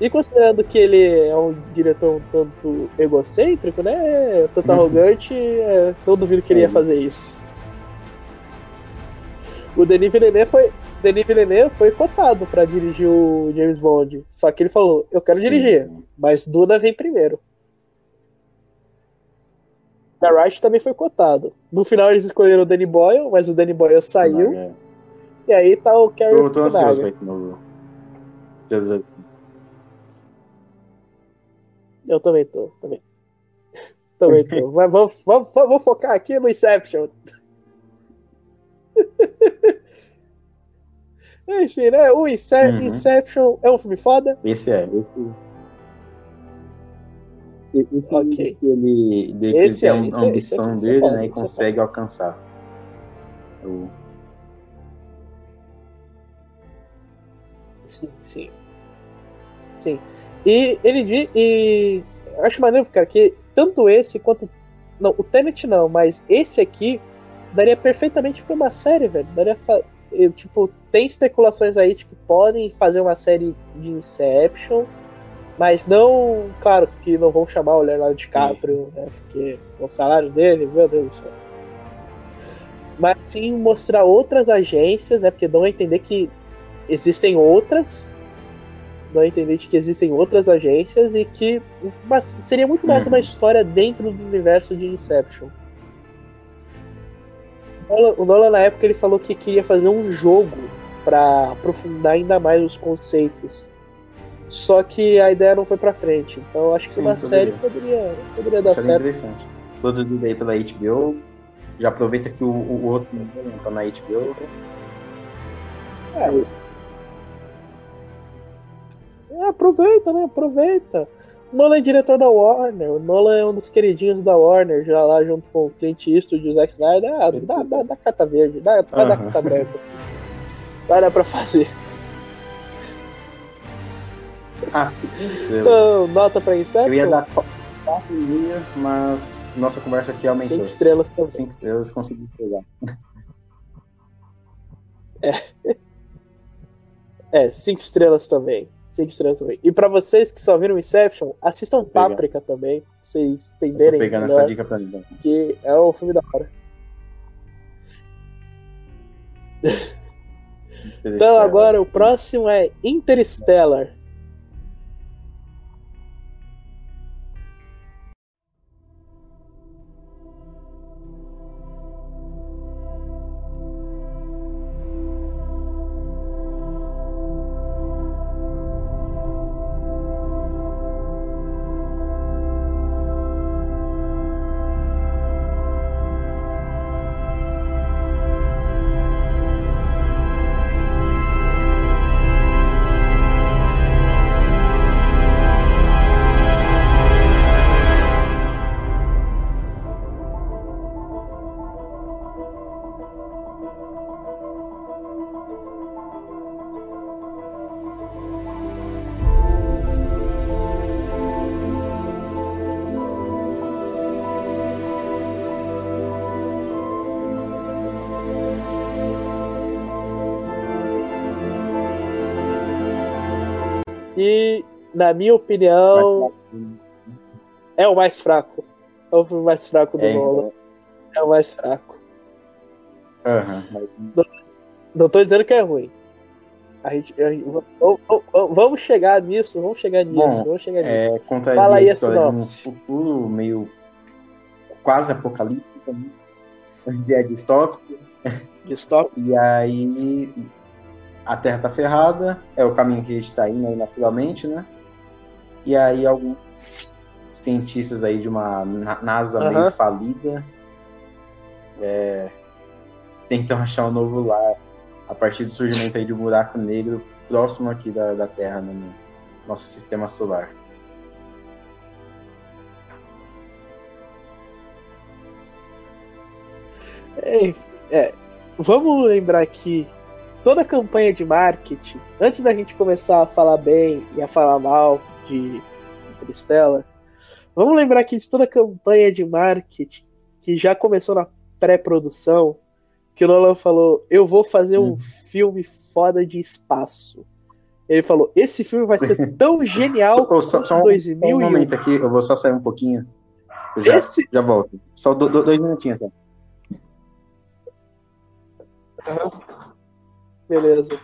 S1: E considerando que ele é um diretor um tanto egocêntrico, né? Tanto uhum. arrogante, é, eu duvido que ele ia fazer isso. O Denis Villeneuve foi, Denis Villeneuve foi cotado para dirigir o James Bond. Só que ele falou: Eu quero Sim. dirigir, mas Duna vem primeiro. Da Wright também foi cotado. No final eles escolheram o Danny Boyle, mas o Danny Boyle saiu. É. E aí tá o Carrie Eu tô ansioso pra novo. Eu também tô, também. também tô. Mas vamos, vamos, vamos focar aqui no Inception. Enfim, né? O Ince uhum. Inception é um filme foda.
S2: Esse é, esse esse okay. que ele, de, que esse ele tem é, a ambição é, dele, né, e consegue alcançar. O...
S1: Sim, sim. Sim. E ele e acho maneiro, cara, que tanto esse quanto. Não, o Tenet não, mas esse aqui daria perfeitamente pra uma série, velho. Daria. Fa... Tipo, tem especulações aí de que podem fazer uma série de Inception, mas não, claro, que não vão chamar o Leonardo DiCaprio, né? Porque o salário dele, meu Deus do céu. Mas sim mostrar outras agências, né? Porque dão a entender que existem outras dá a entender de que existem outras agências e que mas seria muito mais uhum. uma história dentro do universo de Inception. O Nolan, na época, ele falou que queria fazer um jogo para aprofundar ainda mais os conceitos. Só que a ideia não foi pra frente. Então eu acho que Sim, uma poderia. série poderia, poderia dar certo.
S2: interessante. Produzido aí pela HBO. Já aproveita que o, o outro não tá na HBO.
S1: É, é, aproveita, né? Aproveita. Nolan é diretor da Warner. O Nolan é um dos queridinhos da Warner, já lá junto com o Clint Eastwood e o Zack Snyder. Ah, dá, dá, dá carta verde, dá, vai uhum. dar carta branca, assim. Vai dar pra fazer.
S2: Ah, sim.
S1: Então, nota pra Inception?
S2: Eu ia dar 4 mas nossa conversa aqui aumentou.
S1: 5 estrelas também.
S2: 5 estrelas consegui pegar.
S1: É. É, 5 estrelas também. Cinco estrelas também. E pra vocês que só viram Inception, assistam Páprica também, pra vocês entenderem. Eu tô
S2: pegando melhor, essa dica pra mim. Então.
S1: Que é um filme da hora. então agora o próximo é Interstellar. Na minha opinião, é o mais fraco. É o filme mais fraco do é, Nolan. É o mais fraco.
S2: Uhum.
S1: Não, não tô dizendo que é ruim. A gente, a gente, vamos chegar nisso, vamos chegar nisso, Bom, vamos chegar é, nisso.
S2: É, Fala aí a sinopse. Um futuro meio quase apocalíptico, né? é distópico.
S1: Distópico.
S2: E aí a Terra tá ferrada, é o caminho que a gente tá indo aí naturalmente, né? E aí alguns cientistas aí de uma NASA uhum. meio falida é, tentam achar um novo lar a partir do surgimento aí de um buraco negro próximo aqui da, da Terra no nosso sistema solar.
S1: É, é, vamos lembrar que toda a campanha de marketing, antes da gente começar a falar bem e a falar mal de Interstellar, vamos lembrar que de toda a campanha de marketing que já começou na pré-produção, que o Nolan falou: Eu vou fazer um hum. filme foda de espaço. Ele falou: Esse filme vai ser tão genial
S2: só, só, só um, 2000 um momento aqui, eu vou só sair um pouquinho. Eu já, Esse... já volto. Só do, do, dois minutinhos só.
S1: Beleza.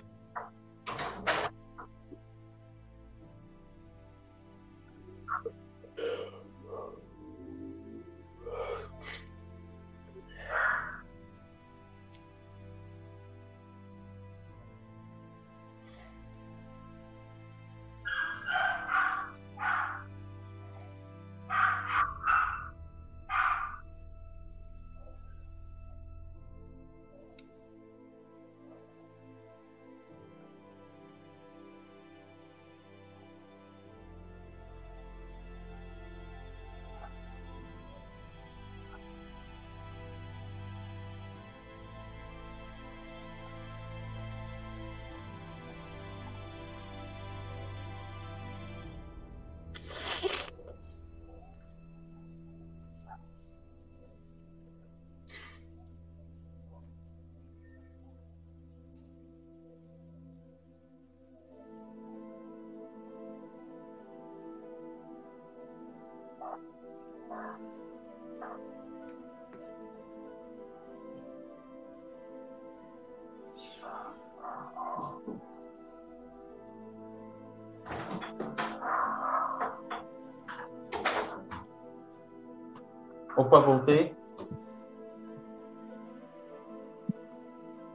S2: Opa, voltei.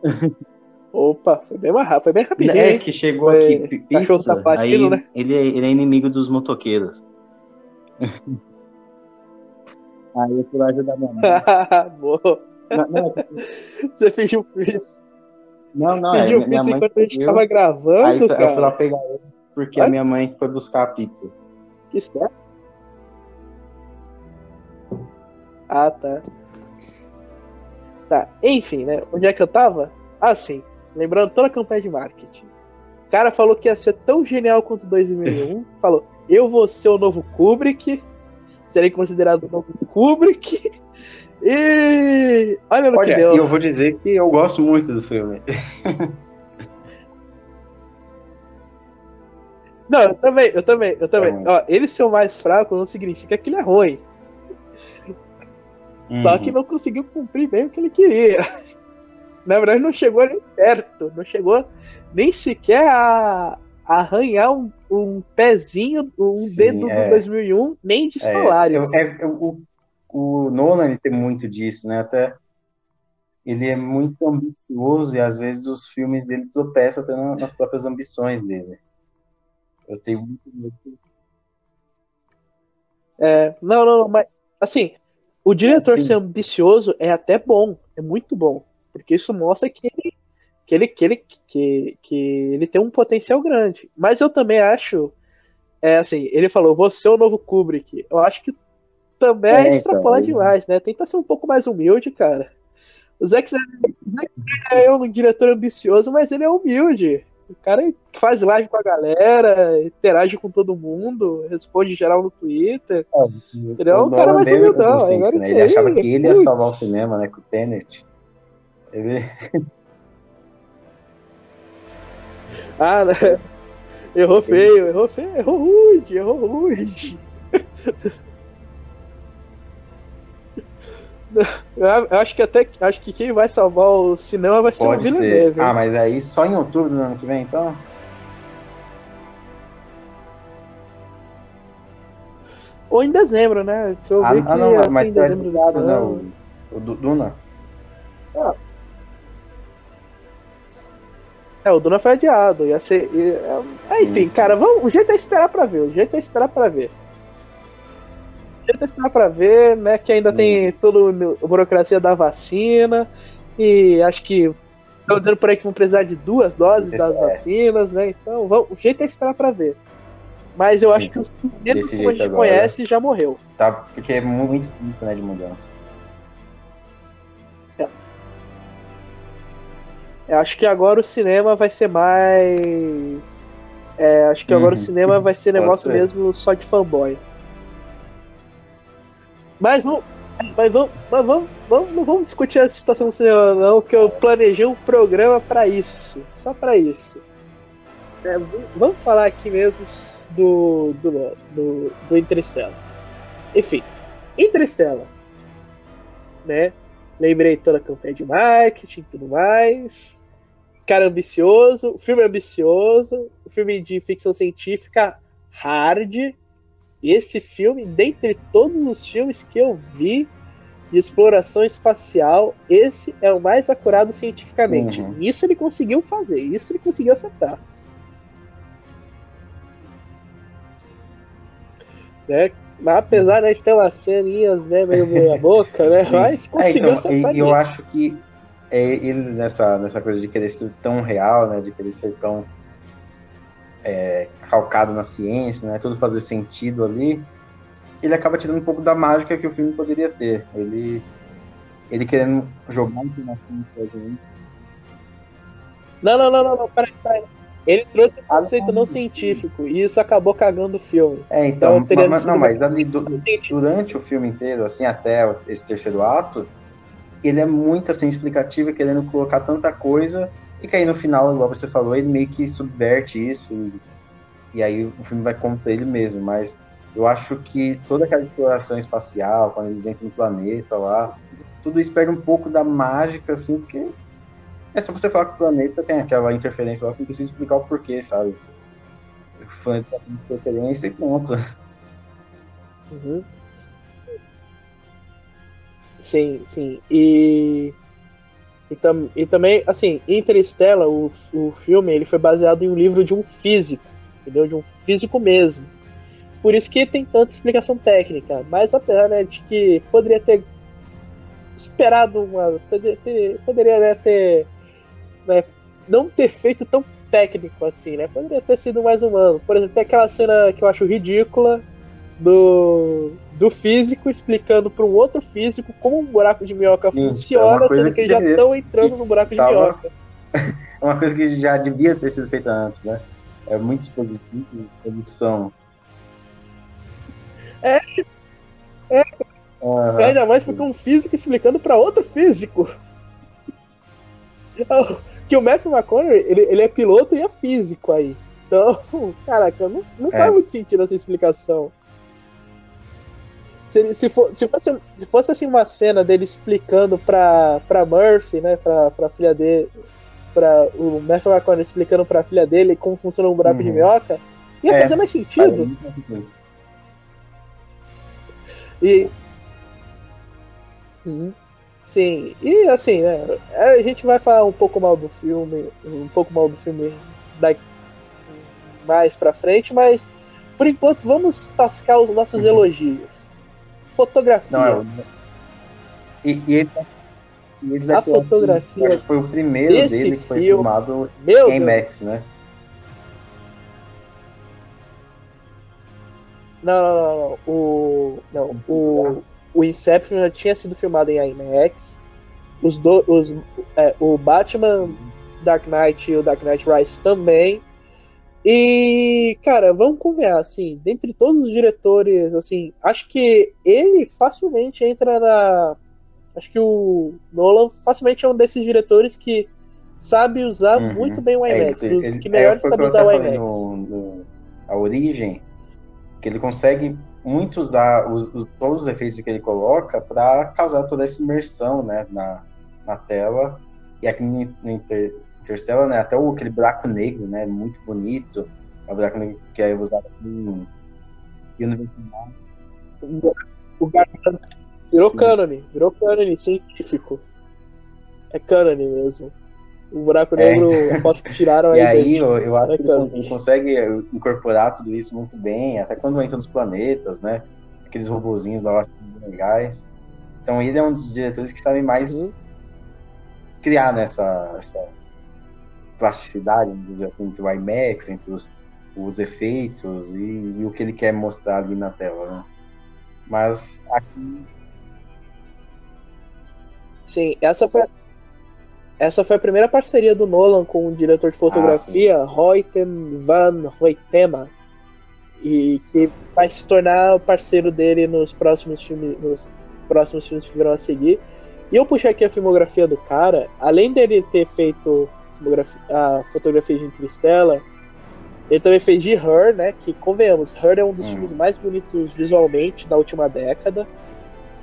S1: Opa, foi bem, rápido, foi bem rapidinho.
S2: É, que chegou foi... aqui pizza, aí né? ele, é, ele é inimigo dos motoqueiros. aí eu fui lá ajudar minha mãe.
S1: Boa. Não, não, é Você isso.
S2: Não, não, é,
S1: fingiu é, minha, minha enquanto a gente tava gravando, aí, cara.
S2: Eu fui lá pegar ele, porque a minha mãe foi buscar a pizza.
S1: Que esperto. Ah, tá. Tá, enfim, né? Onde é que eu tava? Ah, sim. Lembrando toda a campanha de marketing. O cara falou que ia ser tão genial quanto 2001. falou, eu vou ser o novo Kubrick. Serei considerado o novo Kubrick. E olha no
S2: olha,
S1: que deu.
S2: eu vou dizer que eu gosto muito do filme.
S1: Não, eu também, eu também, eu também. É Ó, ele ser o mais fraco não significa que ele é ruim. Uhum. Só que não conseguiu cumprir bem o que ele queria. Na verdade, não chegou nem perto. Não chegou nem sequer a, arranhar um, um pezinho, um Sim, dedo é. do 2001, nem de é, Solaris.
S2: É, é, o, o Nolan tem muito disso, né? Até ele é muito ambicioso e às vezes os filmes dele tropeçam até nas próprias ambições dele. Eu tenho muito medo.
S1: É, não, não, mas assim, o diretor Sim. ser ambicioso é até bom, é muito bom, porque isso mostra que ele, que ele, que ele, que, que ele tem um potencial grande. Mas eu também acho, é assim, ele falou, você é o novo Kubrick. Eu acho que também é, é extrapolar então, demais, né? Tenta ser um pouco mais humilde, cara. O Zack Snyder é um diretor ambicioso, mas ele é humilde. O cara faz live com a galera, interage com todo mundo, responde geral no Twitter. É, ele é um cara mais humildão. Assim,
S2: né? Ele achava que ele ia salvar o cinema, né? Com o Tenet. Ele...
S1: ah, né? Errou feio, errou feio, errou rude, errou rude. Eu acho que até acho que quem vai salvar o cinema vai ser Pode o Villeneuve.
S2: Ah, mas aí só em outubro do ano que vem, então?
S1: Ou em dezembro, né? Se eu ah, ver ah, que não, assim, mas em dezembro
S2: do né, o, Duna.
S1: Ah. É, o Duna foi adiado. Ia ser. É, Mas enfim, cara, vamos, o jeito é esperar pra ver. O jeito é esperar pra ver. Jeito é esperar pra ver, né? Que ainda tem toda a burocracia da vacina. E acho que estão dizendo por aí que vão precisar de duas doses das é. vacinas, né? Então, vamos, o jeito é esperar pra ver. Mas eu Sim, acho que o primeiro que a gente agora, conhece já morreu.
S2: Tá, porque é muito tempo, né, de mudança.
S1: É. Eu acho que agora o cinema vai ser mais. É, acho que agora uhum. o cinema vai ser negócio mesmo só de fanboy. Mas. Mas vamos, mas vamos, vamos, não vamos discutir a situação do cinema, não, que eu planejei um programa para isso. Só para isso. É, vamos falar aqui mesmo do, do, do, do Interstellar. Enfim, Interstellar. Né? Lembrei toda a campanha de marketing e tudo mais. Cara ambicioso, filme é ambicioso, filme de ficção científica hard. Esse filme, dentre todos os filmes que eu vi de exploração espacial, esse é o mais acurado cientificamente. Uhum. Isso ele conseguiu fazer, isso ele conseguiu acertar. né? Mas apesar né, de ter umas ceninhas né, meio meia boca, né? Mas conseguiu é, então,
S2: E eu acho que é, ele nessa, nessa coisa de querer ser tão real, né? De querer ser tão é, calcado na ciência, né? Tudo fazer sentido ali. Ele acaba tirando um pouco da mágica que o filme poderia ter. Ele, ele querendo jogar informação pra gente.
S1: Não, não, não, não, não, peraí, peraí. Ele trouxe um conceito não científico e isso acabou cagando o filme.
S2: É, então, então mas, não, mas ali, durante o filme inteiro, assim, até esse terceiro ato, ele é muito assim explicativo, querendo colocar tanta coisa, e que aí no final, igual você falou, ele meio que subverte isso, e, e aí o filme vai contra ele mesmo, mas eu acho que toda aquela exploração espacial, quando eles entram no planeta lá, tudo isso perde um pouco da mágica, assim, porque é só você falar que o planeta tem aquela interferência lá, você não precisa explicar o porquê, sabe? O planeta tem interferência e ponto.
S1: Uhum. Sim, sim. E, e, tam, e também, assim, Interstellar, o, o filme, ele foi baseado em um livro de um físico, entendeu? De um físico mesmo. Por isso que tem tanta explicação técnica. Mas apesar né, de que poderia ter esperado uma. Poderia ter, poderia né, ter né, não ter feito tão técnico assim, né? Poderia ter sido mais humano. Por exemplo, tem aquela cena que eu acho ridícula do, do físico explicando para um outro físico como um buraco de minhoca Sim, funciona, é sendo que, eles já estão entrando no buraco de tava... minhoca.
S2: É uma coisa que já devia ter sido feita antes, né? É muito expositivo, exposição.
S1: É, é. Uhum. Ainda mais porque um físico explicando para outro físico que o Matthew McConaughey, ele, ele é piloto e é físico aí. Então, caraca, não, não é. faz muito sentido essa explicação. Se, se, for, se, fosse, se fosse assim uma cena dele explicando pra, pra Murphy, né, pra, pra filha dele, pra o Matthew McConaughey explicando pra filha dele como funciona um buraco uhum. de minhoca, ia é. fazer mais sentido. E. Uhum. Sim, e assim, né? A gente vai falar um pouco mal do filme, um pouco mal do filme mais pra frente, mas por enquanto vamos tascar os nossos uhum. elogios. Fotografia. Não, é...
S2: e, e,
S1: e a fotografia
S2: foi o primeiro dele que foi filme, filmado
S1: meu
S2: em Max, né?
S1: Não, não, não, não. O, não, o, o Inception já tinha sido filmado em IMAX. Os do, os, é, o Batman Dark Knight e o Dark Knight Rise também. E, cara, vamos conversar, assim, dentre todos os diretores, assim, acho que ele facilmente entra na. Acho que o Nolan facilmente é um desses diretores que sabe usar uhum. muito bem o IMAX, é, dos que melhor é, sabe usar o IMAX. No, no,
S2: a origem, que ele consegue muito usar os, os, todos os efeitos que ele coloca para causar toda essa imersão né, na, na tela. E aqui no, no Inter, Interstellar, né, até o, aquele buraco negro, né, muito bonito. É o buraco negro que é usado em,
S1: o, o virou Sim. cânone, virou cânone científico. É cânone mesmo. O buraco negro, é. a foto que tiraram
S2: aí. E aí eu, eu acho que ele consegue incorporar tudo isso muito bem, até quando entra nos planetas, né? Aqueles robozinhos lá, eu acho legais. Então ele é um dos diretores que sabe mais uhum. criar nessa essa plasticidade, assim, entre o IMAX, entre os, os efeitos e, e, o que ele quer mostrar ali na tela, né? Mas aqui...
S1: Sim, essa foi, essa foi a primeira parceria do Nolan com o diretor de fotografia, ah, Reuten van Hoytema, e que vai se tornar parceiro dele nos próximos filmes, nos próximos filmes que virão a seguir. E eu puxei aqui a filmografia do cara, além dele ter feito a fotografia de Interstellar, ele também fez de Her, né? Que, convenhamos, Her é um dos hum. filmes mais bonitos visualmente da última década.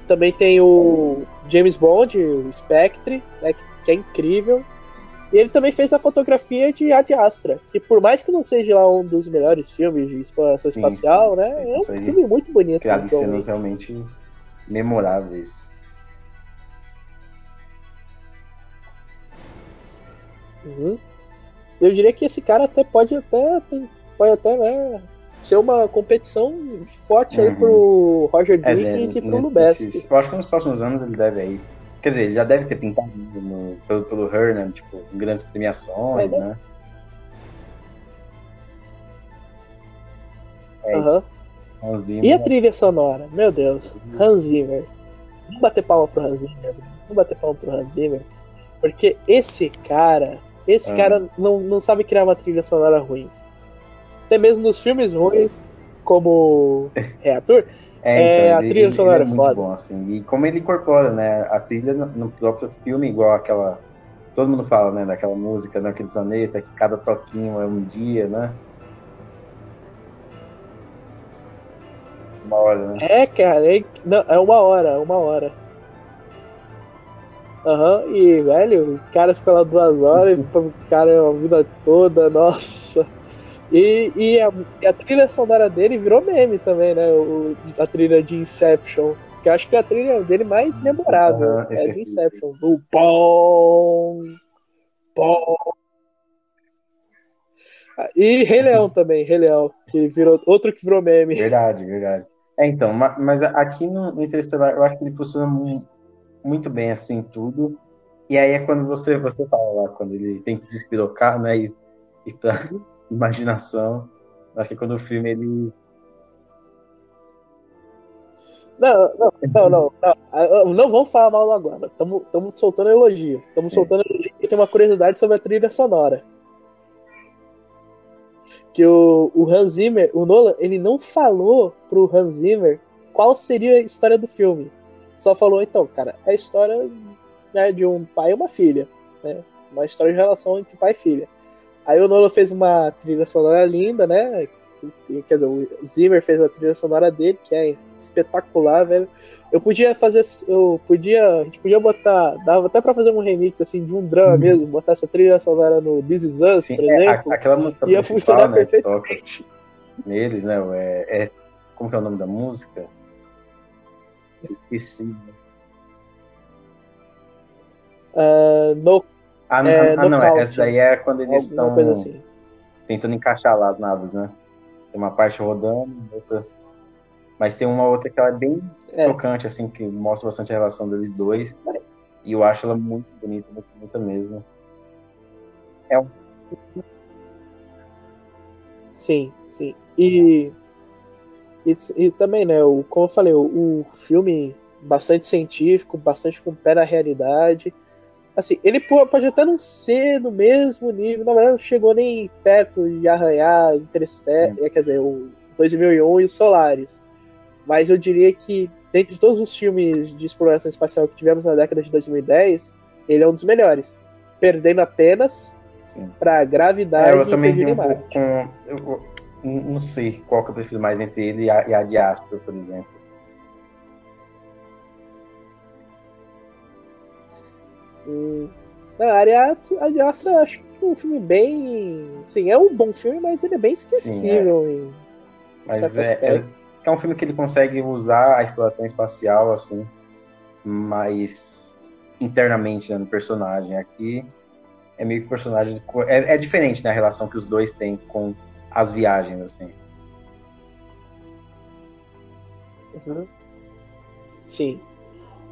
S1: Também tem o James Bond, o Spectre, né, que é incrível. E ele também fez a fotografia de Ad Astra, que por mais que não seja lá um dos melhores filmes de exploração sim, espacial, sim. né? É um filme muito bonito.
S2: Criado cenas realmente memoráveis.
S1: Uhum. Eu diria que esse cara até pode até pode até né, ser uma competição forte uhum. aí pro Roger Dickens é, e pro Lubeski.
S2: Eu acho que nos próximos anos ele deve aí. Quer dizer, ele já deve ter pintado no, pelo, pelo Hernan, tipo, em grandes premiações, é, né?
S1: É, uhum. E a trilha sonora? Meu Deus, Hans Zimmer. Vamos bater palma pro Hans Zimmer. Vamos bater palma pro Hans Zimmer. Porque esse cara, esse ah. cara não, não sabe criar uma trilha sonora ruim. Até mesmo nos filmes ruins, como Reator, é, é então, a trilha sonora é, é foda. Bom,
S2: assim. E como ele incorpora, né, a trilha no próprio filme, igual aquela. Todo mundo fala, né, daquela música naquele planeta, que cada toquinho é um dia, né? Uma hora, né?
S1: É, cara, é, não, é uma hora, uma hora. Aham, uhum, e, velho, o cara ficou lá duas horas, o cara a vida toda, nossa. E, e, a, a, trilha sonora dele virou meme também, né? O, a trilha de Inception. Que eu acho que é a trilha dele mais memorável uhum, é de Inception. O pom, pom. E Rei Leão também, Rei Leão, que virou outro que virou meme.
S2: Verdade, verdade. É, então, mas aqui no Interestelar eu acho que ele funciona muito bem assim tudo. E aí é quando você você fala lá, quando ele tem que despirocar, né? E, e pra imaginação. Acho que quando o filme ele.
S1: Não, não, não, não, não, não vamos falar mal agora. Estamos soltando elogio. Estamos soltando elogio. E tem uma curiosidade sobre a trilha sonora que o, o Hans Zimmer, o Nolan, ele não falou pro Hans Zimmer qual seria a história do filme. Só falou, então, cara, é a história né, de um pai e uma filha, né? Uma história de relação entre pai e filha. Aí o Nolan fez uma trilha sonora linda, né? Quer dizer, o Zimmer fez a trilha sonora dele, que é espetacular, velho. Eu podia fazer. Eu podia. A gente podia botar. Dava até pra fazer um remix assim de um drama uhum. mesmo, botar essa trilha sonora no This Is Us, Sim, por é, exemplo.
S2: aquela música ia funcionar né, perfeito. Neles, né? É, é, como que é o nome da música? Esqueci.
S1: Uh, no,
S2: ah, não, é, ah, não essa daí é quando eles estão assim. tentando encaixar lá as naves, né? Tem uma parte rodando, outra... mas tem uma outra que ela é bem é. tocante, assim, que mostra bastante a relação deles dois. E eu acho ela muito bonita, muito bonita mesmo. É um.
S1: Sim, sim. E, e, e também, né, o, como eu falei, o, o filme bastante científico, bastante com pé na realidade assim, ele pode até não ser no mesmo nível, na verdade não chegou nem perto de arranhar Interstellar, quer dizer, o 2001 e os Solares. Mas eu diria que, dentre todos os filmes de exploração espacial que tivemos na década de 2010, ele é um dos melhores. Perdendo apenas para gravidade
S2: é, eu também e um pouco eu, não sei qual que eu prefiro mais entre ele e a, e a de Astro, por exemplo.
S1: Hum, a área de Astra acho que é um filme bem. Sim, é um bom filme, mas ele é bem esquecível. Sim, é.
S2: Mas é, é, é, um filme que ele consegue usar a exploração espacial, assim, mais internamente né, no personagem. Aqui é meio que personagem. É, é diferente né, a relação que os dois têm com as viagens, assim.
S1: Uhum. Sim.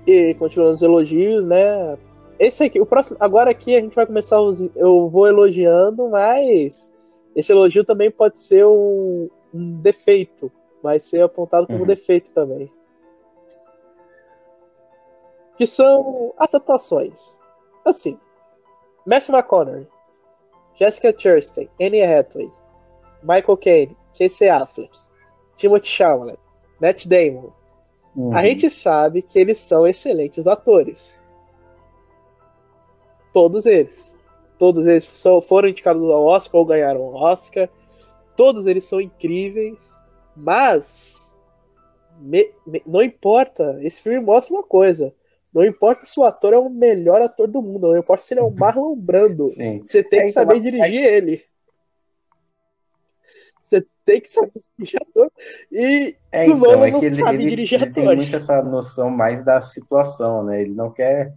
S1: E continuando os elogios, né? Esse aqui, o próximo. Agora aqui a gente vai começar os. Eu vou elogiando, mas esse elogio também pode ser um, um defeito. Vai ser apontado como uhum. defeito também. Que são as atuações. Assim, Matthew McConaughey, Jessica Chastain, Annie Hathaway, Michael Caine, Casey Affleck, Timothy Chalamet, Matt Damon. Uhum. A gente sabe que eles são excelentes atores. Todos eles. Todos eles foram indicados ao Oscar ou ganharam o Oscar. Todos eles são incríveis. Mas me, me, não importa. Esse filme mostra uma coisa. Não importa se o ator é o melhor ator do mundo, não importa se ele é o Marlon Brando. Sim. Você tem é, que então, saber dirigir é... ele. Você tem que saber dirigir ator. E
S2: é, o então, é não ele, sabe ele, dirigir ele atores. Ele tem muito essa noção mais da situação, né? Ele não quer.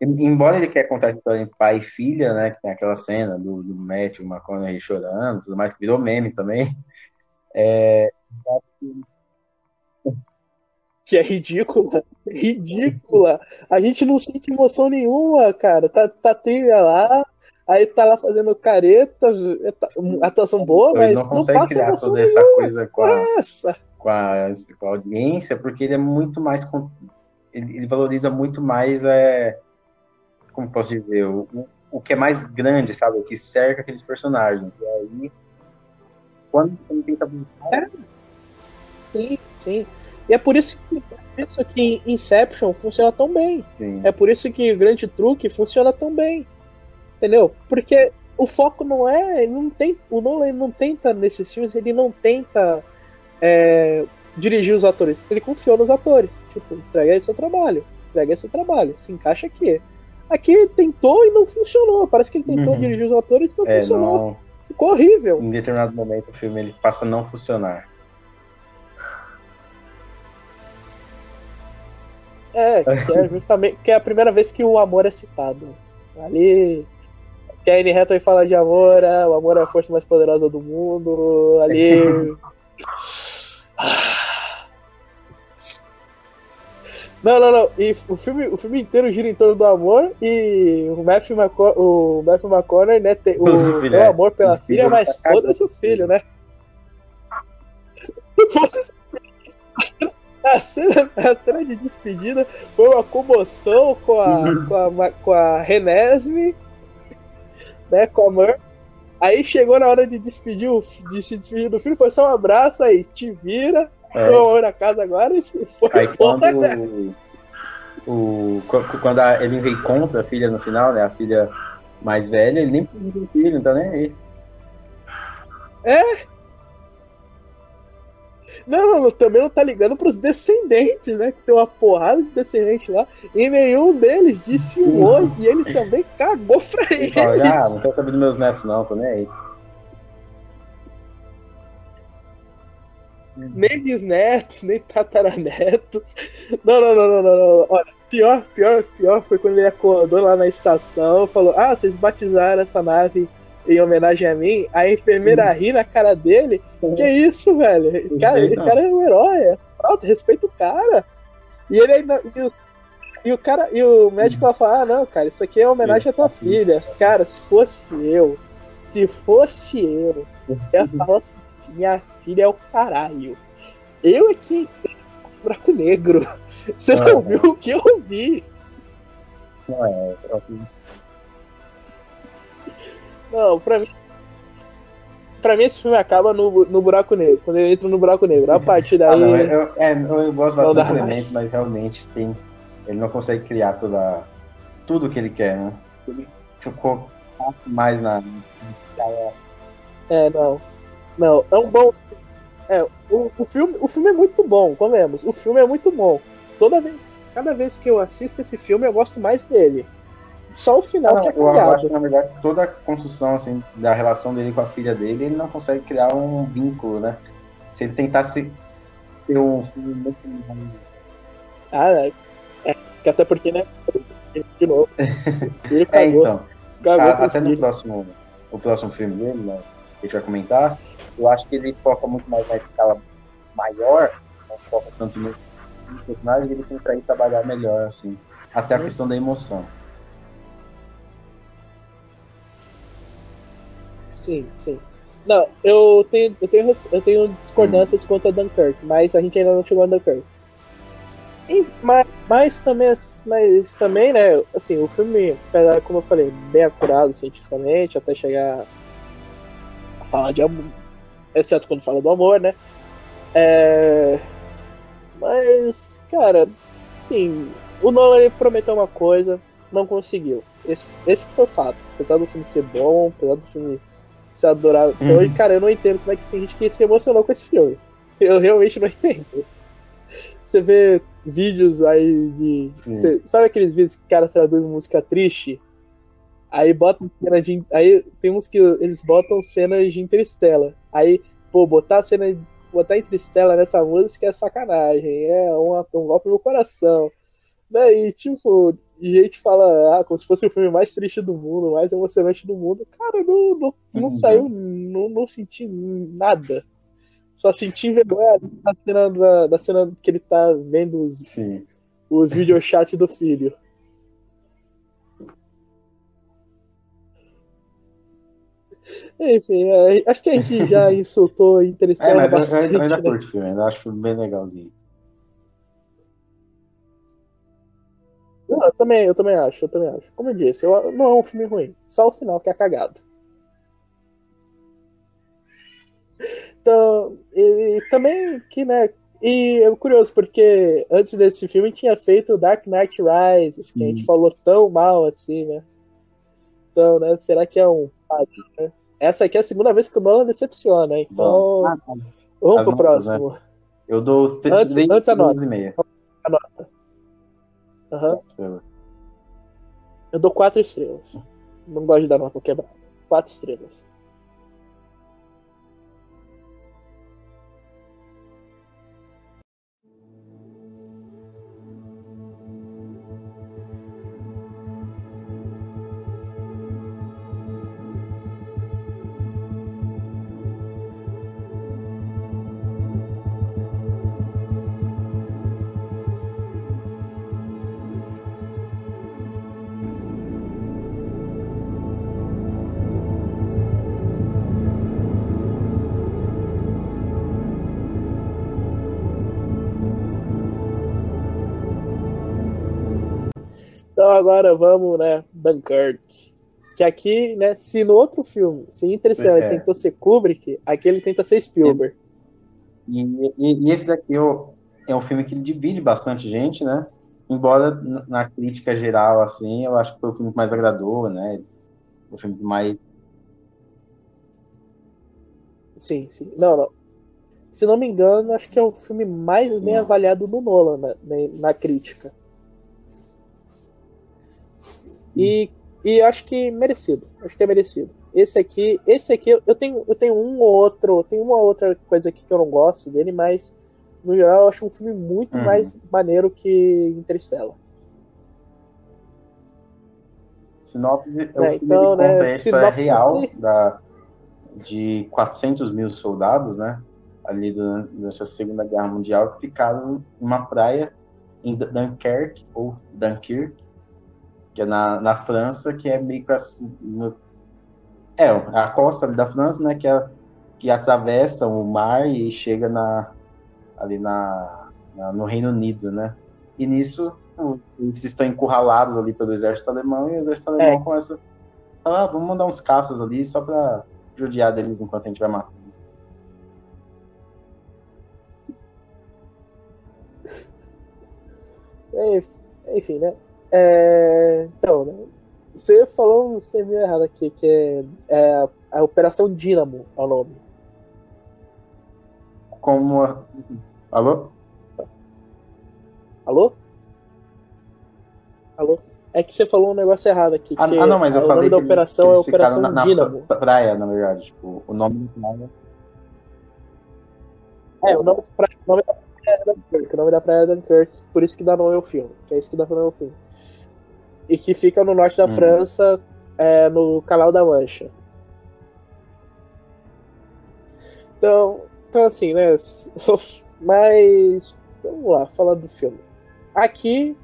S2: Embora ele quer contar essa história de pai e filha, né? Que tem aquela cena do, do Matt, o McConaughey chorando, tudo mais, que virou meme também. É,
S1: que é ridícula. Ridícula. A gente não sente emoção nenhuma, cara. Tá, tá trilha lá, aí tá lá fazendo careta, tá, atuação boa, mas não, não passa criar toda essa coisa
S2: com a, com a, com, a, audiência, porque ele é muito mais. Ele, ele valoriza muito mais. É, como posso dizer? O, o que é mais grande, sabe? O que cerca aqueles personagens. E aí, quando ele tenta. É.
S1: Sim, sim. E é por isso que, é isso que Inception funciona tão bem. Sim. É por isso que o Grande Truque funciona tão bem. Entendeu? Porque o foco não é. Não tem, o Nolan não tenta, nesses filmes, ele não tenta é, dirigir os atores. Ele confiou nos atores. Tipo, entrega esse seu trabalho. Entrega esse seu trabalho. Se encaixa aqui. Aqui tentou e não funcionou. Parece que ele tentou uhum. dirigir os atores e não é, funcionou. Não... Ficou horrível.
S2: Em determinado momento o filme ele passa a não funcionar.
S1: É, que é justamente que é a primeira vez que o amor é citado. Ali. Que a Anne Hathaway fala de amor, é, o amor é a força mais poderosa do mundo. Ali. Não, não, não. E o filme, o filme inteiro gira em torno do amor e o Matthew, McCon o Matthew McConaughey, né, tem o, o é. amor pela filha, mas foda-se o filho, né? A cena, a cena de despedida foi uma comoção com a, uhum. com a, com a Renesme, né, com a. Aí chegou na hora de despedir, de se despedir do filho, foi só um abraço aí, te vira, é. toma na casa agora e se foi.
S2: Aí quando, o, quando a, ele reencontra a filha no final, né, a filha mais velha, ele nem pediu o filho, não tá nem aí.
S1: É, não, não, também não tá ligando pros descendentes, né? Que tem uma porrada de descendentes lá. E nenhum deles disse oi. E ele também cagou pra ele.
S2: ah, não quero saber dos meus netos, não, tô nem aí.
S1: Nem bisnetos, nem tataranetos. Não, não, não, não, não, não. Olha, pior, pior, pior foi quando ele acordou lá na estação falou: Ah, vocês batizaram essa nave em homenagem a mim, a enfermeira ri na cara dele. Que isso, velho? Cara, esse cara é um herói. É pronto, respeita o cara. E ele ainda. E o, e o cara, e o médico lá fala: Ah, não, cara, isso aqui é homenagem à tua filha. Cara, se fosse eu, se fosse eu, eu ia falar assim: minha filha é o caralho. Eu é que buraco negro. Você não, não viu o que eu vi? Não é, é não, pra mim. Pra mim, esse filme acaba no, no buraco negro. Quando ele entra no buraco negro. A partir daí. Ah,
S2: não, eu, é, eu gosto bastante do elemento, mas realmente tem. Ele não consegue criar toda, tudo que ele quer, né? Ele ficou mais na.
S1: É, não. Não, é um bom. É, o, o, filme, o filme é muito bom, comemos. O filme é muito bom. Toda vez, cada vez que eu assisto esse filme, eu gosto mais dele. Só o final não, que é cagado. Eu acho,
S2: na verdade, toda a construção assim, da relação dele com a filha dele, ele não consegue criar um vínculo, né? Se ele tentasse ter um filme muito.
S1: Ah, é. é até porque, né? De novo.
S2: é, então. a, até no próximo, o próximo filme dele, né, que a gente vai comentar, eu acho que ele foca muito mais na escala maior, não foca tanto nos personagens, ele ir trabalhar melhor, assim. Até a questão da emoção.
S1: Sim, sim. Não, eu tenho, eu tenho, eu tenho discordâncias hum. quanto a Dunkirk, mas a gente ainda não chegou a Dunkirk. E, mas, mas, também, mas também, né, assim, o filme, como eu falei, bem acurado cientificamente, até chegar a falar de amor, exceto quando fala do amor, né? É, mas, cara, sim, o Nolan prometeu uma coisa, não conseguiu. Esse, esse foi o fato. Apesar do filme ser bom, apesar do filme adorável. Então, uhum. cara, eu não entendo como é que tem gente que se emocionou com esse filme. Eu realmente não entendo. Você vê vídeos aí de. Você, sabe aqueles vídeos que o cara traduz música triste? Aí botam cena de. Aí tem uns que eles botam cenas de Interstellar. Aí, pô, botar cena. Botar Interstellar nessa música é sacanagem. É um, um golpe no coração. Daí, tipo, gente fala, ah, como se fosse o filme mais triste do mundo, mais emocionante do mundo. Cara, não, não, não uhum. saiu, não, não senti nada. Só senti vergonha da cena, da, da cena que ele tá vendo os, Sim. os videochats do filho. Enfim, é, acho que a gente já insultou interessante é,
S2: mas
S1: bastante.
S2: Eu, eu ainda né? curto o filme, ainda acho bem legalzinho.
S1: Não, eu também, eu também acho, eu também acho. Como eu disse, eu, não é um filme ruim. Só o final que é cagado. Então, e, também que, né? E é curioso, porque antes desse filme tinha feito Dark Knight Rises, que a gente falou tão mal assim, né? Então, né? Será que é um. Né? Essa aqui é a segunda vez que o Nolan decepciona, então. Ah. Vamos As pro notas, né? próximo. Né?
S2: Eu dou
S1: antes, antes a nota. e. A nota. Uhum. Eu dou quatro estrelas. Não gosto de dar nota quebrada. Quatro estrelas. Então agora vamos, né, Dunkirk. Que aqui, né, se no outro filme, se Interstellar é. tentou ser Kubrick, aqui ele tenta ser Spielberg.
S2: E, e, e esse daqui é um filme que divide bastante gente, né? Embora na crítica geral, assim, eu acho que foi o filme que mais agradou, né? O filme que mais.
S1: Sim, sim. Não, não. Se não me engano, acho que é o filme mais sim. bem avaliado do Nolan na, né, na crítica. E, e acho que merecido. Acho que é merecido. Esse aqui, esse aqui eu tenho, eu tenho um ou outro, tem uma outra coisa aqui que eu não gosto dele, mas no geral eu acho um filme muito uhum. mais maneiro que Interstellar.
S2: Sinopse é, é então, né, sinopse... real da, de 400 mil soldados, né? Ali durante a Segunda Guerra Mundial que ficaram em uma praia em Dunkirk ou Dunkirk que é na, na França, que é meio que assim, no, é a costa da França, né, que, é, que atravessa o mar e chega na, ali na, na, no Reino Unido, né? E nisso eles estão encurralados ali pelo exército alemão e o exército alemão é. começa a falar, ah, vamos mandar uns caças ali só para judiar deles enquanto a gente vai matando.
S1: É, enfim, né? É, então, né? Você falou um termos errado aqui, que é, é a Operação Dínamo é o nome.
S2: Como. A... Alô?
S1: Alô? Alô? É que você falou um negócio errado aqui.
S2: Ah, ah não, mas eu
S1: o
S2: falei
S1: nome da operação
S2: eles,
S1: é Operação
S2: na,
S1: Dínamo.
S2: Na praia, na verdade. Tipo, o nome do praia.
S1: É, o nome, praia, o nome da praia é Dunkirk. O nome da praia é Dunkirk, por isso que dá nome ao filme. Que é isso que dá nome ao filme e que fica no norte da hum. França, é, no canal da Mancha. Então, então assim, né? Mas vamos lá, falar do filme. Aqui,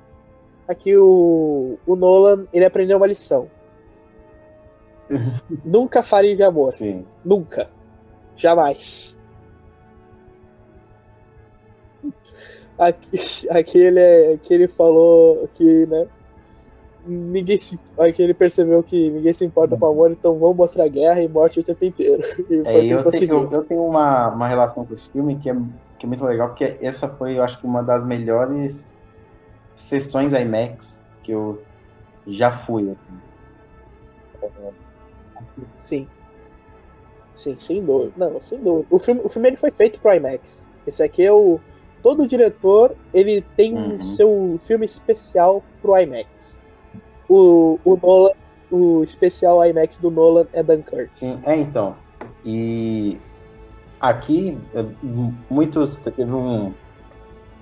S1: aqui o, o Nolan ele aprendeu uma lição. Nunca fale de amor.
S2: Sim.
S1: Nunca. Jamais. Aqui, aqui, ele, é, aqui ele falou que, né? Ninguém se, aqui ele percebeu que ninguém se importa com amor, então vamos mostrar guerra e morte o tempo inteiro.
S2: É, eu, tenho, eu, eu, tenho uma, uma relação com esse filme que é, que é muito legal, porque essa foi, eu acho que, uma das melhores sessões IMAX que eu já fui. Assim.
S1: Sim. Sim, sem dúvida. Não, sem dúvida. O filme, o filme ele foi feito pro IMAX. Esse aqui é o. Todo diretor ele tem uhum. seu filme especial pro IMAX. O, o Nolan, o especial IMAX do Nolan é Dunkirk.
S2: Sim, é então. E aqui, muitos. Teve um,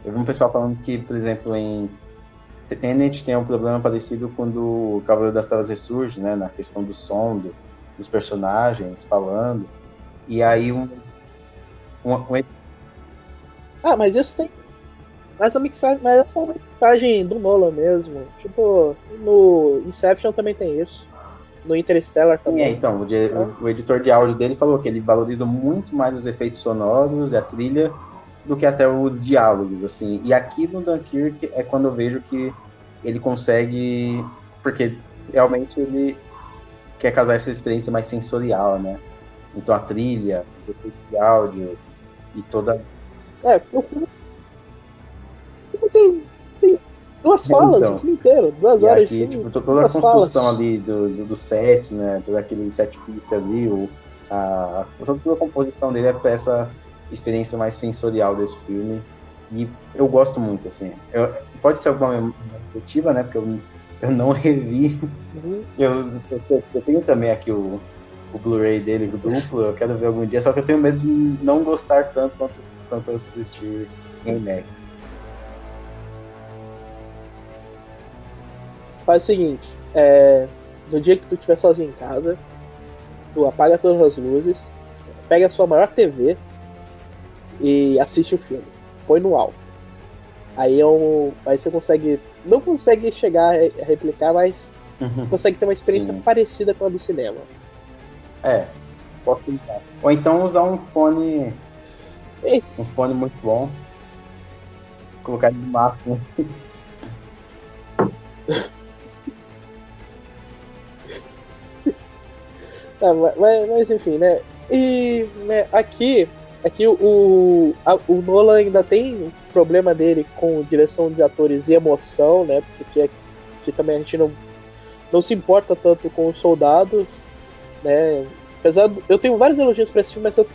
S2: teve um pessoal falando que, por exemplo, em Tenet tem um problema parecido quando o Cavaleiro das Trevas ressurge, né? Na questão do som, do, dos personagens falando. E aí um, um, um...
S1: Ah, mas isso tem. Mas a mixagem. Mas essa é uma mixagem do Nolan mesmo. Tipo, no Inception também tem isso. No Interstellar também.
S2: É, então, o, o, o, editor de áudio dele falou que ele valoriza muito mais os efeitos sonoros e a trilha do que até os diálogos, assim. E aqui no Dunkirk é quando eu vejo que ele consegue. Porque realmente ele quer casar essa experiência mais sensorial, né? Então a trilha, o efeito de áudio e toda.
S1: É, porque o filme tem, tem duas falas então, o filme inteiro, duas horas
S2: aqui, de filme. Tipo, toda a construção falas. ali do, do, do, set, né? Todo aquele set piece ali, o, a, toda a composição dele é pra essa experiência mais sensorial desse filme. E eu gosto muito, assim. Eu, pode ser alguma emotiva, né? Porque eu eu não revi. Uhum. Eu, eu, eu, tenho também aqui o, o Blu-ray dele, o duplo, eu quero ver algum dia, só que eu tenho medo de não gostar tanto quanto, quanto assistir em Max.
S1: Faz o seguinte, é, no dia que tu estiver sozinho em casa, tu apaga todas as luzes, pega a sua maior TV e assiste o filme. Põe no alto. Aí, é um, aí você consegue. Não consegue chegar a replicar, mas uhum. consegue ter uma experiência Sim. parecida com a do cinema.
S2: É, posso tentar. Ou então usar um fone. Esse. Um fone muito bom. Colocar no máximo.
S1: ah, mas, mas, enfim, né? E né, aqui, aqui o, a, o Nolan ainda tem problema dele com direção de atores e emoção, né? Porque aqui também a gente não, não se importa tanto com os soldados, né? Apesar de, eu tenho vários elogios para esse filme, mas eu,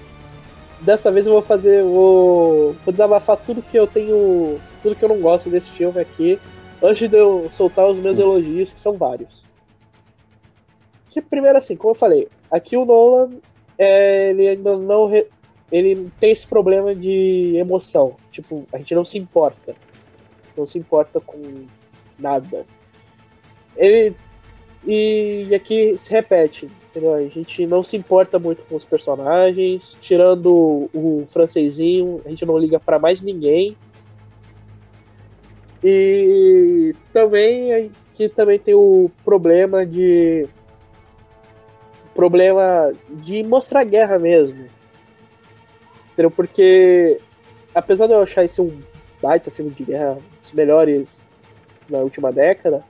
S1: dessa vez eu vou fazer, vou, vou desabafar tudo que eu tenho, tudo que eu não gosto desse filme aqui, antes de eu soltar os meus elogios, que são vários. Que primeiro assim, como eu falei, aqui o Nolan é, ele ainda não re, ele tem esse problema de emoção. Tipo, a gente não se importa. Não se importa com nada. Ele. E aqui se repete, entendeu? A gente não se importa muito com os personagens. Tirando o francesinho, a gente não liga para mais ninguém. E também aqui também tem o problema de problema de mostrar guerra mesmo. Entendeu? Porque, apesar de eu achar esse um baita filme de guerra, um dos melhores na última década,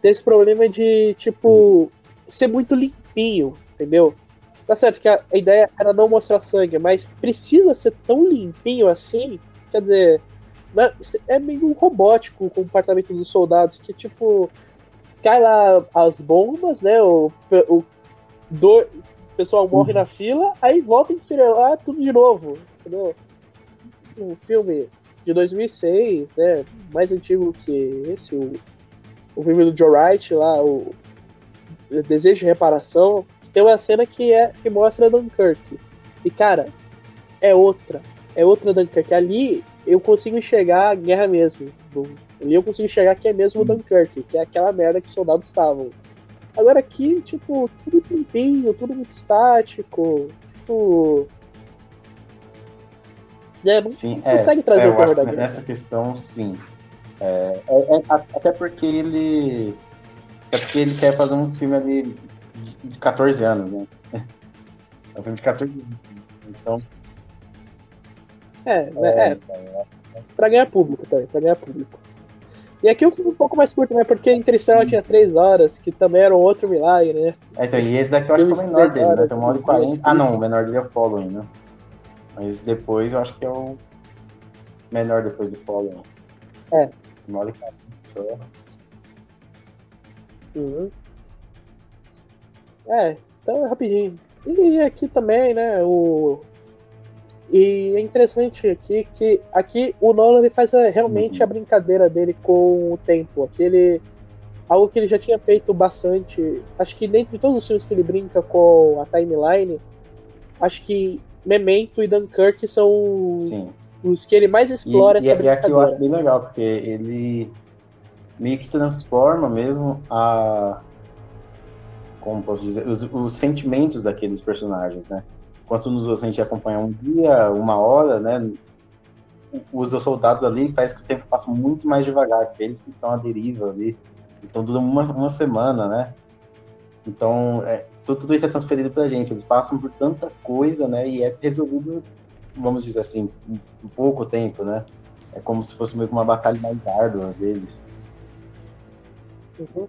S1: tem esse problema de, tipo, ser muito limpinho, entendeu? Tá certo que a, a ideia era não mostrar sangue, mas precisa ser tão limpinho assim, quer dizer, né, é meio robótico o comportamento dos soldados, que, tipo, cai lá as bombas, né? O, o, do, pessoal morre uhum. na fila, aí volta a enfileirar tudo de novo, entendeu? Um filme de 2006, né, mais antigo que esse, o, o filme do Joe Wright lá, o Desejo de Reparação, tem uma cena que, é, que mostra Dunkirk. E, cara, é outra. É outra Dunkirk. Ali eu consigo enxergar a guerra mesmo. Ali eu consigo enxergar que é mesmo uhum. Dunkirk, que é aquela merda que os soldados estavam. Agora aqui, tipo, tudo limpinho, tudo muito estático. Tipo. É, não
S2: Sim,
S1: consegue
S2: é,
S1: trazer
S2: é,
S1: o terror da guerra.
S2: Nessa questão, sim. É, é- é- até porque ele. É porque ele quer fazer um filme ali de, de 14 anos, né? É um filme de 14 anos. Então,
S1: É, né, é,
S2: é,
S1: pra ganhar público também, pra ganhar público. E aqui o filme é um pouco mais curto, né? Porque Interstellar tinha 3 horas, que também era um outro milagre, né?
S2: É, então, e esse daqui eu acho que é o menor
S1: de
S2: dele, né? Tem uma hora e
S1: filmes
S2: 40.
S1: de
S2: Ah, não, o menor dele é o Following, né? Mas depois eu acho que é o menor depois do Following.
S1: É.
S2: Uma hora e 40. Só.
S1: Uhum. É, então é rapidinho. E aqui também, né, o... E é interessante aqui que aqui o Nolan ele faz a- realmente
S2: Uhum.
S1: a brincadeira dele com o tempo. Aqui ele... Algo que ele já tinha feito bastante. Acho que dentre todos os filmes que ele brinca com a timeline, acho que Memento e Dunkirk são
S2: Sim.
S1: os que ele mais
S2: E,
S1: explora
S2: e,
S1: essa
S2: e aqui eu
S1: brincadeira.
S2: acho bem legal, porque ele meio que transforma mesmo a. Como posso dizer? Os, os sentimentos daqueles personagens, né? Enquanto nos a gente acompanha um dia, uma hora, né? Os soldados ali, parece que o tempo passa muito mais devagar, que eles que estão à deriva ali. Então dura uma, uma semana, né? Então, é, tudo, tudo isso é transferido pra gente. Eles passam por tanta coisa, né? E é resolvido, vamos dizer assim, em pouco tempo, né? É como se fosse meio que uma batalha mais árdua deles.
S1: Uhum.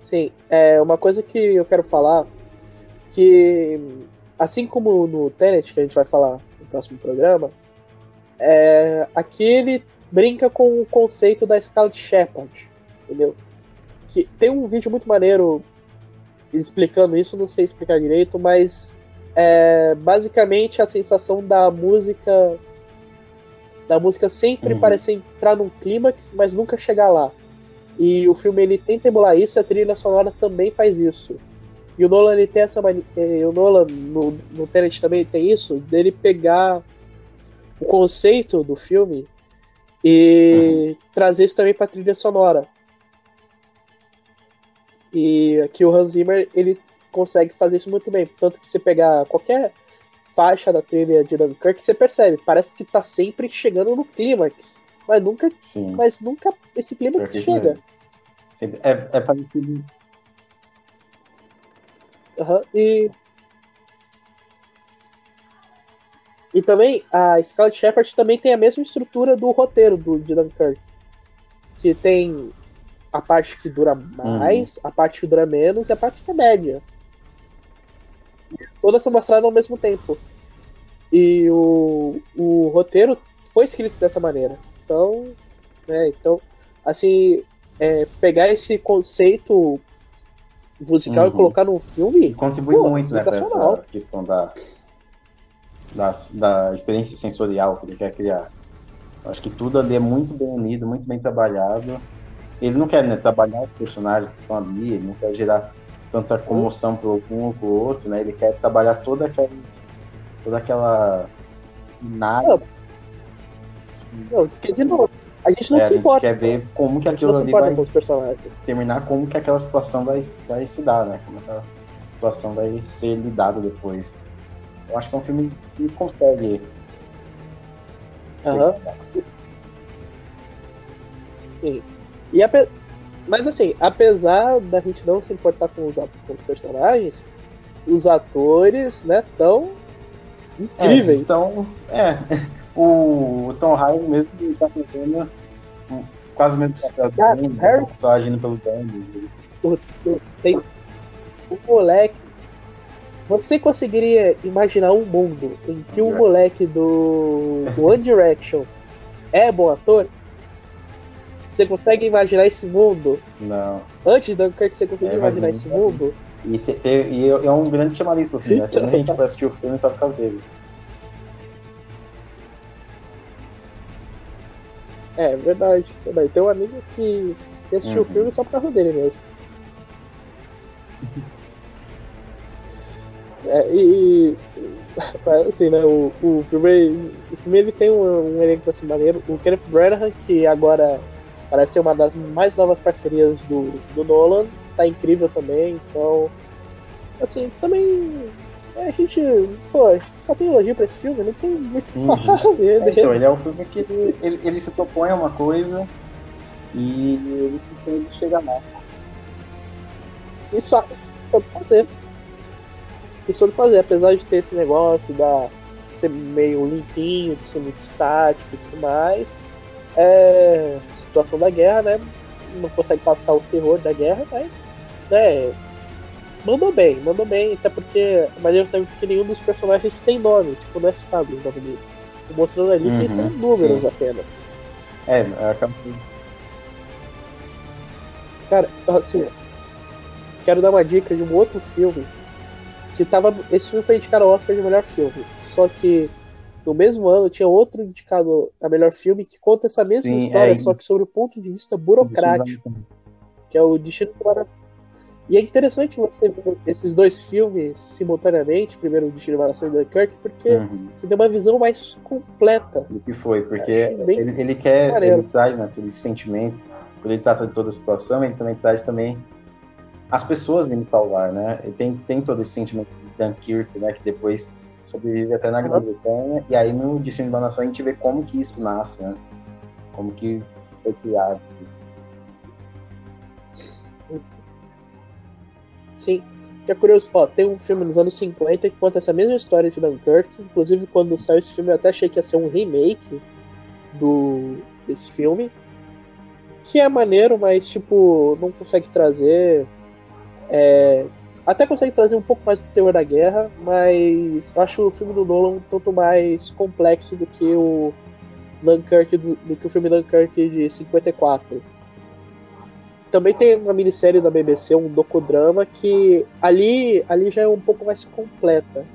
S1: Sim, é uma coisa que eu quero falar que assim como no Tenet que a gente vai falar no próximo programa, é, aqui ele brinca com o conceito da Scarlet Shepard, entendeu? Que tem um vídeo muito maneiro explicando isso, não sei explicar direito, mas é basicamente a sensação da música da música sempre
S2: Uhum.
S1: parecer entrar num clímax, mas nunca chegar lá. E o filme ele tenta emular isso, e a trilha sonora também faz isso. E o Nolan ele tem essa mani- eh, o Nolan no, no Tenet também tem isso, dele pegar o conceito do filme e trazer isso também para trilha sonora. E aqui o Hans Zimmer ele consegue fazer isso muito bem, tanto que você pegar qualquer faixa da trilha de Dunkirk, você percebe, parece que tá sempre chegando no clímax, mas nunca,
S2: Sim.
S1: mas nunca esse clímax chega.
S2: mesmo. É, é parecido.
S1: Aham, E. E também a Scarlet Shepard também tem a mesma estrutura do roteiro do de Dunkirk. Que tem a parte que dura mais, a parte que dura menos e a parte que é média. Todas são mostradas ao mesmo tempo. E o, o roteiro foi escrito dessa maneira. Então, né, então assim, é, pegar esse conceito musical e
S2: Uhum.
S1: colocar num filme
S2: E contribui
S1: Pô,
S2: muito né, pra essa questão da, da, da experiência sensorial que ele quer criar. Eu acho que tudo ali é muito bem unido, muito bem trabalhado. Ele não quer né, trabalhar os personagens que estão ali, ele não quer gerar tanta comoção para um ou para o outro, né? Ele quer trabalhar toda aquela, toda aquela nada.
S1: Não, porque de novo, a gente não
S2: É, a
S1: se
S2: gente
S1: importa.
S2: quer ver como que
S1: a gente
S2: aquilo ali vai terminar, como que aquela situação vai, vai se dar, né? Como aquela situação vai ser lidada depois. Eu acho que é um filme que consegue.
S1: Aham. Sim. E ape- Mas assim, apesar da gente não se importar com os, com os personagens, os atores, né, tão
S2: É,
S1: incríveis.
S2: então, é. O, Tom Hardy mesmo ele tá fazendo um- quase o mesmo papel do
S1: Ah, Harry-
S2: só agindo pelo Danny.
S1: Tem o moleque. Você conseguiria imaginar um mundo em que o moleque do, do One Direction é bom ator? Você consegue imaginar esse mundo?
S2: Não.
S1: Antes de Dunkirk, você conseguiria
S2: É,
S1: imaginar esse
S2: sabia.
S1: mundo?
S2: E, te- te- e é um grande chamariz pro filme, né? Tem gente que vai assistir o filme só por causa dele.
S1: É, verdade, verdade. Tem um amigo que, assistiu o
S2: Uhum.
S1: filme só por causa dele mesmo. É, e, e, assim, né, o, o, primeiro, o filme ele tem um, um elenco assim maneiro. O Kenneth Branagh, que agora Parece ser uma das mais novas parcerias do, do Nolan. Tá incrível também, então. Assim, também. A gente. Pô, só tem elogio pra esse filme, não tem muito o que
S2: Uhum.
S1: falar dele.
S2: É, então, ele é um filme que ele, ele, ele se propõe a uma coisa e ele tenta chegar lá.
S1: E só soube fazer. E soube fazer, apesar de ter esse negócio da de ser meio limpinho, de ser muito estático e tudo mais. É, situação da guerra, né? Não consegue passar o terror da guerra, mas né, mandou bem, mandou bem, até porque a maneira também que nenhum dos personagens tem nome, tipo, não é citado nos nome deles. Mostrando ali
S2: Uhum,
S1: que são números
S2: sim.
S1: apenas.
S2: É, acaba
S1: Cara, assim, quero dar uma dica de um outro filme que tava. Esse filme foi indicado ao Oscar de melhor filme. Só que no mesmo ano tinha outro indicado a melhor filme que conta essa mesma
S2: Sim,
S1: história,
S2: é.
S1: só que sobre o ponto de vista burocrático, que é o Destino do E é interessante você ver esses dois filmes simultaneamente, primeiro o Destino Maravilha e Dunkirk, porque
S2: Uhum.
S1: você tem uma visão mais completa.
S2: do que foi, porque ele, ele quer,
S1: maneiro.
S2: ele traz né, aquele sentimento, quando ele trata de toda a situação, ele também traz também as pessoas vindo salvar, né? Ele tem, tem todo esse sentimento de Dunkirk, né, que depois sobrevive até na. Grã-Bretanha, e aí no Destino da Nação a gente vê como que isso nasce, né? Como que foi criado.
S1: Sim, que é curioso, ó, tem um filme nos anos 50 que conta essa mesma história de Dunkirk. Inclusive, quando saiu esse filme, eu até achei que ia ser um remake do desse filme. Que é maneiro, mas tipo, não consegue trazer. é, até consegue trazer um pouco mais do teor da guerra, mas acho o filme do Nolan um tanto mais complexo do que o Dunkirk, do, que o filme Dunkirk de 54. Também tem uma minissérie da BBC, um docudrama, que ali, ali já é um pouco mais completa.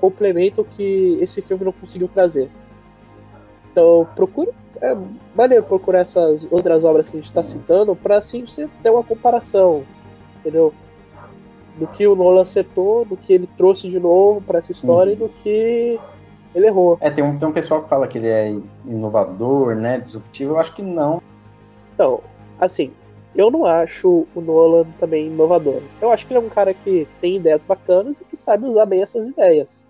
S1: Complementa o que esse filme não conseguiu trazer. Então, procura. É maneiro procurar essas outras obras que a gente está citando, para assim você ter uma comparação, entendeu? Do que o Nolan acertou, do que ele trouxe de novo para essa história e do que ele errou.
S2: É, tem um, tem um pessoal que fala que ele é inovador, né, disruptivo, eu acho que não.
S1: Então, assim, eu não acho o Nolan também inovador. Eu acho que ele é um cara que tem ideias bacanas e que sabe usar bem essas ideias.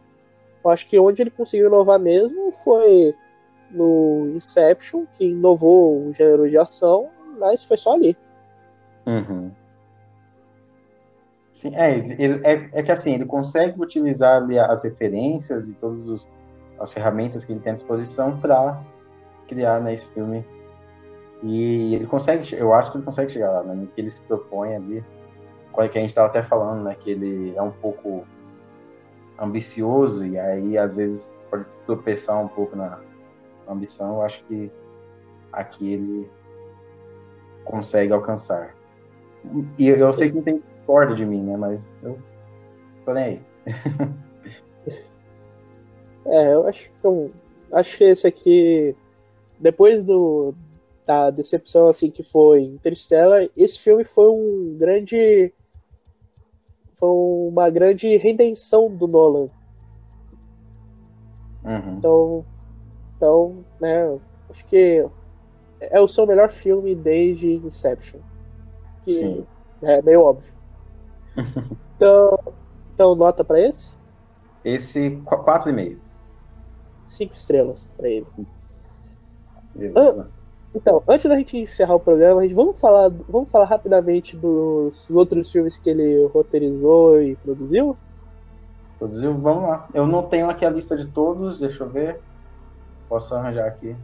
S1: Eu acho que onde ele conseguiu inovar mesmo foi no Inception, que inovou o gênero de ação, mas foi só ali.
S2: Uhum. Sim, é, é, é que assim, ele consegue utilizar ali as referências e todas as ferramentas que ele tem à disposição para criar né, esse filme. E ele consegue, eu acho que ele consegue chegar lá, né, que ele se propõe ali. Qual é que a gente estava até falando, né, que ele é um pouco ambicioso e aí às vezes pode tropeçar um pouco na ambição. Eu acho que aqui ele consegue alcançar. E eu, eu sei que não tem discorda de mim, né? Mas eu tô nem aí.
S1: É, eu acho que eu, acho que esse aqui, depois do da decepção assim que foi Interstellar, esse filme foi um grande foi uma grande redenção do Nolan.
S2: Uhum.
S1: Então, então, né, acho que é o seu melhor filme desde Inception. Que
S2: Sim.
S1: é meio óbvio. Então, então nota pra esse?
S2: Esse qu- quatro e meio.
S1: Cinco estrelas pra ele.
S2: Beleza.
S1: Então, antes da gente encerrar o programa, a gente vamos falar, vamos falar rapidamente dos outros filmes que ele roteirizou e produziu?
S2: Produziu? Vamos lá. Eu não tenho aqui a lista de todos, deixa eu ver. Posso arranjar aqui.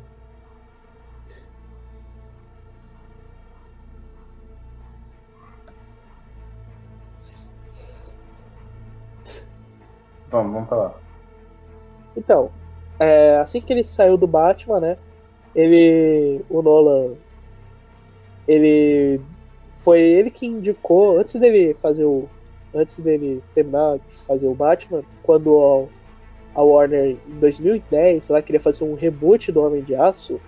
S2: Vamos, vamos pra lá.
S1: Então, é, assim que ele saiu do Batman, né? Ele. O Nolan. Ele. Foi ele que indicou, antes dele fazer o. Antes dele terminar de fazer o Batman, quando a, a Warner em 2010 ela queria fazer um reboot do Homem de Aço,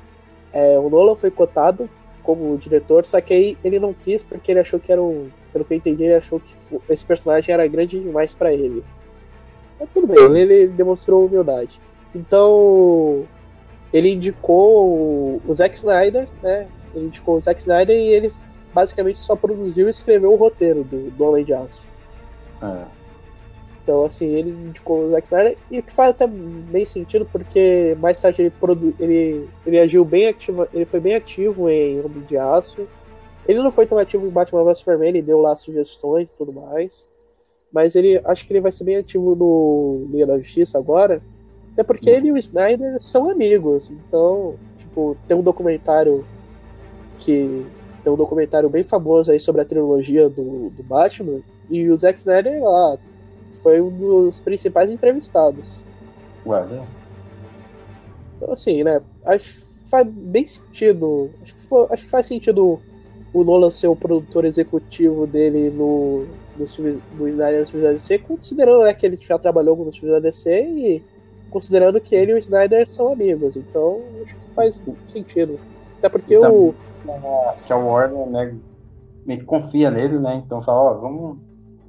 S1: é, o Nolan foi cotado como diretor, só que aí ele não quis porque ele achou que era um. Pelo que eu entendi, ele achou que esse personagem era grande demais pra ele. Mas tudo bem, ele, demonstrou humildade. Então, ele indicou o, o Zack Snyder, né? ele indicou o Zack Snyder e ele basicamente só produziu e escreveu o roteiro do, do Homem de Aço.
S2: É.
S1: Então, assim, ele indicou o Zack Snyder, e o que faz até bem sentido, porque mais tarde ele, produ... ele, ele agiu bem ativo, ele foi bem ativo em Homem de Aço. Ele não foi tão ativo em Batman vs Superman, ele deu lá sugestões e tudo mais. Mas ele acho que ele vai ser bem ativo no Liga da Justiça agora. Até porque ele e o Snyder são amigos. Então, tipo, tem um documentário que. Tem um documentário bem famoso aí sobre a trilogia do, do Batman. E o Zack Snyder lá foi um dos principais entrevistados.
S2: Ué, né?
S1: Então, assim, né? Acho que faz bem sentido. Acho que, foi, acho que faz sentido o Nolan ser o produtor executivo dele no, no filmes do Snyder nos filmes da DC, considerando né, que ele já trabalhou filmes da DC e considerando que ele e o Snyder são amigos. Então, acho que faz sentido. Até porque o.
S2: Que a Warner, né, me confia nele, né? Então fala, ó, vamos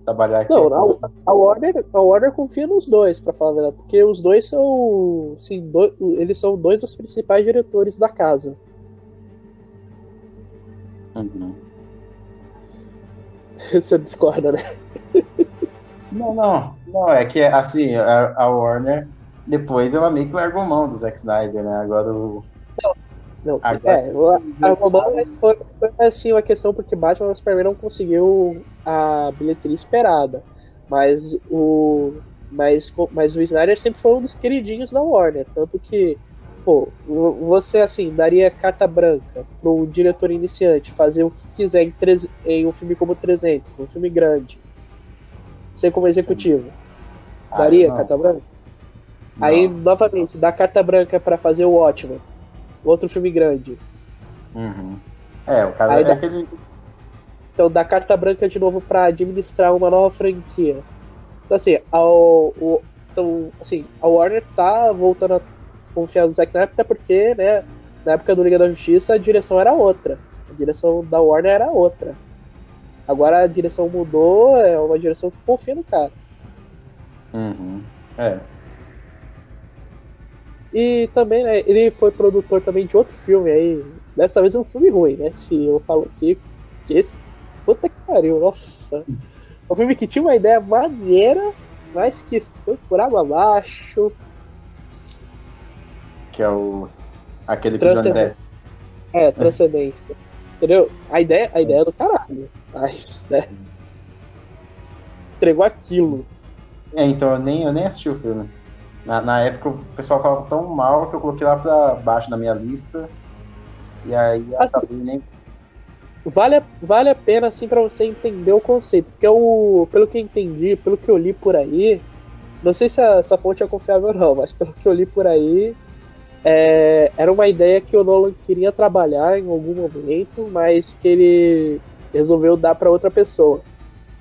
S2: trabalhar aqui.
S1: Não, a, a, Warner, a Warner confia nos dois, para falar a verdade, porque os dois são, sim, do, eles são dois dos principais diretores da casa.
S2: Uhum.
S1: Você discorda, né?
S2: Não, não, não, é que assim, a, a Warner depois ela meio que largou mão do Zack Snyder, né? Agora o.
S1: Não, não Agora, é, largou mão, mas foi, foi assim uma questão porque Batman vs Superman não conseguiu a bilheteria esperada. Mas o. Mas, mas o Snyder sempre foi um dos queridinhos da Warner. Tanto que, pô, você assim, daria carta branca para um diretor iniciante fazer o que quiser em, treze, em um filme como 300, um filme grande, ser como executivo. Ah, daria não. carta branca? Não. Aí, novamente, dá carta branca para fazer o Watchmen, outro filme grande.
S2: Uhum. É, o cara Aí é dá... aquele
S1: então dá carta branca de novo para administrar uma nova franquia. Então assim, ao, o, então, assim, a Warner tá voltando a confiar no Zack Snyder, até porque, né, na época do Liga da Justiça a direção era outra. A direção da Warner era outra. Agora a direção mudou, é uma direção que confia no cara.
S2: Uhum. É.
S1: E também, né, ele foi produtor também de outro filme aí. Dessa vez é um filme ruim, né? Se eu falo aqui, que esse Puta que pariu, nossa. Um filme que tinha uma ideia maneira, mas que foi por água abaixo.
S2: Que é o. aquele que.
S1: É, Transcendência. Entendeu? A ideia, a ideia é do caralho. Mas, né? Entregou aquilo.
S2: É, então eu nem, eu nem assisti o filme. Na, na época o pessoal falava tão mal que eu coloquei lá pra baixo na minha lista. E aí assim, acabei nem
S1: vale, a, vale a pena assim para você entender o conceito, porque o, pelo que eu entendi, pelo que eu li por aí, não sei se essa fonte é confiável ou não, mas pelo que eu li por aí, é, era uma ideia que o Nolan queria trabalhar em algum momento, mas que ele resolveu dar para outra pessoa.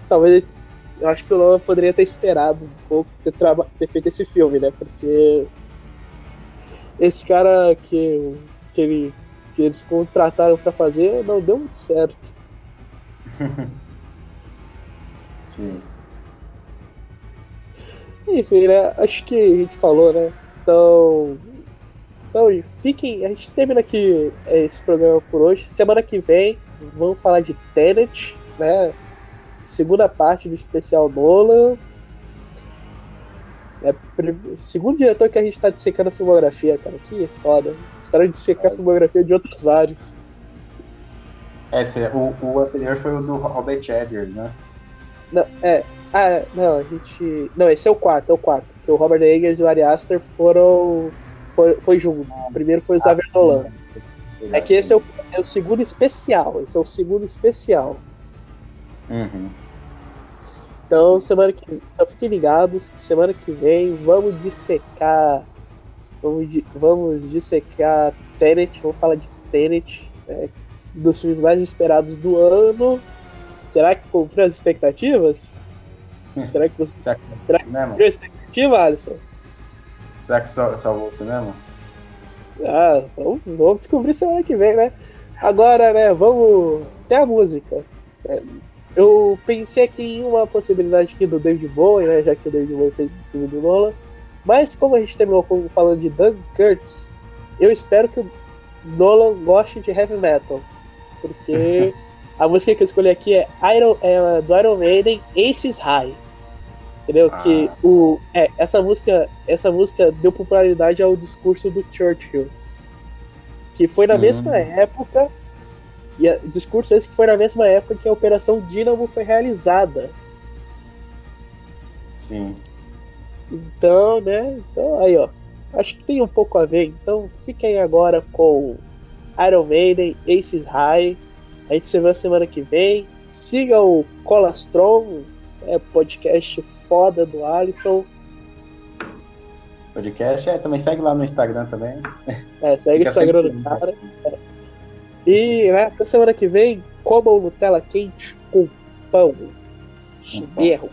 S1: Talvez eu acho que o Nolan poderia ter esperado um pouco ter, ter feito esse filme, né? Porque esse cara que, que ele que eles contrataram para fazer não deu muito certo.
S2: Sim.
S1: Enfim, né? Acho que a gente falou, né? Então. Então, fiquem. A gente termina aqui esse programa por hoje. Semana que vem vamos falar de Tenet, né? Segunda parte do especial Nolan. É, segundo diretor que a gente tá dissecando a filmografia, cara. Que foda. Caras dissecar a filmografia de outros vários.
S2: Esse, é, o, o anterior foi o do Robert Eggers, né?
S1: Não, é. Ah, não, a gente. Não, esse é o quarto, é o quarto. Que o Robert Eggers e o Ari Aster foram. Foi, foi junto. O primeiro foi o ah, Xavier Dolan. É que esse é o, é o segundo especial. Esse é o segundo especial.
S2: Uhum.
S1: Então, semana que então fiquem ligados, semana que vem vamos dissecar. Vamos, vamos dissecar Tenet, vamos falar de Tenet, né, dos filmes mais esperados do ano. Será que cumpriu as expectativas? Será que você. Será que, será que cumpriu a expectativa, Alisson?
S2: Será que só você mesmo?
S1: Ah, vamos, vamos descobrir semana que vem, né? Agora, né, vamos. Tem a música. É, eu pensei aqui em uma possibilidade aqui do David Bowie, né? Já que o David Bowie fez o filme do Nolan. Mas como a gente terminou falando de Dunkirk, eu espero que o Nolan goste de heavy metal. porque a música que eu escolhi aqui é, Iron, é do Iron Maiden, Aces High. Entendeu? Ah. Que o, é, essa música essa música deu popularidade ao discurso do Churchill. Que foi na hum. mesma época. E o discurso esse que foi na mesma época que a Operação Dínamo foi realizada.
S2: Sim.
S1: Então, né? Então, aí, ó. Acho que tem um pouco a ver. Então, fiquem agora com Iron Maiden, Aces High. A gente se vê semana que vem. Siga o Colastron, é podcast foda do Alisson.
S2: Podcast, é, também segue lá no Instagram também.
S1: É, segue o Instagram do cara. É. E né, até semana que vem, comam Nutella quente com pão. Chiberro.